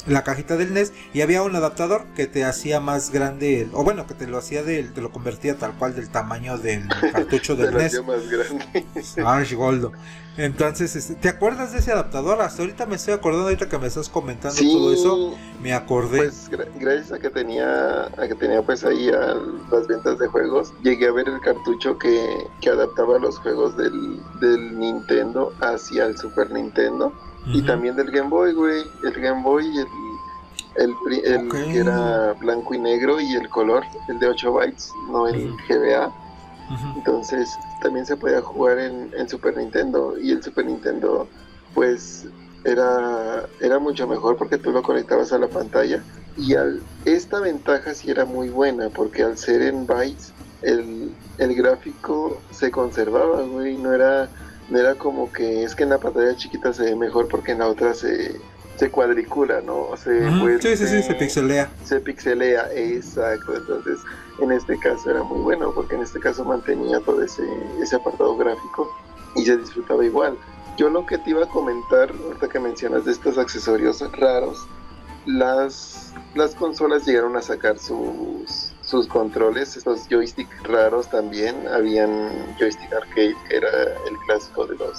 la cajita del NES. Y había un adaptador que te hacía más grande, el- o bueno, que te lo hacía del, te lo convertía tal cual del tamaño del cartucho del NES. más grande. Ash Goldo. Entonces, este, ¿te acuerdas de ese adaptador? Hasta ahorita me estoy acordando, ahorita que me estás comentando Sí, todo eso, me acordé. Pues gra- gracias a que tenía a que tenía pues ahí a las ventas de juegos, llegué a ver el cartucho que, que adaptaba los juegos del, del Nintendo hacia el Super Nintendo y también del Game Boy, güey, el Game Boy el el, el que era blanco y negro y el color, el de 8 bytes, no el. GBA. Entonces también se podía jugar en, en Super Nintendo y el Super Nintendo pues era, era mucho mejor porque tú lo conectabas a la pantalla. Y al, esta ventaja sí era muy buena porque al ser en bytes, el, el gráfico se conservaba, güey. No era, era como que es que en la pantalla chiquita se ve mejor porque en la otra se, se cuadricula, ¿no? Se Ujú, vuelve- Sí, sí, sí, se pixelea. se pixelea, exacto. Entonces, en este caso era muy bueno porque en este caso mantenía todo ese, ese apartado gráfico y se disfrutaba igual. Yo lo que te iba a comentar, ahorita que mencionas de estos accesorios raros, las, las consolas llegaron a sacar sus, sus controles, estos joystick raros también. Habían joystick arcade, que era el clásico de los,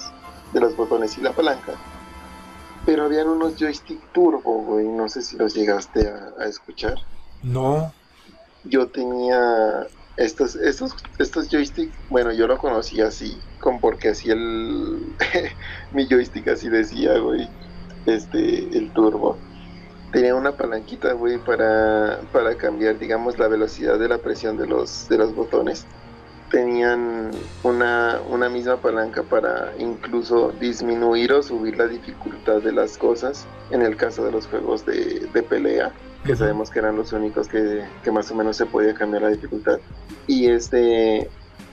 de los botones y la palanca. Pero habían unos joystick turbo, güey, no sé si los llegaste a, a escuchar. No. Yo tenía estos, estos, estos joystick, bueno, yo lo conocía así, con porque así el mi joystick así decía, güey, este, el turbo. Tenía una palanquita, güey, para, para cambiar, digamos, la velocidad de la presión de los, de los botones. Tenían una, una misma palanca para incluso disminuir o subir la dificultad de las cosas en el caso de los juegos de, de pelea que sabemos que eran los únicos que, que más o menos se podía cambiar la dificultad. Y este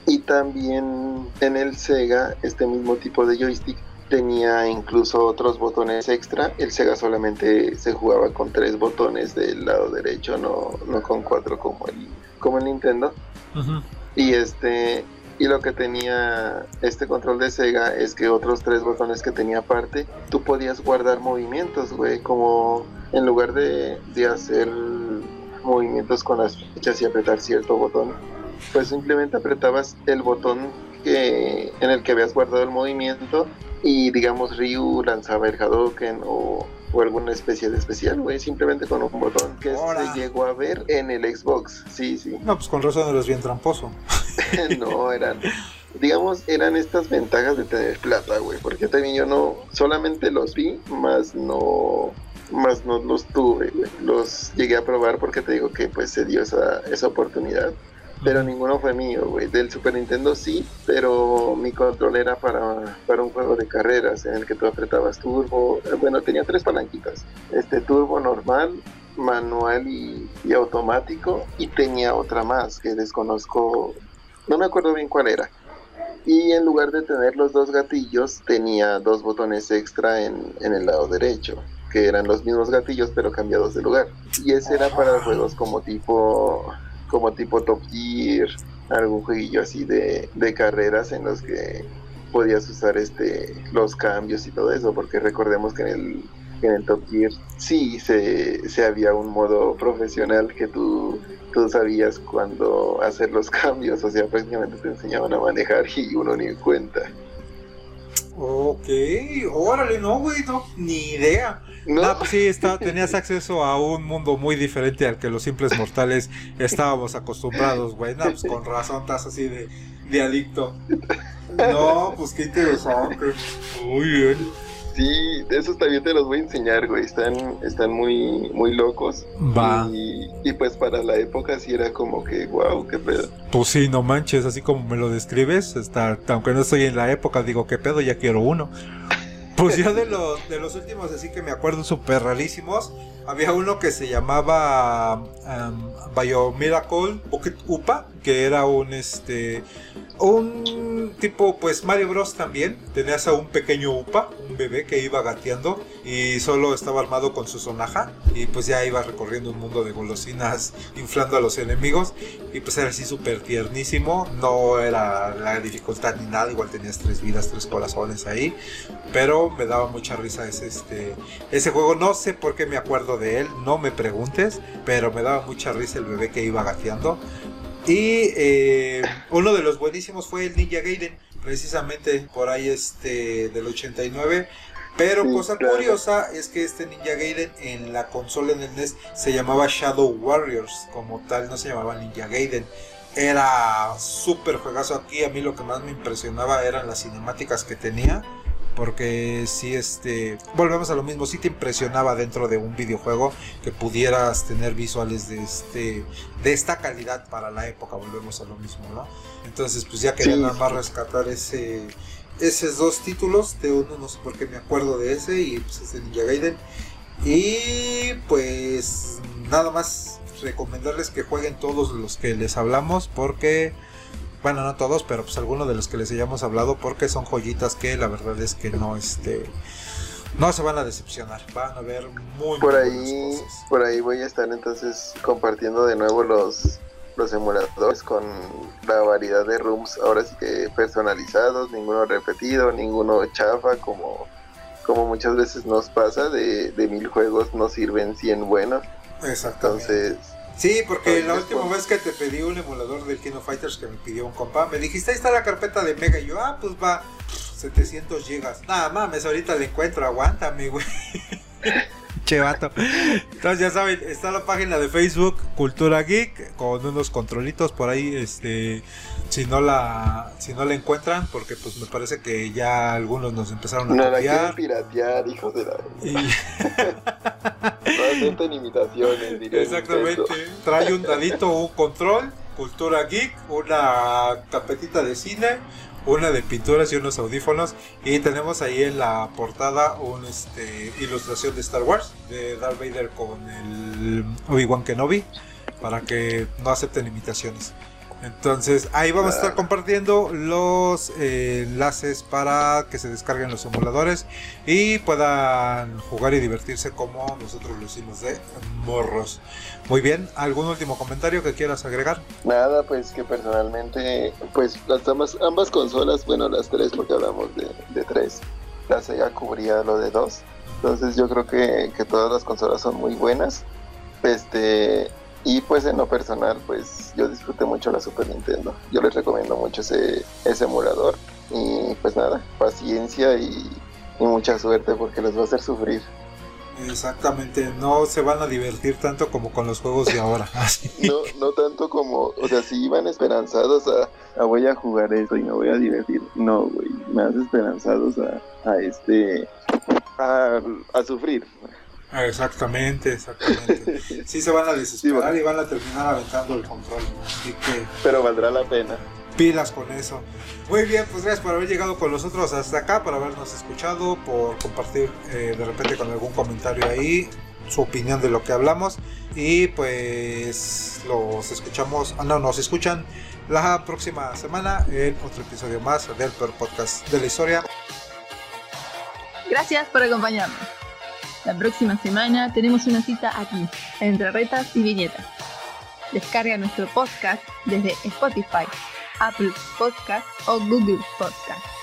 y también en el Sega este mismo tipo de joystick tenía incluso otros botones extra. El Sega solamente se jugaba con tres botones del lado derecho, no, no con cuatro como el, como el Nintendo. Y este y lo que tenía este control de Sega es que otros tres botones que tenía aparte, tú podías guardar movimientos, güey, como en lugar de, de hacer movimientos con las flechas y apretar cierto botón, pues simplemente apretabas el botón que, en el que habías guardado el movimiento y digamos Ryu lanzaba el Hadouken o, o alguna especie de especial, güey, simplemente con un botón que se llegó a ver en el Xbox, sí, sí. No, pues con razón eres bien tramposo. no, eran, digamos, eran estas ventajas de tener plata, güey, porque también yo no, solamente los vi, más no, más no los tuve, güey. Los llegué a probar porque te digo que pues se dio esa, esa oportunidad, pero ninguno fue mío, güey. Del Super Nintendo sí, pero mi control era para, para un juego de carreras en el que tú apretabas turbo, eh, bueno, tenía tres palanquitas, este turbo normal, manual y, y automático, y tenía otra más que desconozco no me acuerdo bien cuál era. Y en lugar de tener los dos gatillos, tenía dos botones extra en, en el lado derecho, que eran los mismos gatillos pero cambiados de lugar. Y ese era para juegos como tipo, como tipo Top Gear, algún jueguillo así de, de carreras en los que podías usar este los cambios y todo eso, porque recordemos que en el, en el Top Gear sí se, se había un modo profesional que tú tú sabías cuándo hacer los cambios, o sea, prácticamente te enseñaban a manejar y uno ni en cuenta. Ok, órale, no, güey, no, ni idea. No, No, pues sí, está, tenías acceso a un mundo muy diferente al que los simples mortales estábamos acostumbrados, güey. No, pues con razón estás así de, de adicto. No, pues qué interesante. Muy bien. sí, esos también te los voy a enseñar, güey, están, están muy, muy locos. Va. Y, y pues para la época sí era como que, wow, qué pedo. Pues sí, no manches, así como me lo describes, está, aunque no estoy en la época, digo, qué pedo, ya quiero uno. Pues yo de los, de los últimos, así que me acuerdo súper rarísimos, había uno que se llamaba um, Biomiracle Pocket Upa, que era un, este, un tipo, pues Mario Bros. también, tenías a un pequeño Upa, un bebé que iba gateando y solo estaba armado con su sonaja y pues ya iba recorriendo un mundo de golosinas, inflando a los enemigos y pues era así súper tiernísimo, no era la dificultad ni nada, igual tenías tres vidas, tres corazones ahí, pero me daba mucha risa ese, este, ese juego, no sé por qué me acuerdo de él, no me preguntes, pero me daba mucha risa el bebé que iba gateando. Y eh, uno de los buenísimos fue el Ninja Gaiden, precisamente por ahí este del 89. Pero Sí, cosa claro. curiosa es que este Ninja Gaiden en la consola en el NES se llamaba Shadow Warriors, como tal no se llamaba Ninja Gaiden. Era súper juegazo aquí, a mí lo que más me impresionaba eran las cinemáticas que tenía. Porque si este, volvemos a lo mismo, si te impresionaba dentro de un videojuego que pudieras tener visuales de este, de esta calidad para la época, volvemos a lo mismo, ¿no? Entonces, pues ya quería Sí. nada más rescatar ese, esos dos títulos. De uno no sé por qué me acuerdo de ese y pues es de Ninja Gaiden. Y pues nada más recomendarles que jueguen todos los que les hablamos porque bueno, no todos, pero pues algunos de los que les hayamos hablado porque son joyitas que la verdad es que no este no se van a decepcionar, van a ver muy Por muy ahí, cosas. por ahí voy a estar entonces compartiendo de nuevo los, los emuladores con la variedad de rooms, ahora sí que personalizados, ninguno repetido, ninguno chafa, como, como muchas veces nos pasa, de, de mil juegos no sirven 100 buenos, Exactamente. entonces Sí, porque la última vez que te pedí un emulador del King of Fighters que me pidió un compa, me dijiste, ahí está la carpeta de Mega. Y yo, ah, pues va, 700 gigas. Nada mames, ahorita le encuentro, aguántame, güey. che vato. Entonces ya saben, está la página de Facebook Cultura Geek con unos controlitos por ahí, este, si no la, si no la encuentran, porque pues me parece que ya algunos nos empezaron a no la copiar. piratear, hijos de la... Y- No imitaciones, Exactamente. Trae un dadito, un control, cultura geek, una carpetita de cine, una de pinturas y unos audífonos. Y tenemos ahí en la portada una este, ilustración de Star Wars, de Darth Vader con el Obi-Wan Kenobi, para que no acepten imitaciones. Entonces ahí vamos a estar Claro. compartiendo los eh, enlaces para que se descarguen los emuladores y puedan jugar y divertirse como nosotros lo hicimos de morros. Muy bien, ¿algún último comentario que quieras agregar? Nada, pues que personalmente, pues las ambas, ambas consolas, bueno, las tres, porque hablamos de, de tres, la Sega cubría lo de dos. Entonces yo creo que, que todas las consolas son muy buenas. Este, y pues en lo personal, pues yo disfruté mucho la Super Nintendo. Yo les recomiendo mucho ese, ese emulador. Y pues nada, paciencia y, y mucha suerte porque les va a hacer sufrir. Exactamente, no se van a divertir tanto como con los juegos de ahora. Así. No, no tanto como, o sea, si iban esperanzados a, a voy a jugar eso y me voy a divertir. No, güey, más esperanzados a, a este, a, a sufrir. Exactamente, exactamente. Sí se van a desesperar y van a terminar aventando el control. Así que Pero valdrá la pena. pilas con eso. Muy bien, pues gracias por haber llegado con nosotros hasta acá, por habernos escuchado, por compartir eh, de repente con algún comentario ahí su opinión de lo que hablamos. Y pues los escuchamos, ah, no, nos escuchan la próxima semana en otro episodio más del peor podcast de la historia. Gracias por acompañarnos. La próxima semana tenemos una cita aquí, entre retas y viñetas. Descarga nuestro podcast desde Spotify, Apple Podcast o Google Podcast.